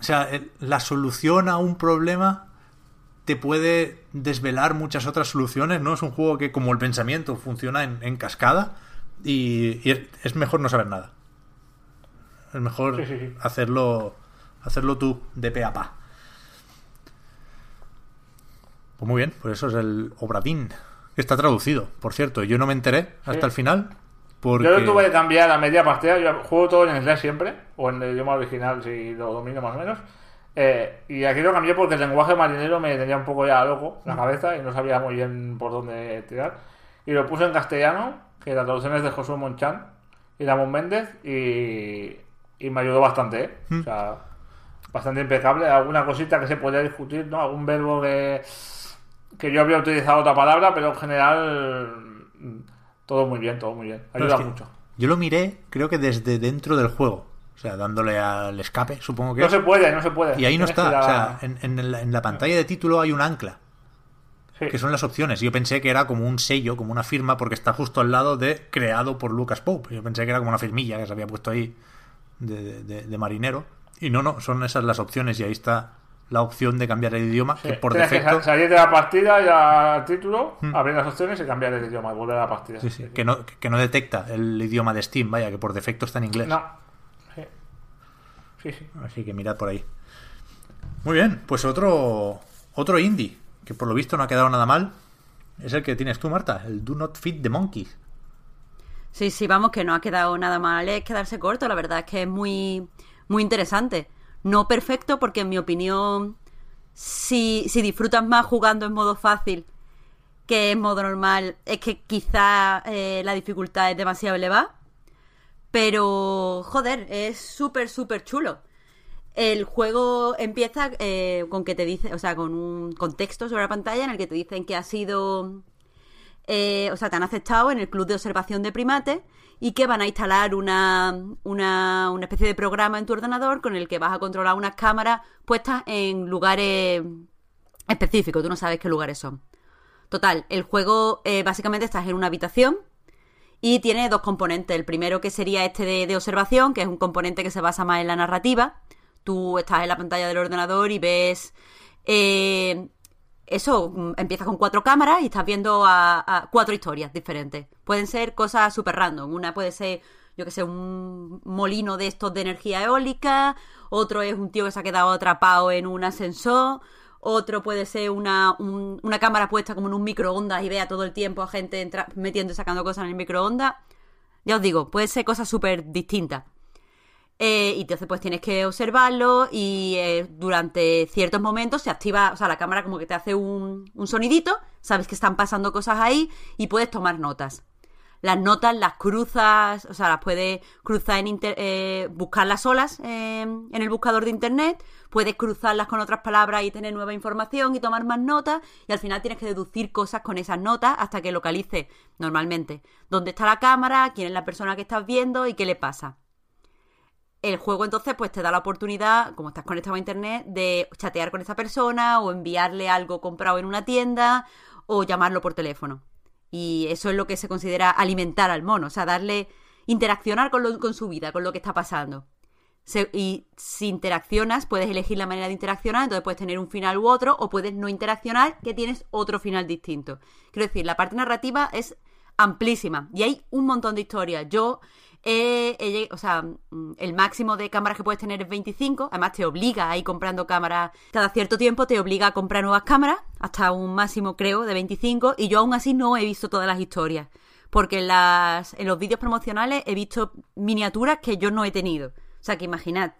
O sea, el- la solución a un problema te puede desvelar muchas otras soluciones, ¿no? Es un juego que como el pensamiento funciona en, en cascada y, y es, mejor no saber nada. Es mejor Sí, sí, sí. hacerlo hacerlo tú de pe a pa. Pues muy bien, pues eso es el Obradín, que está traducido, por cierto. Yo no me enteré hasta el final porque... Yo lo tuve que cambiar a media partida. Yo juego todo en inglés siempre, o en el idioma original si lo domino más o menos. Eh, y aquí lo cambié porque el lenguaje marinero me tenía un poco ya loco la cabeza y no sabía muy bien por dónde tirar. Y lo puse en castellano, que la traducción es de Josué Monchan y Ramón Méndez, y, y me ayudó bastante, ¿eh? Mm. O sea, bastante impecable. Alguna cosita que se podía discutir, ¿no? Algún verbo que, que yo había utilizado otra palabra, pero en general mm, todo muy bien, todo muy bien. No, Ayuda es que mucho. Yo lo miré, creo que desde dentro del juego. O sea, dándole al escape, supongo que No es. se puede, no se puede. Y ahí no que está. O sea, en, en la pantalla de título hay un ancla, Sí. que son las opciones. Yo pensé que era como un sello, como una firma, porque está justo al lado de creado por Lucas Pope. Yo pensé que era como una firmilla que se había puesto ahí de, de- de marinero. Y no, no, son esas las opciones. Y ahí está la opción de cambiar el idioma, que por Tienes que defecto. sa- salir de la partida y al título, abrir las opciones y cambiar el idioma y volver a la partida. Hmm. Sí, sí, que, no, que no detecta el idioma de Steam, vaya, que por defecto está en inglés. No. Sí. Sí, sí. Así que mirad por ahí. Muy bien, pues otro otro indie, que por lo visto no ha quedado nada mal, es el que tienes tú, Marta, el Do Not Feed the Monkeys. Sí, sí, vamos, que no ha quedado nada mal, es quedarse corto, la verdad es que es muy, muy interesante. No perfecto, porque en mi opinión, si, si disfrutas más jugando en modo fácil que en modo normal, es que quizá eh, la dificultad es demasiado elevada. Pero, joder, es súper, súper chulo. El juego empieza eh, con que te dice, o sea, con un contexto sobre la pantalla en el que te dicen que ha sido eh, o sea, te han aceptado en el club de observación de primates y que van a instalar una, una, una especie de programa en tu ordenador con el que vas a controlar unas cámaras puestas en lugares específicos. Tú no sabes qué lugares son. Total, el juego eh, básicamente estás en una habitación y tiene dos componentes. El primero que sería este de, de observación, que es un componente que se basa más en la narrativa. Tú estás en la pantalla del ordenador y ves eh, eso, mm, empieza con cuatro cámaras y estás viendo a, a cuatro historias diferentes. Pueden ser cosas súper random. Una puede ser, yo que sé, un molino de estos de energía eólica, otro es un tío que se ha quedado atrapado en un ascensor, otro puede ser una, un- una cámara puesta como en un microondas y vea todo el tiempo a gente entra- metiendo y sacando cosas en el microondas. Ya os digo, puede ser cosas súper distintas. Eh, y entonces pues tienes que observarlo y eh, durante ciertos momentos se activa, o sea, la cámara como que te hace un, un sonidito, sabes que están pasando cosas ahí y puedes tomar notas. Las notas las cruzas, o sea, las puedes cruzar en inter- eh, buscarlas solas eh, en el buscador de internet, puedes cruzarlas con otras palabras y tener nueva información y tomar más notas y al final tienes que deducir cosas con esas notas hasta que localices normalmente dónde está la cámara, quién es la persona que estás viendo y qué le pasa el juego entonces pues te da la oportunidad, como estás conectado a internet, de chatear con esa persona o enviarle algo comprado en una tienda o llamarlo por teléfono. Y eso es lo que se considera alimentar al mono, o sea, darle interaccionar con, lo- con su vida, con lo que está pasando. Y si interaccionas, puedes elegir la manera de interaccionar, entonces puedes tener un final u otro, o puedes no interaccionar, que tienes otro final distinto. Quiero decir, la parte narrativa es amplísima y hay un montón de historias. Yo, lleg- o sea, mm, el máximo de cámaras que puedes tener es 25, además te obliga a ir comprando cámaras, cada cierto tiempo te obliga a comprar nuevas cámaras, hasta un máximo creo de 25, y yo aún así no he visto todas las historias. Porque en, las, en los vídeos promocionales he visto miniaturas que yo no he tenido. O sea, que imaginad.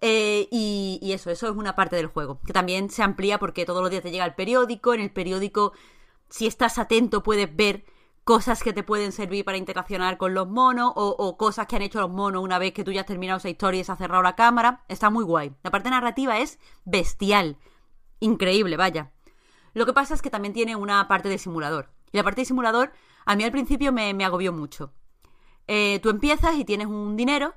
Eh, y, y eso, eso es una parte del juego, que también se amplía porque todos los días te llega el periódico, en el periódico, si estás atento, puedes ver cosas que te pueden servir para interaccionar con los monos o, cosas que han hecho los monos una vez que tú ya has terminado esa historia y se ha cerrado la cámara. Está muy guay. La parte narrativa es bestial. Increíble, vaya. Lo que pasa es que también tiene una parte de simulador. Y la parte de simulador a mí al principio me, agobió mucho. Eh, tú empiezas y tienes un dinero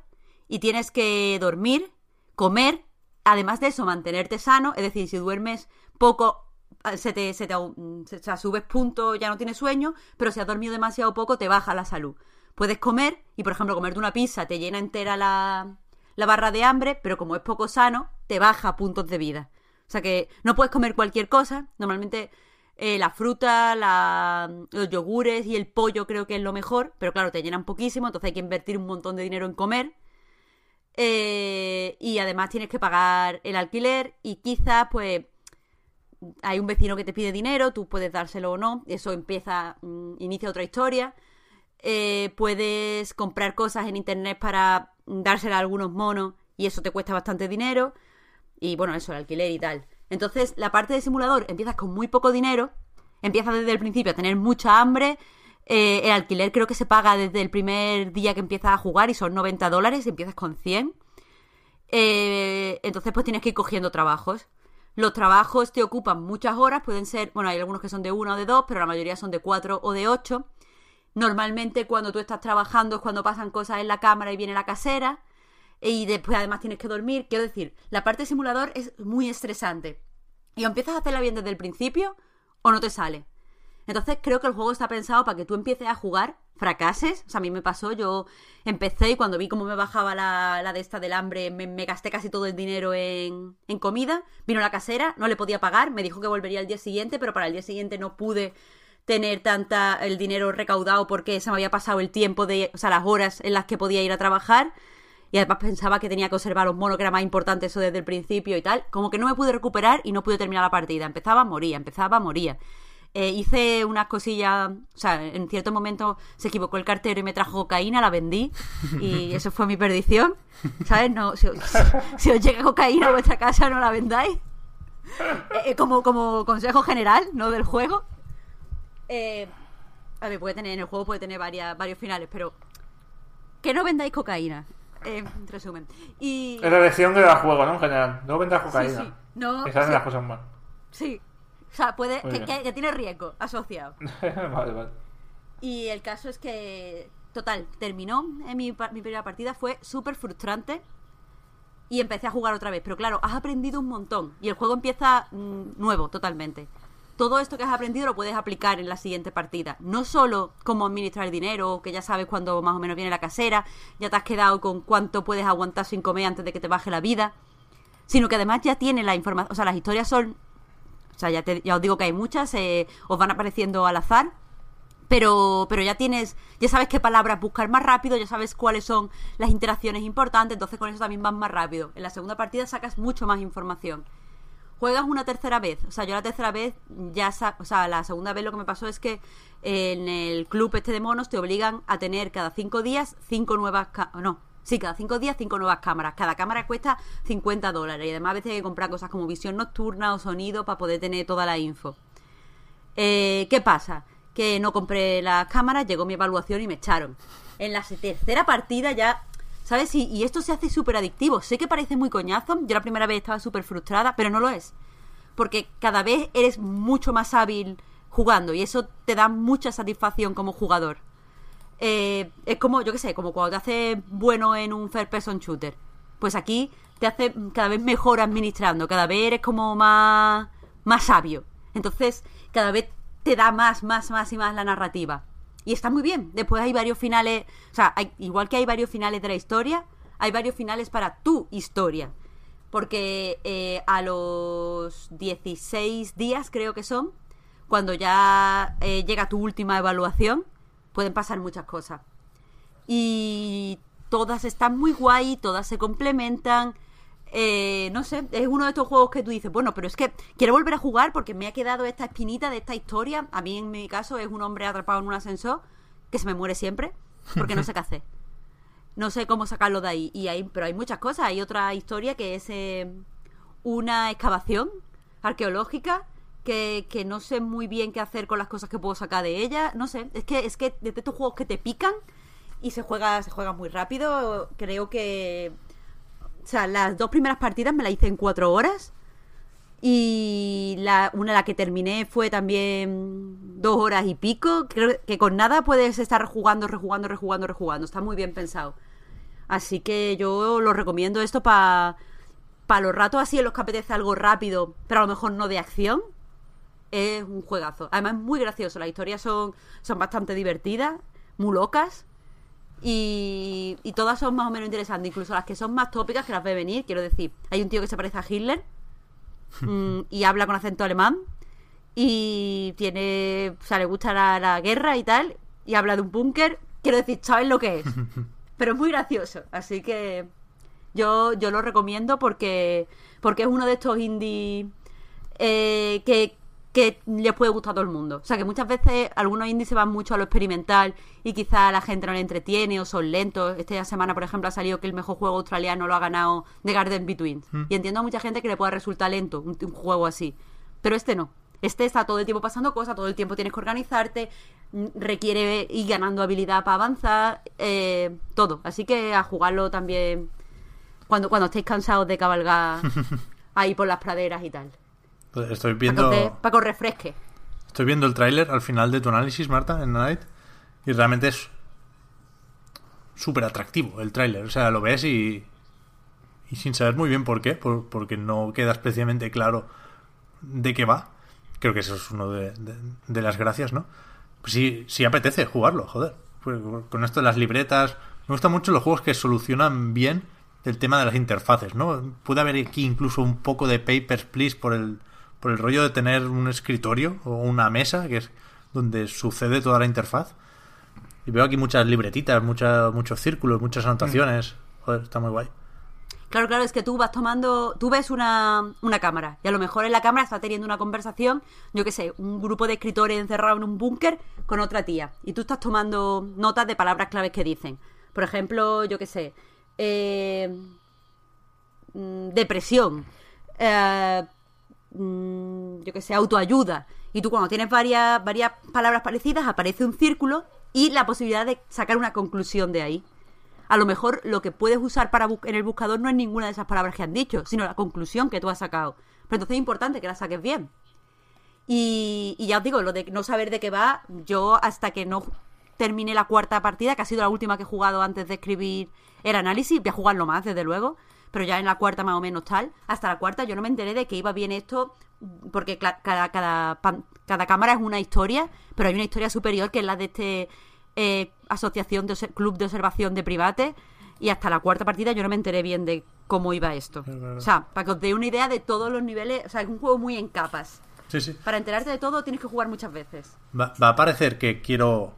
y tienes que dormir, comer, además de eso, mantenerte sano. Es decir, si duermes poco, se te, se te mm, se- subes puntos, ya no tienes sueño, pero si has dormido demasiado poco, te baja la salud. Puedes comer y, por ejemplo, comerte una pizza te llena entera la, la barra de hambre, pero como es poco sano, te baja puntos de vida. O sea que no puedes comer cualquier cosa. Normalmente eh, la fruta, los yogures y el pollo creo que es lo mejor, pero claro, te llenan poquísimo, entonces hay que invertir un montón de dinero en comer. Eh, y además tienes que pagar el alquiler y quizás pues hay un vecino que te pide dinero, tú puedes dárselo o no, eso empieza, mm, inicia otra historia. Eh, puedes comprar cosas en internet para dársela a algunos monos y eso te cuesta bastante dinero. Y bueno, eso, el alquiler y tal. Entonces, la parte de simulador empiezas con muy poco dinero, empiezas desde el principio a tener mucha hambre. eh, el alquiler creo que se paga desde el primer día que empiezas a jugar y son 90 dólares, empiezas con 100. Eh, entonces, pues tienes que ir cogiendo trabajos. Los trabajos te ocupan muchas horas, pueden ser, bueno, hay algunos que son de una o de dos, pero la mayoría son de cuatro o de ocho. Normalmente cuando tú estás trabajando es cuando pasan cosas en la cámara y viene la casera. Y después además tienes que dormir. Quiero decir, la parte simulador es muy estresante. Y o empiezas a hacerla bien desde el principio o no te sale. Entonces creo que el juego está pensado para que tú empieces a jugar, fracases. O sea, a mí me pasó, yo empecé y cuando vi cómo me bajaba la, la de esta del hambre, me, me gasté casi todo el dinero en, en comida. Vino la casera, no le podía pagar, me dijo que volvería el día siguiente, pero para el día siguiente no pude tener tanta el dinero recaudado porque se me había pasado el tiempo de, o sea, las horas en las que podía ir a trabajar. Y además pensaba que tenía que observar los monos, que era más importante eso desde el principio y tal. Como que no me pude recuperar y no pude terminar la partida. Empezaba, moría, empezaba, moría. Eh, hice unas cosillas, o sea, en cierto momento se equivocó el cartero y me trajo cocaína, la vendí y <laughs> eso fue mi perdición, ¿sabes? No, si, os, si os llega cocaína a vuestra casa no la vendáis. Eh, como, como consejo general, no del juego. Eh, a ver, puede tener, en el juego puede tener varias, varios finales, pero que no vendáis cocaína, eh, en resumen. Y... Es la lección del juego, ¿no? En general. No vendas cocaína. sí. No, Esas sí. las cosas más. Sí, o sea, puede, que, que- que tiene riesgo asociado. <laughs> vale, vale. Y el caso es que, total, terminó en mi, primera partida, fue súper frustrante y empecé a jugar otra vez. Pero claro, has aprendido un montón y el juego empieza mm, nuevo totalmente. Todo esto que has aprendido lo puedes aplicar en la siguiente partida. No solo cómo administrar dinero, que ya sabes cuándo más o menos viene la casera, ya te has quedado con cuánto puedes aguantar sin comer antes de que te baje la vida, sino que además ya tienes la información, o sea, las historias son, sea, ya, te- ya os digo que hay muchas, eh, os van apareciendo al azar, pero, pero ya tienes, ya sabes qué palabras buscar más rápido, ya sabes cuáles son las interacciones importantes, entonces con eso también vas más rápido. En la segunda partida sacas mucho más información. Juegas una tercera vez, o sea, yo la tercera vez ya, o sea, la segunda vez lo que me pasó es que en el club este de monos te obligan a tener cada cinco días cinco nuevas, no, sí, cada cinco días cinco nuevas cámaras. Cada cámara cuesta 50 dólares y además a veces hay que comprar cosas como visión nocturna o sonido para poder tener toda la info. Eh, ¿Qué pasa? que no compré las cámaras, llegó mi evaluación y me echaron. En la tercera partida ya, ¿sabes? Y, y esto se hace súper adictivo. Sé que parece muy coñazo, yo la primera vez estaba súper frustrada, pero no lo es. Porque cada vez eres mucho más hábil jugando y eso te da mucha satisfacción como jugador. Eh, es como, yo qué sé, como cuando te haces bueno en un first person shooter. Pues aquí te hace cada vez mejor administrando, cada vez eres como más, más sabio. Entonces, cada vez te da más, más, más y más la narrativa. Y está muy bien. Después hay varios finales, o sea, igual que hay varios finales de la historia, hay varios finales para tu historia. Porque eh, a los 16 días creo que son, cuando ya eh, llega tu última evaluación, pueden pasar muchas cosas. Y todas están muy guay, todas se complementan eh, no sé, es uno de estos juegos que tú dices, bueno, pero es que quiero volver a jugar porque me ha quedado esta espinita de esta historia. A mí, en mi caso, es un hombre atrapado en un ascensor que se me muere siempre porque no sé qué <laughs> hacer. No sé cómo sacarlo de ahí. Y hay, pero hay muchas cosas. Hay otra historia que es eh, una excavación arqueológica que, no sé muy bien qué hacer con las cosas que puedo sacar de ella. No sé, es que es que de estos juegos que te pican y se juega, se juega muy rápido, creo que o sea, las dos primeras partidas me las hice en cuatro horas. Y la, una la que terminé fue también dos horas y pico. Creo que con nada puedes estar rejugando, rejugando, rejugando, rejugando. Está muy bien pensado. Así que yo lo recomiendo esto para para los ratos así en los que apetece algo rápido, pero a lo mejor no de acción. Es un juegazo. Además es muy gracioso. Las historias son, son bastante divertidas, muy locas. Y, todas son más o menos interesantes, incluso las que son más tópicas que las ve venir. Quiero decir, hay un tío que se parece a Hitler <laughs> mm, y habla con acento alemán y tiene, o sea, le gusta la, guerra y tal, y habla de un búnker. Quiero decir, sabes lo que es, <laughs> pero es muy gracioso, así que yo, yo lo recomiendo porque, porque es uno de estos indies eh, que, que les puede gustar a todo el mundo. O sea, que muchas veces algunos indies se van mucho a lo experimental y quizá a la gente no le entretiene o son lentos. Esta semana, por ejemplo, ha salido que el mejor juego australiano lo ha ganado The Garden Between. Hmm. Y entiendo a mucha gente que le pueda resultar lento un, juego así. Pero este no. Este está todo el tiempo pasando cosas, todo el tiempo tienes que organizarte, mm, requiere ir ganando habilidad para avanzar, eh, todo. Así que a jugarlo también cuando, cuando estéis cansados de cabalgar <laughs> ahí por las praderas y tal. Pues estoy viendo. Para que, refresque. Estoy viendo el tráiler al final de tu análisis, Marta, en Night. Y realmente es súper atractivo el tráiler. O sea, lo ves y. Y sin saber muy bien por qué, porque no queda especialmente claro de qué va. Creo que eso es uno de, las gracias, ¿no? Pues sí, sí apetece jugarlo, joder. Pues con esto de las libretas. Me gustan mucho los juegos que solucionan bien el tema de las interfaces, ¿no? Puede haber aquí incluso un poco de Papers, Please por el por el rollo de tener un escritorio o una mesa, que es donde sucede toda la interfaz. Y veo aquí muchas libretitas, muchos círculos, muchas anotaciones. Mm. Joder, está muy guay. Claro, claro, es que tú vas tomando, tú ves una, una cámara y a lo mejor en la cámara está teniendo una conversación, yo qué sé, un grupo de escritores encerrado en un búnker con otra tía y tú estás tomando notas de palabras claves que dicen. Por ejemplo, yo qué sé, eh, mm, depresión, eh, yo que sé, autoayuda. Y tú cuando tienes varias, varias palabras parecidas, aparece un círculo y la posibilidad de sacar una conclusión de ahí. A lo mejor lo que puedes usar para en el buscador no es ninguna de esas palabras que han dicho, sino la conclusión que tú has sacado. Pero entonces es importante que la saques bien. Y, y ya os digo, lo de no saber de qué va, yo hasta que no termine la cuarta partida, que ha sido la última que he jugado antes de escribir el análisis, voy a jugarlo más, desde luego pero ya en la cuarta más o menos tal. Hasta la cuarta yo no me enteré de que iba bien esto, porque cada, cada, cada cámara es una historia, pero hay una historia superior que es la de este eh, asociación de club de observación de privates. Y hasta la cuarta partida yo no me enteré bien de cómo iba esto. O sea, para que os dé una idea de todos los niveles. O sea, es un juego muy en capas. Sí, sí. Para enterarte de todo tienes que jugar muchas veces. Va, va a parecer que quiero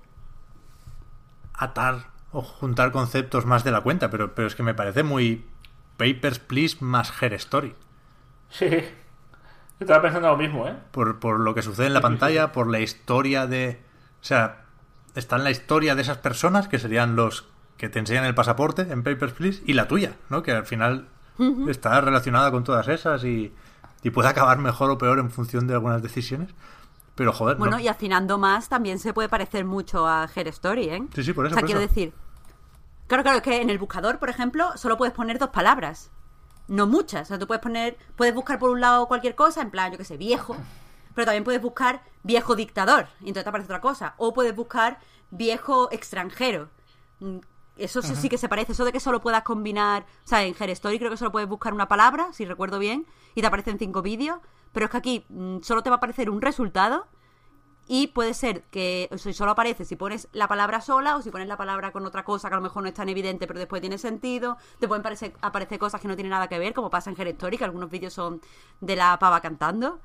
atar o juntar conceptos más de la cuenta, pero, pero es que me parece muy Papers, Please más Her Story. Sí. Yo estaba pensando lo mismo, ¿eh? Por, por lo que sucede en la pantalla, por la historia de... O sea, está en la historia de esas personas, que serían los que te enseñan el pasaporte en Papers, Please, y la tuya, ¿no? Que al final está relacionada con todas esas y, y puede acabar mejor o peor en función de algunas decisiones. Pero joder, Bueno, no. y afinando más también se puede parecer mucho a Her Story, ¿eh? Sí, sí, por eso, O sea, por quiero eso. decir. Claro, claro, es que en el buscador, por ejemplo, solo puedes poner dos palabras. No muchas. O sea, tú puedes poner. Puedes buscar por un lado cualquier cosa, en plan, yo qué sé, viejo. Pero también puedes buscar viejo dictador. Y entonces te aparece otra cosa. O puedes buscar viejo extranjero. Mm, Eso sí- que se parece. Eso de que solo puedas combinar. O sea, en Story creo que solo puedes buscar una palabra, si recuerdo bien. Y te aparecen cinco vídeos. Pero es que aquí mm, solo te va a aparecer un resultado. Y puede ser que o sea, solo aparece si pones la palabra sola o si pones la palabra con otra cosa que a lo mejor no es tan evidente pero después tiene sentido. Te pueden parecer, aparecer cosas que no tienen nada que ver, como pasa en Her Story, que algunos vídeos son de la pava cantando.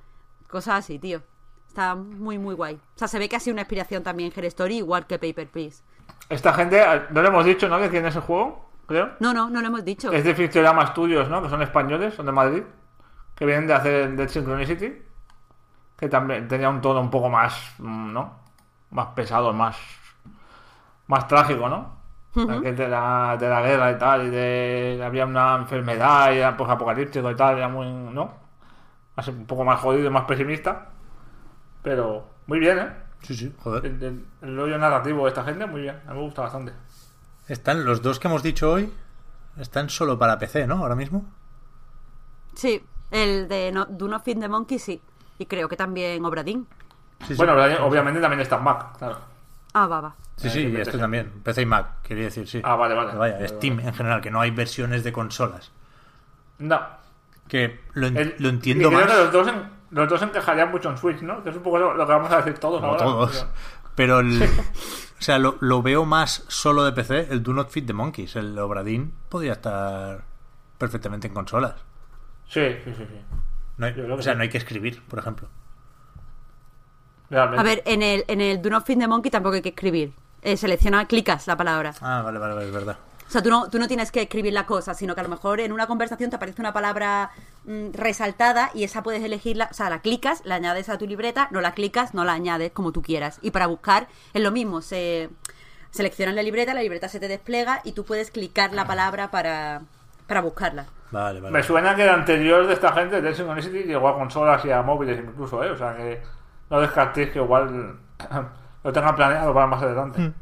Cosas así, tío. Está muy, muy guay. O sea, se ve que ha sido una inspiración también Her Story, igual que Paper Please. Esta gente, no le hemos dicho, ¿no? Que tiene ese juego, creo. No, no, no lo hemos dicho. Es de Fictorama Studios, ¿no? Que son españoles, son de Madrid. Que vienen de hacer Dead Synchronicity. Que también tenía un tono un poco más, mm, ¿no? Más pesado, más. Más trágico, ¿no? De, la, de la guerra y tal. Y de. Había una enfermedad y era pues, apocalíptico y tal. Era muy. ¿No? Así, un poco más jodido y más pesimista. Pero. Muy bien, ¿eh? Sí, sí, joder. El, el, el rollo narrativo de esta gente, muy bien. A mí me gusta bastante. Están los dos que hemos dicho hoy. Están solo para PC, ¿no? Ahora mismo. Sí, el de no, Do Not Feed the Monkey, sí. Y creo que también Obradín. Sí, sí. Bueno, obviamente también está en Mac, claro. Ah, va, va. Sí, sí, Eh, y este PC. también. PC y Mac, quería decir, sí. Ah, vale, vale. Vaya, Vale, Steam vale. en general, que no hay versiones de consolas. No. Que lo, en- El- lo entiendo y creo más. que los dos, en- los dos encajarían mucho en Switch, ¿no? Que es un poco lo, lo que vamos a decir todos Como ahora. todos. Pero el, o sea, lo, lo veo más solo de PC, el Do Not Fit the Monkeys. El Obradín podría estar perfectamente en consolas. Sí, sí, sí, sí. No hay- o sea, sí. no hay que escribir, por ejemplo. Realmente. A ver, en el, en el Do Not Feed the Monkey tampoco hay que escribir. Eh, selecciona, clicas la palabra. Ah, vale, vale, vale, es verdad. O sea, tú no, tú no tienes que escribir la cosa, sino que a lo mejor en una conversación te aparece una palabra mm, resaltada y esa puedes elegirla, o sea, la clicas, la añades a tu libreta, no la clicas, no la añades, como tú quieras. Y para buscar es lo mismo, se seleccionas la libreta, la libreta se te despliega y tú puedes clicar la palabra para, para buscarla. Vale, vale. Me suena que el anterior de esta gente, Dead Synchronicity, llegó a consolas y a móviles incluso, ¿eh? O sea que no descartéis que igual <clears throat> lo tengan planeado para más adelante.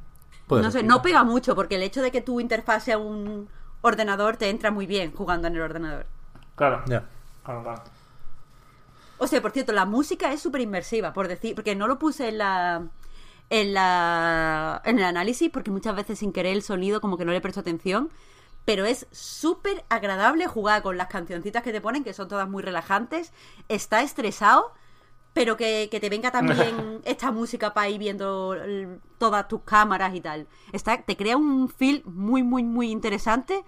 Puede no sé, no pega mucho porque el hecho de que tu interfaz sea un ordenador te entra muy bien jugando en el ordenador. Claro. Ya. claro, claro. O sea, por cierto, la música es súper inmersiva, por decir, porque no lo puse en la, en la en el análisis, porque muchas veces sin querer el sonido como que no le presto atención, pero es súper agradable jugar con las cancioncitas que te ponen, que son todas muy relajantes. Está estresado, pero que, que te venga también <laughs> esta música para ir viendo el- todas tus cámaras y tal. Está, te crea un feel muy, muy, muy interesante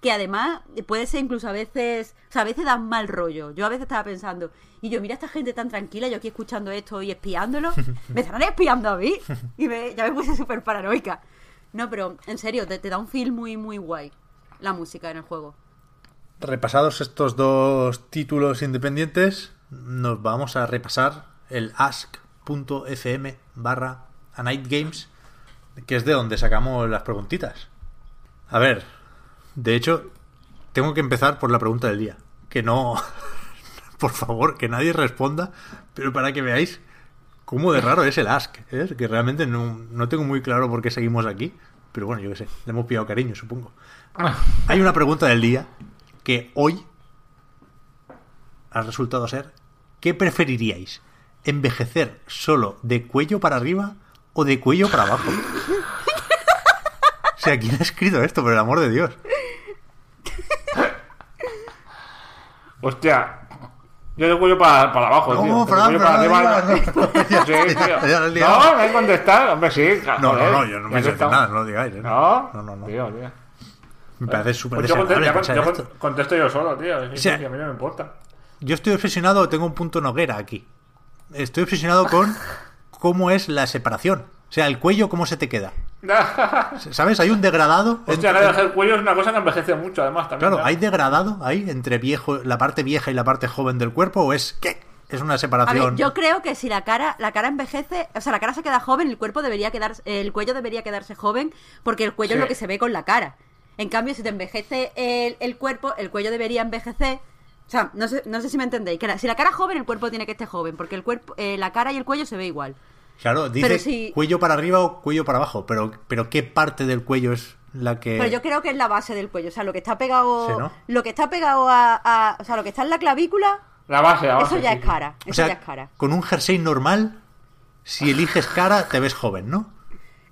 que además puede ser incluso a veces, o sea, a veces da mal rollo. Yo a veces estaba pensando, y yo, mira a esta gente tan tranquila, yo aquí escuchando esto y espiándolo, <laughs> me estarán espiando a mí. Y me- ya me puse súper paranoica. No, pero en serio, te, da un feel muy, muy guay la música en el juego. Repasados estos dos títulos independientes, nos vamos a repasar el ask.fm barra a Night Games, que es de donde sacamos las preguntitas. A ver, de hecho, tengo que empezar por la pregunta del día. Que no, <laughs> por favor, que nadie responda, pero para que veáis cómo de raro es el ask. ¿eh? Que realmente no, no tengo muy claro por qué seguimos aquí, pero bueno, yo qué sé, le hemos pillado cariño, supongo. Hay una pregunta del día que hoy ha resultado ser ¿qué preferiríais? ¿Envejecer solo de cuello para arriba o de cuello para abajo? O sea, ¿quién ha escrito esto, por el amor de Dios? Hostia. Yo de cuello para, para abajo, tío. No, Fran, cuello para arriba, no, no. tío. hay contestar. Hombre, sí. No, no, no, yo no me está. nada, no lo digáis. ¿eh? No, no, no. Tío, tío. Me parece súper Pues yo, contesto, desagradable yo esto. con- contesto yo solo, tío. A mí no me importa. Yo estoy obsesionado, tengo un punto noguera aquí. estoy obsesionado con cómo es la separación. O sea, el cuello, ¿cómo se te queda? <laughs> ¿Sabes? Hay un degradado. Hostia, entre- el cuello es una cosa que envejece mucho, además, también. Claro. ¿hay degradado ahí entre viejo, la parte vieja y la parte joven del cuerpo? ¿O es qué? Es una A separación. ver, yo creo que si la cara, la cara envejece, o sea, la cara se queda joven, el cuerpo debería quedar, el cuello debería quedarse joven, porque el cuello Sí. es lo que se ve con la cara. En cambio, si te envejece el, el cuerpo, el cuello debería envejecer. O sea, no sé, no sé si me entendéis. Que la- si la cara es joven, el cuerpo tiene que estar joven, porque el cuerpo, eh, la cara y el cuello se ve igual. Claro, dice si- cuello para arriba o cuello para abajo. Pero, pero ¿qué parte del cuello es la que. Pero yo creo que es la base del cuello, o sea, lo que está pegado, Sí, ¿no? lo que está pegado a, a- o sea, lo que está en la clavícula, La base, la base. eso ya sí, es cara, eso O sea, ya es cara. con un jersey normal, si eliges cara, te ves joven, ¿no?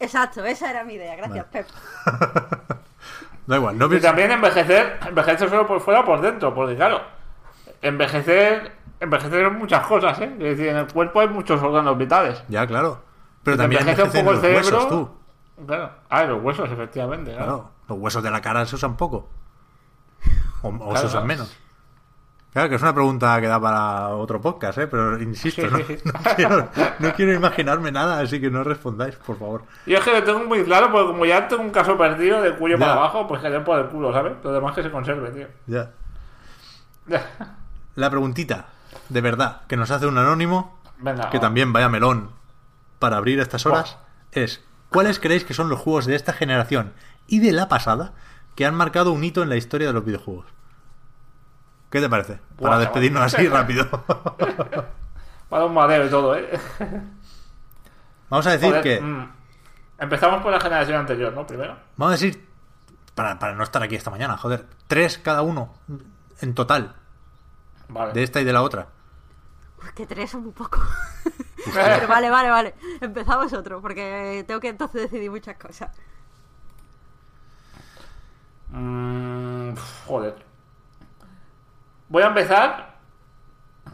Exacto, esa era mi idea, gracias, Pep. <laughs> Da igual, no Y también envejecer, envejecer solo por fuera o por dentro, porque claro, envejecer, envejecer muchas cosas, ¿eh? Es decir, en el cuerpo hay muchos órganos vitales. Ya, claro. Pero Si también envejece un poco los el huesos, cerebro. tú. Claro. Ah, los huesos, efectivamente, claro. Claro, los huesos de la cara se usan poco. O, o se usan menos. Claro, que es una pregunta que da para otro podcast, ¿eh? Pero insisto, Sí, no, sí, sí. no quiero, no quiero imaginarme nada, así que no respondáis, por favor. Yo es que lo tengo muy claro, porque como ya tengo un caso perdido de cuello Ya. para abajo, pues que por el culo, ¿sabes? Lo demás que se conserve, tío. Ya. <laughs> La preguntita, de verdad, que nos hace un anónimo, Venga. que también vaya melón para abrir a estas horas, es ¿cuáles creéis que son los juegos de esta generación y de la pasada que han marcado un hito en la historia de los videojuegos? ¿Qué te parece? Para despedirnos así rápido. <laughs> Para un madero y todo, ¿eh? Vamos a decir Joder, que... mm. Empezamos por la generación anterior, ¿no? Primero. Vamos a decir, para, para no estar aquí esta mañana, joder, tres cada uno en total, Vale. de esta y de la otra. Uy, que tres son muy poco. <laughs> Pero vale, vale, vale. Empezamos otro, porque tengo que entonces decidir muchas cosas. Mm, joder. Voy a empezar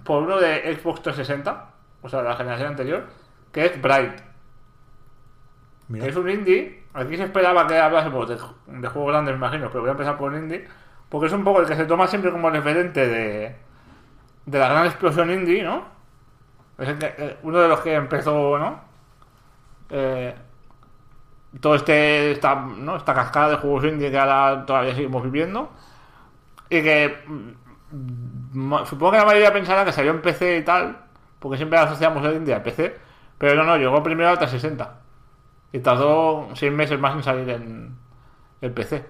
por uno de Xbox 360, o sea, de la generación anterior, que es Bright. Mira. Es un indie. Aquí se esperaba que hablásemos de, de juegos grandes, me imagino, pero voy a empezar por un indie. Porque es un poco el que se toma siempre como referente de, de la gran explosión indie, ¿no? Es el que- eh, uno de los que empezó, ¿no? Eh, todo este esta, ¿no? esta cascada de juegos indie que ahora todavía seguimos viviendo. Y que mm, supongo que la mayoría pensará que salió en PC y tal, porque siempre asociamos el indie a PC. Pero no, no, llegó primero al 360. Y tardó seis meses más en salir en el PC.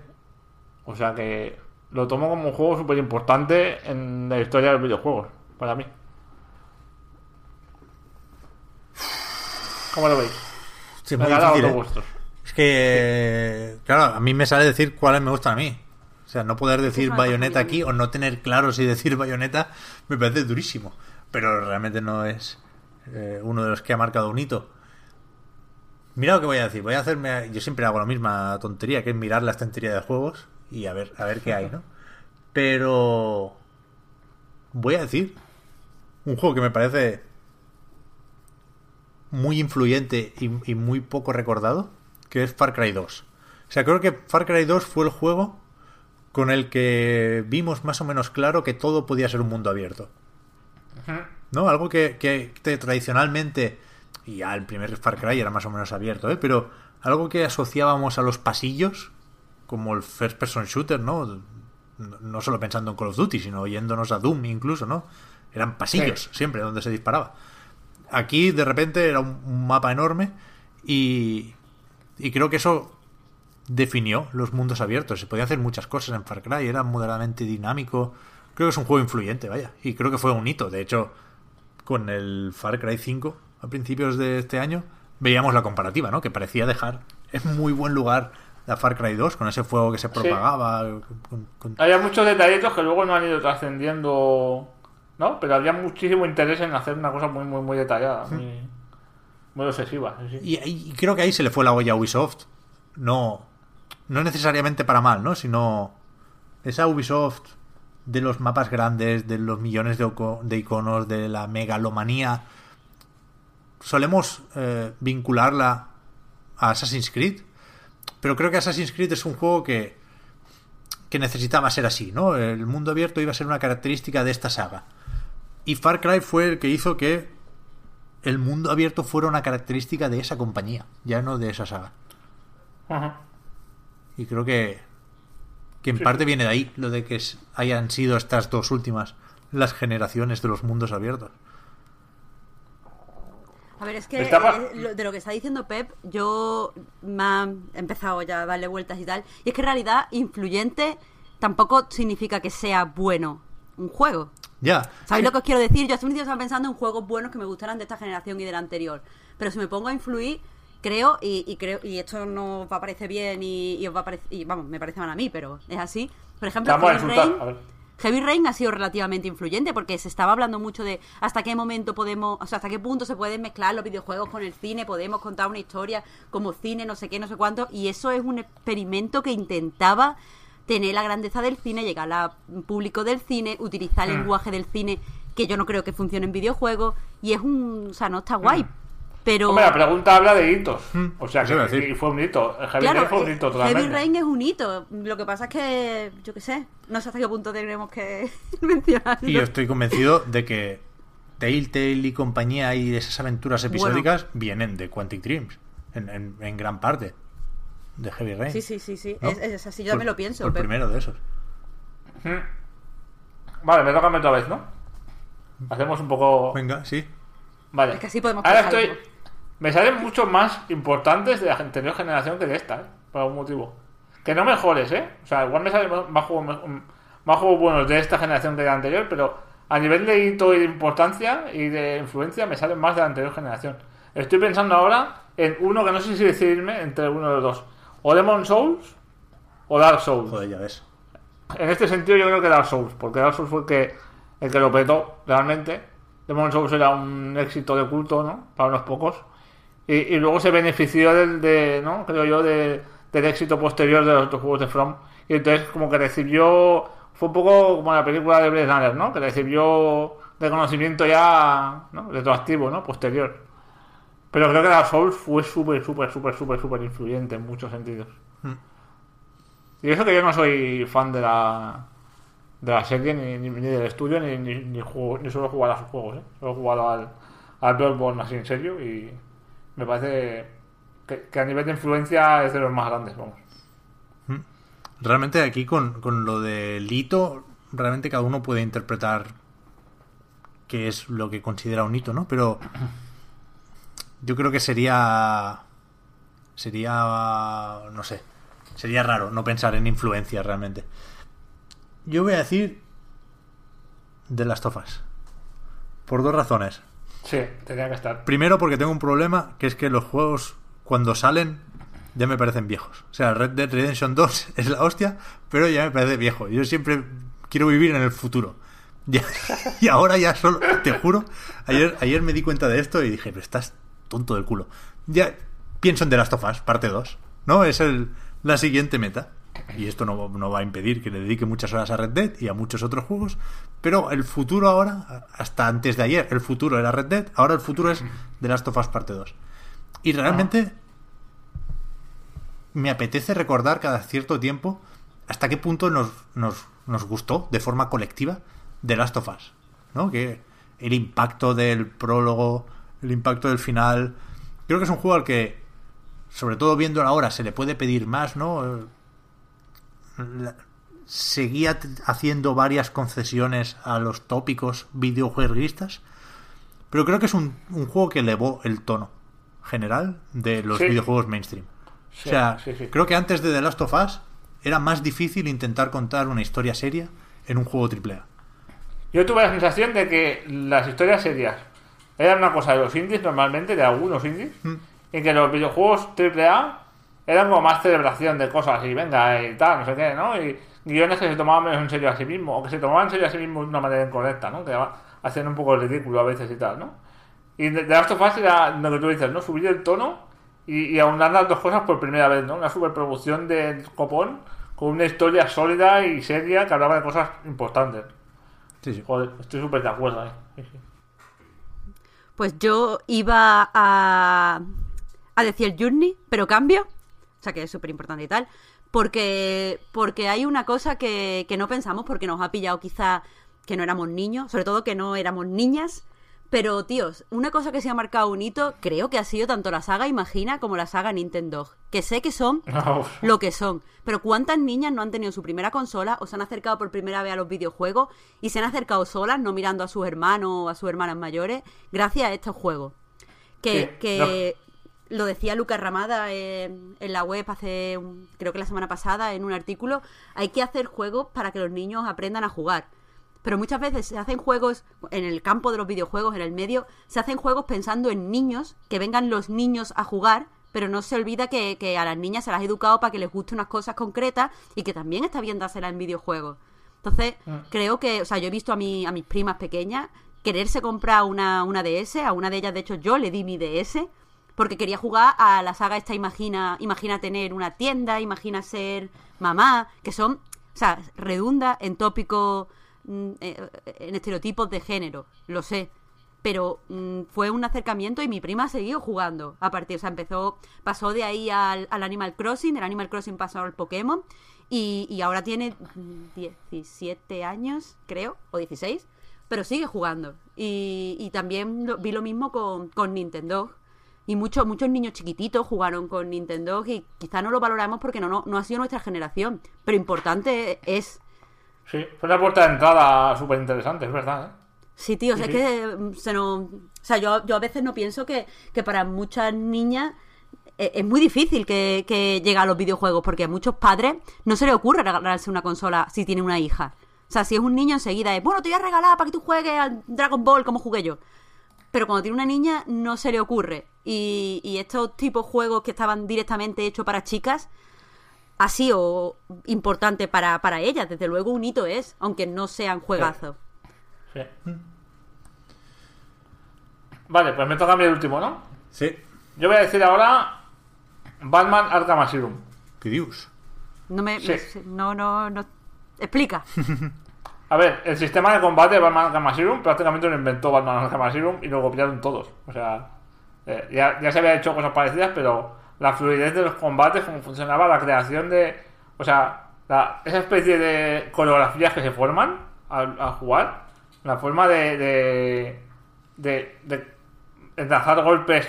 O sea que lo tomo como un juego súper importante en la historia de los videojuegos, para mí. ¿Cómo lo veis? Sí, muy difícil, ¿eh? Es que, claro, a mí me sale decir cuáles me gustan a mí. O sea, no poder decir bayoneta aquí o no tener claro si decir bayoneta me parece durísimo. Pero realmente no es eh, uno de los que ha marcado un hito. Mira lo que voy a decir. Voy a hacerme. Yo siempre hago la misma tontería, que es mirar la estantería de juegos y a ver, a ver qué hay, ¿no? Pero. Voy a decir un juego que me parece muy influyente y, y muy poco recordado, que es Far Cry 2. O sea, creo que Far Cry 2 fue el juego con el que vimos más o menos claro que todo podía ser un mundo abierto. ¿No? Algo que, que te- tradicionalmente, y ya el primer Far Cry era más o menos abierto, ¿eh? pero algo que asociábamos a los pasillos, como el first person shooter, ¿no? No- solo pensando en Call of Duty, sino yéndonos a Doom incluso, ¿no? Eran pasillos Sí. siempre donde se disparaba. Aquí de repente era un, un mapa enorme y, y creo que eso definió los mundos abiertos. Se podían hacer muchas cosas en Far Cry, era moderadamente dinámico. Creo que es un juego influyente, vaya. Y creo que fue un hito. De hecho, con el Far Cry 5 a principios de este año, veíamos la comparativa, ¿no? Que parecía dejar en muy buen lugar la Far Cry 2 con ese fuego que se propagaba. con- con- Había muchos detallitos que luego no han ido trascendiendo, ¿no? Pero había muchísimo interés en hacer una cosa muy, muy, muy detallada, muy, muy obsesiva. sí. Y, y creo que ahí se le fue la olla a Ubisoft. No, no necesariamente para mal, ¿no? Sino esa Ubisoft de los mapas grandes, de los millones de, de iconos, de la megalomanía. Solemos eh, vincularla a Assassin's Creed, pero creo que Assassin's Creed es un juego que, que necesitaba ser así, ¿no? El mundo abierto iba a ser una característica de esta saga. Y Far Cry fue el que hizo que el mundo abierto fuera una característica de esa compañía, ya no de esa saga. Ajá. Y creo que, que en parte viene de ahí, lo de que hayan sido estas dos últimas las generaciones de los mundos abiertos. A ver, es que eh, lo- de lo que está diciendo Pep, yo me ha empezado ya a darle vueltas y tal. Y es que en realidad influyente tampoco significa que sea bueno un juego. Ya. ¿Sabéis lo que os quiero decir? Yo hace un estaba pensando en juegos buenos que me gustaran de esta generación y de la anterior. Pero si me pongo a influir, creo, y, y creo, y esto no os va a parecer bien y, y os va a parecer, y vamos, me parece mal a mí, pero es así. Por ejemplo, Vamos a insultar, a ver. Heavy Rain ha sido relativamente influyente porque se estaba hablando mucho de hasta qué momento podemos, o sea, hasta qué punto se pueden mezclar los videojuegos con el cine, podemos contar una historia como cine, no sé qué, no sé cuánto, y eso es un experimento que intentaba tener la grandeza del cine, llegar al público del cine, utilizar el Hmm. lenguaje del cine, que yo no creo que funcione en videojuegos, y es un, o sea, no está guay, pero... Hmm. Hombre, la pregunta habla de hitos. O sea, que fue un hito. Heavy Claro, Rain fue un eh, hito Heavy totalmente. Rain es un hito. Lo que pasa es que, yo qué sé, no sé hasta qué punto tenemos que <laughs> mencionarlo. Y yo estoy convencido de que Telltale y compañía y esas aventuras episódicas vienen de Quantic Dreams, en, en- en gran parte. De Heavy Rain. Sí, sí, sí, sí. ¿no? Es, es así, yo también lo pienso. el pero- primero de esos. Vale, me toca a mí otra vez, ¿no? Hacemos un poco. Venga, sí. Vale. Es que así podemos Ahora estoy. Me salen muchos más importantes de la anterior generación que de esta, ¿eh? Por algún motivo. Que no mejores, ¿eh? O sea, igual me salen más juegos, más juegos buenos de esta generación que de la anterior, pero a nivel de hito y de importancia y de influencia me salen más de la anterior generación. Estoy pensando ahora en uno que no sé si decidirme entre uno de los dos. O Demon Souls o Dark Souls. Joder, ya ves. En este sentido yo creo que Dark Souls, porque Dark Souls fue el que, el que lo petó realmente. Demon Souls era un éxito de culto, ¿no? Para unos pocos. Y, y luego se benefició del, de, ¿no? Creo yo, de- del éxito posterior de los otros juegos de From. Y entonces como que recibió... Fue un poco como la película de Blade Runner, ¿no? Que recibió reconocimiento ya, ¿no? Retroactivo, ¿no? Posterior. Pero creo que Dark Souls fue súper, súper, súper, súper, súper influyente en muchos sentidos. Y eso que yo no soy fan de la de la serie, ni, ni, ni del estudio, ni, ni, ni, juego, ni solo he jugado a sus juegos, ¿eh? Solo he jugado al, al Bloodborne así en serio y me parece que, que a nivel de influencia es de los más grandes, vamos. Realmente aquí con, con lo del hito, realmente cada uno puede interpretar qué es lo que considera un hito, ¿no? Pero <clears throat> yo creo que sería... Sería... No sé. Sería raro no pensar en influencia realmente. Yo voy a decir de las tofas. Por dos razones. Sí, tenía que estar. Primero porque tengo un problema, que es que los juegos cuando salen ya me parecen viejos. O sea, Red Dead Redemption 2 <laughs> es la hostia, pero ya me parece viejo. Yo siempre quiero vivir en el futuro. <laughs> Ya- y ahora ya solo, te juro, ayer, ayer me di cuenta de esto y dije, pero estás tonto del culo. Ya pienso en The Last of Us, parte 2, ¿no? Es el, la siguiente meta. Y esto no, no va a impedir que le dedique muchas horas a Red Dead y a muchos otros juegos. Pero el futuro ahora, hasta antes de ayer, el futuro era Red Dead, ahora el futuro es The Last of Us parte 2. Y realmente me apetece recordar cada cierto tiempo hasta qué punto nos, nos, nos gustó de forma colectiva The Last of Us. ¿no? Que el impacto del prólogo, el impacto del final. Creo que es un juego al que, sobre todo viéndolo ahora, se le puede pedir más, ¿no? La- seguía haciendo varias concesiones a los tópicos videojueguistas, pero creo que es un, un juego que elevó el tono general de los Sí. videojuegos mainstream. Sí, o sea, sí, creo que antes de The Last of Us era más difícil intentar contar una historia seria en un juego AAA. Yo tuve la sensación de que las historias serias eran una cosa de los indies normalmente, de algunos indies, y que los videojuegos AAA eran como más celebración de cosas y venga y tal, no sé qué, ¿no? Y guiones que se tomaban menos en serio a sí mismos, o que se tomaban en serio a sí mismos de una manera incorrecta, ¿no? Que hacían un poco el ridículo a veces y tal, ¿no? Y de, Last of Us era lo que tú dices, ¿no? Subir el tono y, y aunar las dos cosas por primera vez, ¿no? Una superproducción de copón con una historia sólida y seria que hablaba de cosas importantes. Sí, sí. Joder, estoy súper de acuerdo, ¿eh? Sí, sí. Pues yo iba a, a decir Journey, pero cambio. O sea que es súper importante y tal. Porque, porque hay una cosa que, que no pensamos porque nos ha pillado quizá que no éramos niños, sobre todo que no éramos niñas, Pero, tíos, una cosa que se ha marcado un hito, creo que ha sido tanto la saga Imagina como la saga Nintendo. Que sé que son <laughs> Uf. lo que son. Pero ¿cuántas niñas no han tenido su primera consola o se han acercado por primera vez a los videojuegos y se han acercado solas, no mirando a sus hermanos o a sus hermanas mayores, gracias a estos juegos? Que, que lo decía Lucas Ramada en, en la web hace, un- creo que la semana pasada, en un artículo, hay que hacer juegos para que los niños aprendan a jugar. Pero muchas veces se hacen juegos en el campo de los videojuegos, en el medio, se hacen juegos pensando en niños, que vengan los niños a jugar, pero no se olvida que, que a las niñas se las ha educado para que les gusten unas cosas concretas y que también está bien dárselas en videojuegos. Entonces, creo que, o sea, yo he visto a, mi, a mis primas pequeñas quererse comprar una, una DS, a una de ellas, de hecho, yo le di mi DS, porque quería jugar a la saga esta Imagina, imagina tener una tienda, imagina ser mamá, que son, o sea, redunda en tópicos, mm, eh, en estereotipos de género, lo sé. Pero mm, fue un acercamiento y mi prima ha seguido jugando. A partir, o sea, empezó, pasó de ahí al, al Animal Crossing, del Animal Crossing pasó al Pokémon y, y ahora tiene mm, 17 años, creo, o 16, pero sigue jugando. Y, y también lo- vi lo mismo con, con Nintendo. Y muchos muchos niños chiquititos jugaron con Nintendo y quizá no lo valoramos porque no, no, no ha sido nuestra generación. Pero importante es. Sí, fue una puerta de entrada súper interesante, es verdad, ¿eh? Sí, tío, o sea, Sí, es que mm, se nos... O sea, yo, yo a veces no pienso que, que para muchas niñas eh, es muy difícil que, que llegue a los videojuegos porque a muchos padres no se les ocurre regalarse una consola si tienen una hija. O sea, si es un niño enseguida es, bueno, te voy a regalar para que tú juegues al Dragon Ball como jugué yo. Pero cuando tiene una niña no se le ocurre. Y, y estos tipos de juegos que estaban directamente hechos para chicas ha sido importante para, para ellas. Desde luego un hito es, aunque no sean juegazos. Sí. Vale, pues me toca a mí el último, ¿no? Sí. Yo voy a decir ahora Batman Arkham Asylum. ¿Qué dios? No me, Sí. me- no, no, no. Explica. <laughs> A ver, el sistema de combate de Batman Arkham Asylum prácticamente lo inventó Batman Arkham Asylum y lo copiaron todos. O sea, eh, ya, ya se había hecho cosas parecidas, pero la fluidez de los combates, cómo funcionaba, la creación de... O sea, la- esa especie de coreografías que se forman al, jugar, la forma de... de, de, enlazar golpes,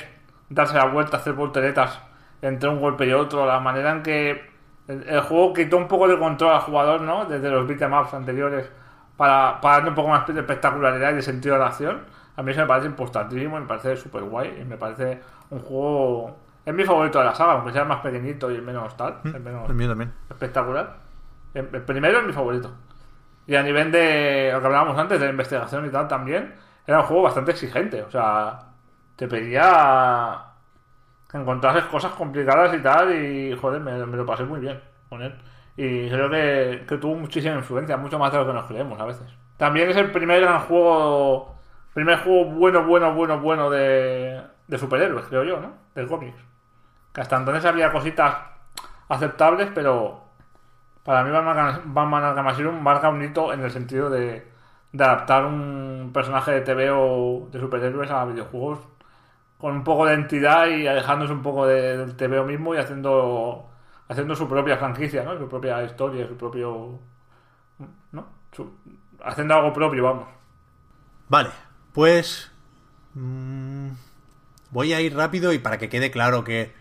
darse la vuelta, hacer volteretas entre un golpe y otro, la manera en que el, juego quitó un poco de control al jugador, ¿no? Desde los beat'em ups anteriores para, para darle un poco más de espectacularidad y de sentido de la acción. A mí eso me parece importantísimo, me parece súper guay y me parece un juego... Es mi favorito de la saga, aunque sea el más pequeñito y el menos tal, el menos El mío también. espectacular. El, el primero es mi favorito. Y a nivel de lo que hablábamos antes, de la investigación y tal también, era un juego bastante exigente. O sea, te pedía que encontrases cosas complicadas y tal, y joder, me, me lo pasé muy bien con él. Y creo que, que tuvo muchísima influencia, mucho más de lo que nos creemos a veces. También es el primer gran juego, primer juego bueno, bueno, bueno, bueno de, de superhéroes, creo yo, ¿no? Del cómics. Que hasta entonces había cositas aceptables, pero para mí Batman, Arkham marca un hito en el sentido de, de adaptar un personaje de TV o de superhéroes a videojuegos con un poco de entidad y alejándose un poco de- del TVO mismo y haciendo haciendo su propia franquicia, ¿no? Su propia historia, su propio... ¿no? Su- haciendo algo propio, vamos. Vale, pues mm, voy a ir rápido y para que quede claro que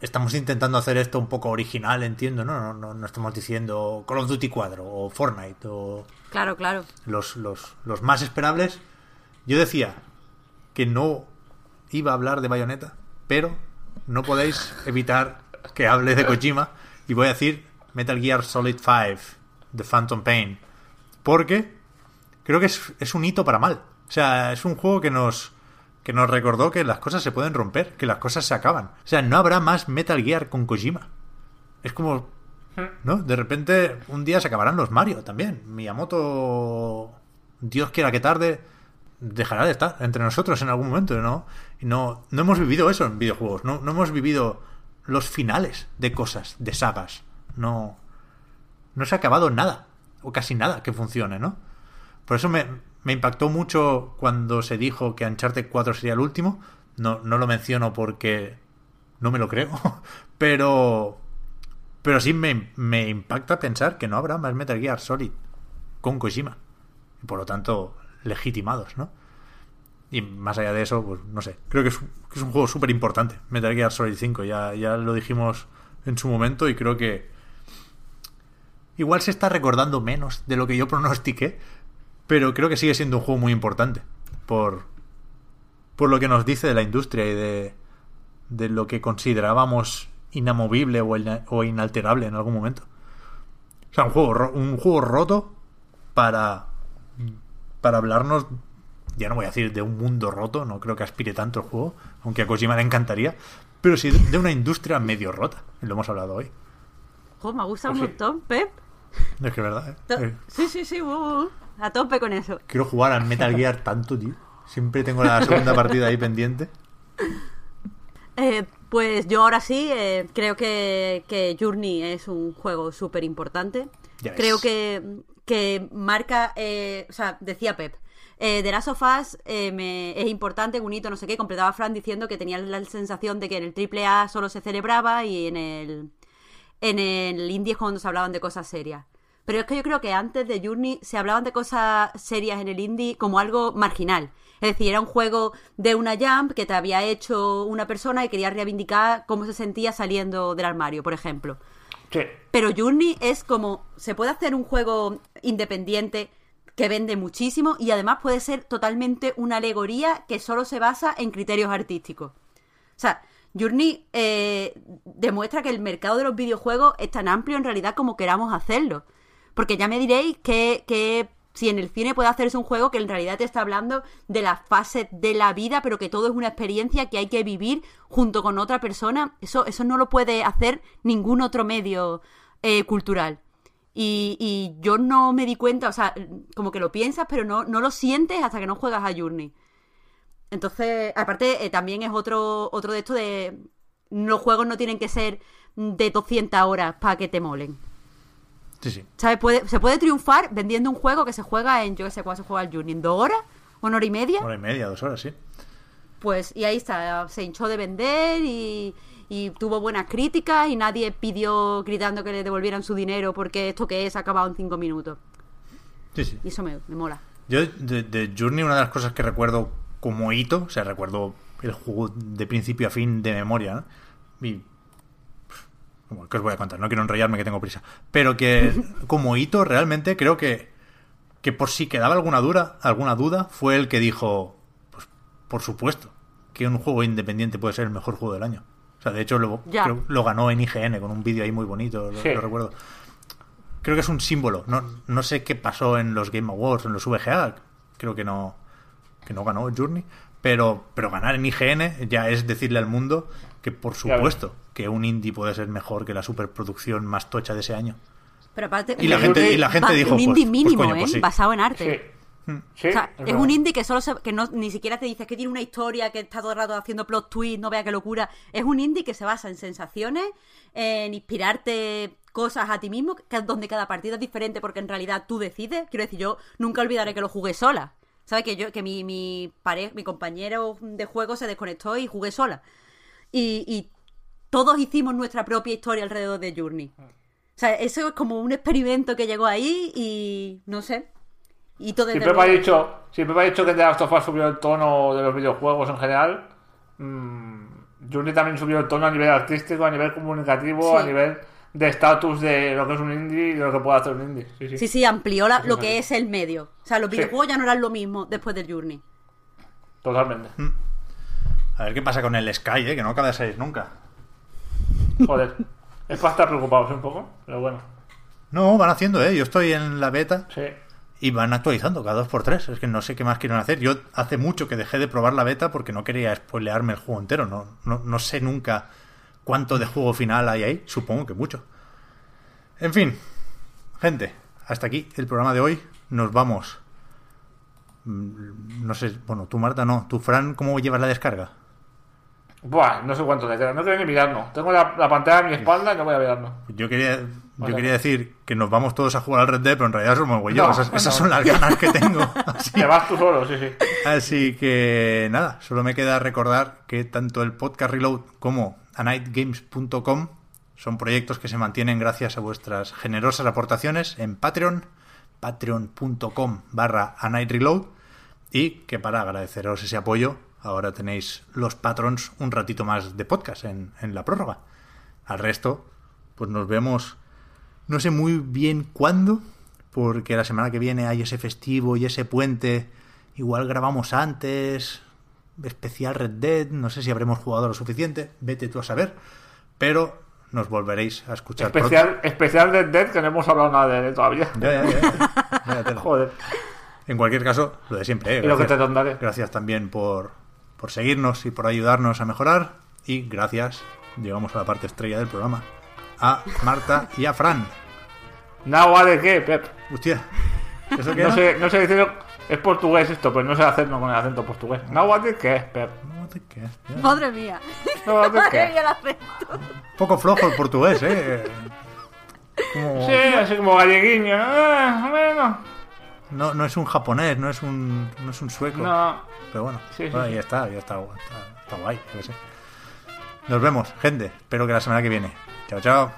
estamos intentando hacer esto un poco original, entiendo, ¿no? No, no, no estamos diciendo Call of Duty 4 o Fortnite o Claro, claro. los, los, los más esperables. Yo decía que no iba a hablar de Bayonetta, pero no podéis evitar que hable de Kojima y voy a decir Metal Gear Solid 5, The Phantom Pain, porque creo que es, es un hito para mal. O sea, es un juego que nos que nos recordó que las cosas se pueden romper, que las cosas se acaban. O sea, no habrá más Metal Gear con Kojima. Es como ¿no? De repente, un día se acabarán los Mario también. Miyamoto, Dios quiera que tarde, dejará de estar entre nosotros en algún momento, ¿no? No, no hemos vivido eso en videojuegos, no, no hemos vivido los finales de cosas, de sagas. No, no se ha acabado nada, o casi nada que funcione, ¿no? Por eso me, me impactó mucho cuando se dijo que Uncharted 4 sería el último. No, no lo menciono porque no me lo creo, <laughs> pero pero sí me, me impacta pensar que no habrá más Metal Gear Solid con Kojima. Y por lo tanto, legitimados, ¿no? Y más allá de eso, pues no sé. Creo que es, un juego súper importante. Metal Gear Solid 5. Ya, ya lo dijimos en su momento y creo que. Igual se está recordando menos de lo que yo pronostiqué. Pero creo que sigue siendo un juego muy importante. Por. Por lo que nos dice de la industria y de. De lo que considerábamos inamovible o, ina- o inalterable en algún momento. O sea, un juego, un juego roto para. Para hablarnos ya no voy a decir de un mundo roto, no creo que aspire tanto el juego, aunque a Kojima le encantaría, pero sí de una industria medio rota, lo hemos hablado hoy. Me gusta Pues un sí. montón, Pep. Es que es verdad, ¿eh? Eh, Sí, sí, sí, a tope con eso. Quiero jugar al Metal Gear tanto, tío. Siempre tengo la segunda partida ahí pendiente. <laughs> Eh, pues yo ahora sí, eh, creo que, que Journey es un juego súper importante. Creo que, que marca, eh, o sea, decía Pep, eh, The Last of Us eh, me- es importante, un hito, no sé qué. Completaba Fran diciendo que tenía la sensación de que en el AAA solo se celebraba y en el, en el indie es cuando se hablaban de cosas serias. Pero es que yo creo que antes de Journey se hablaban de cosas serias en el indie como algo marginal. Es decir, era un juego de una jump que te había hecho una persona y quería reivindicar cómo se sentía saliendo del armario, por ejemplo. Sí. Pero Journey es como, se puede hacer un juego independiente que vende muchísimo y además puede ser totalmente una alegoría que solo se basa en criterios artísticos. O sea, Journey eh, demuestra que el mercado de los videojuegos es tan amplio en realidad como queramos hacerlo. Porque ya me diréis que, que si en el cine puede hacerse un juego que en realidad te está hablando de las fases de la vida, pero que todo es una experiencia que hay que vivir junto con otra persona, eso, eso no lo puede hacer ningún otro medio eh, cultural. Y, y yo no me di cuenta, o sea, como que lo piensas, pero no, no lo sientes hasta que no juegas a Journey. Entonces, aparte, eh, también es otro, otro de esto de. Los juegos no tienen que ser de 200 horas para que te molen. Sí, sí. ¿Sabes? Puede, se puede triunfar vendiendo un juego que se juega en, yo que sé, cuándo se juega el Journey, en dos horas, una hora y media. Hora y media, dos horas, sí. Pues, y ahí está, se hinchó de vender y, y tuvo buenas críticas y nadie pidió gritando que le devolvieran su dinero porque esto que es ha acabado en cinco minutos. Sí, sí. Y eso me, me mola. Yo de, de Journey una de las cosas que recuerdo como hito, o sea, recuerdo el juego de principio a fin de memoria, ¿no? Y... Bueno, ¿qué os voy a contar? No quiero enrollarme que tengo prisa. Pero que <laughs> como hito realmente creo que, que por si quedaba alguna duda, alguna duda, fue el que dijo, pues por supuesto, que un juego independiente puede ser el mejor juego del año. O sea, de hecho lo, Ya. creo- lo ganó en IGN con un vídeo ahí muy bonito, lo, Sí. lo recuerdo creo que es un símbolo. No, no sé qué pasó en los Game Awards, en los VGA. Creo que no, que no ganó Journey. Pero, pero ganar en IGN ya es decirle al mundo que, por supuesto, que un indie puede ser mejor que la superproducción más tocha de ese año. Pero aparte, Y la un- gente, y la gente dijo: un pues, indie pues, mínimo, coño, ¿eh? pues sí. Basado en arte. Sí, O sea, es un indie que solo se- que no, ni siquiera te dices que tiene una historia, que está todo el rato haciendo plot twist, no vea qué locura. Es un indie que se basa en sensaciones, en inspirarte cosas a ti mismo, que- donde cada partida es diferente porque en realidad tú decides. Quiero decir, yo nunca olvidaré que lo jugué sola. ¿Sabes? Que yo, que mi, mi pareja, mi compañero de juego se desconectó y jugué sola. Y, y todos hicimos nuestra propia historia alrededor de Journey. O sea, eso es como un experimento que llegó ahí y no sé. Y todo Siempre me ha dicho, siempre me ha dicho que The Last of Us subió el tono de los videojuegos en general. Mm, Journey también subió el tono a nivel artístico, a nivel comunicativo, Sí. a nivel de estatus de lo que es un indie y de lo que puede hacer un indie. Sí, sí. Sí, sí, amplió la- lo que es el medio. O sea, los Sí. videojuegos ya no eran lo mismo después del Journey. Totalmente. Mm. A ver qué pasa con el Sky, ¿eh? que no acaba de salir nunca. Joder. es para estar preocupados un poco, pero bueno. No, van haciendo, ¿eh? Yo estoy en la beta Sí. y van actualizando cada dos por tres. Es que no sé qué más quieren hacer. Yo hace mucho que dejé de probar la beta porque no quería spoilearme el juego entero. No, no, no sé nunca cuánto de juego final hay ahí. Supongo que mucho. En fin, gente, hasta aquí el programa de hoy. Nos vamos. Mm, No sé, bueno, tú Marta no. Tú Fran, ¿cómo llevas la descarga? Buah, no sé cuánto le queda. No quiero ni mirarlo. Tengo la, la pantalla a mi espalda y no voy a mirarlo. Yo quería, yo quería decir que nos vamos todos a jugar al Red Dead, pero en realidad somos güey. No, esas, esas no. son las ganas que tengo. <laughs> Así Te vas tú solo, sí, sí. Así que nada, solo me queda recordar que tanto el podcast Reload como anightgames.com son proyectos que se mantienen gracias a vuestras generosas aportaciones en Patreon, patreon.com barra anightreload Y que para agradeceros ese apoyo, ahora tenéis los patrons un ratito más de podcast en, en la prórroga. Al resto, pues nos vemos, no sé muy bien cuándo, porque la semana que viene hay ese festivo y ese puente. Igual grabamos antes, especial Red Dead, no sé si habremos jugado lo suficiente, vete tú a saber, pero nos volveréis a escuchar Especial, pronto. especial Red Dead, que no hemos hablado nada de él todavía. Ya, ya, ya. <laughs> Joder. En cualquier caso, lo de siempre. ¿eh? Y lo que te gracias también por, por seguirnos y por ayudarnos a mejorar. Y gracias, llegamos a la parte estrella del programa, a Marta y a Fran. ¿Nagua de qué, Pep? Hostia, ¿eso qué No sé, no sé decirlo. Es portugués esto, pero no sé hacerlo con el acento portugués. ¿Nagua de qué, Pep? Madre mía. ¿Nagua de <laughs> Madre qué? mía el acento. Poco flojo el portugués, ¿eh? Como- Sí, así como galleguiño. Eh, bueno. No, no es un japonés, no es un, no es un sueco. No. Pero bueno, Sí, sí, bueno, sí. ya está, ya está, está, está guay. yo sé. Nos vemos, gente. Espero que la semana que viene. Chao, chao.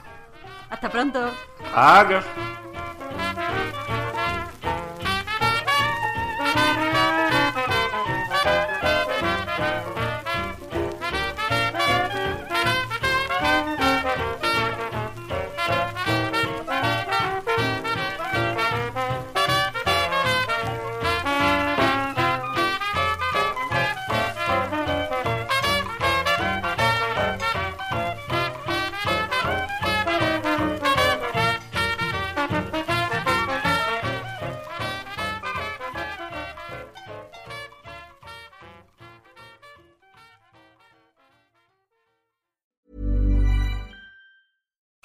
Hasta pronto. Adiós.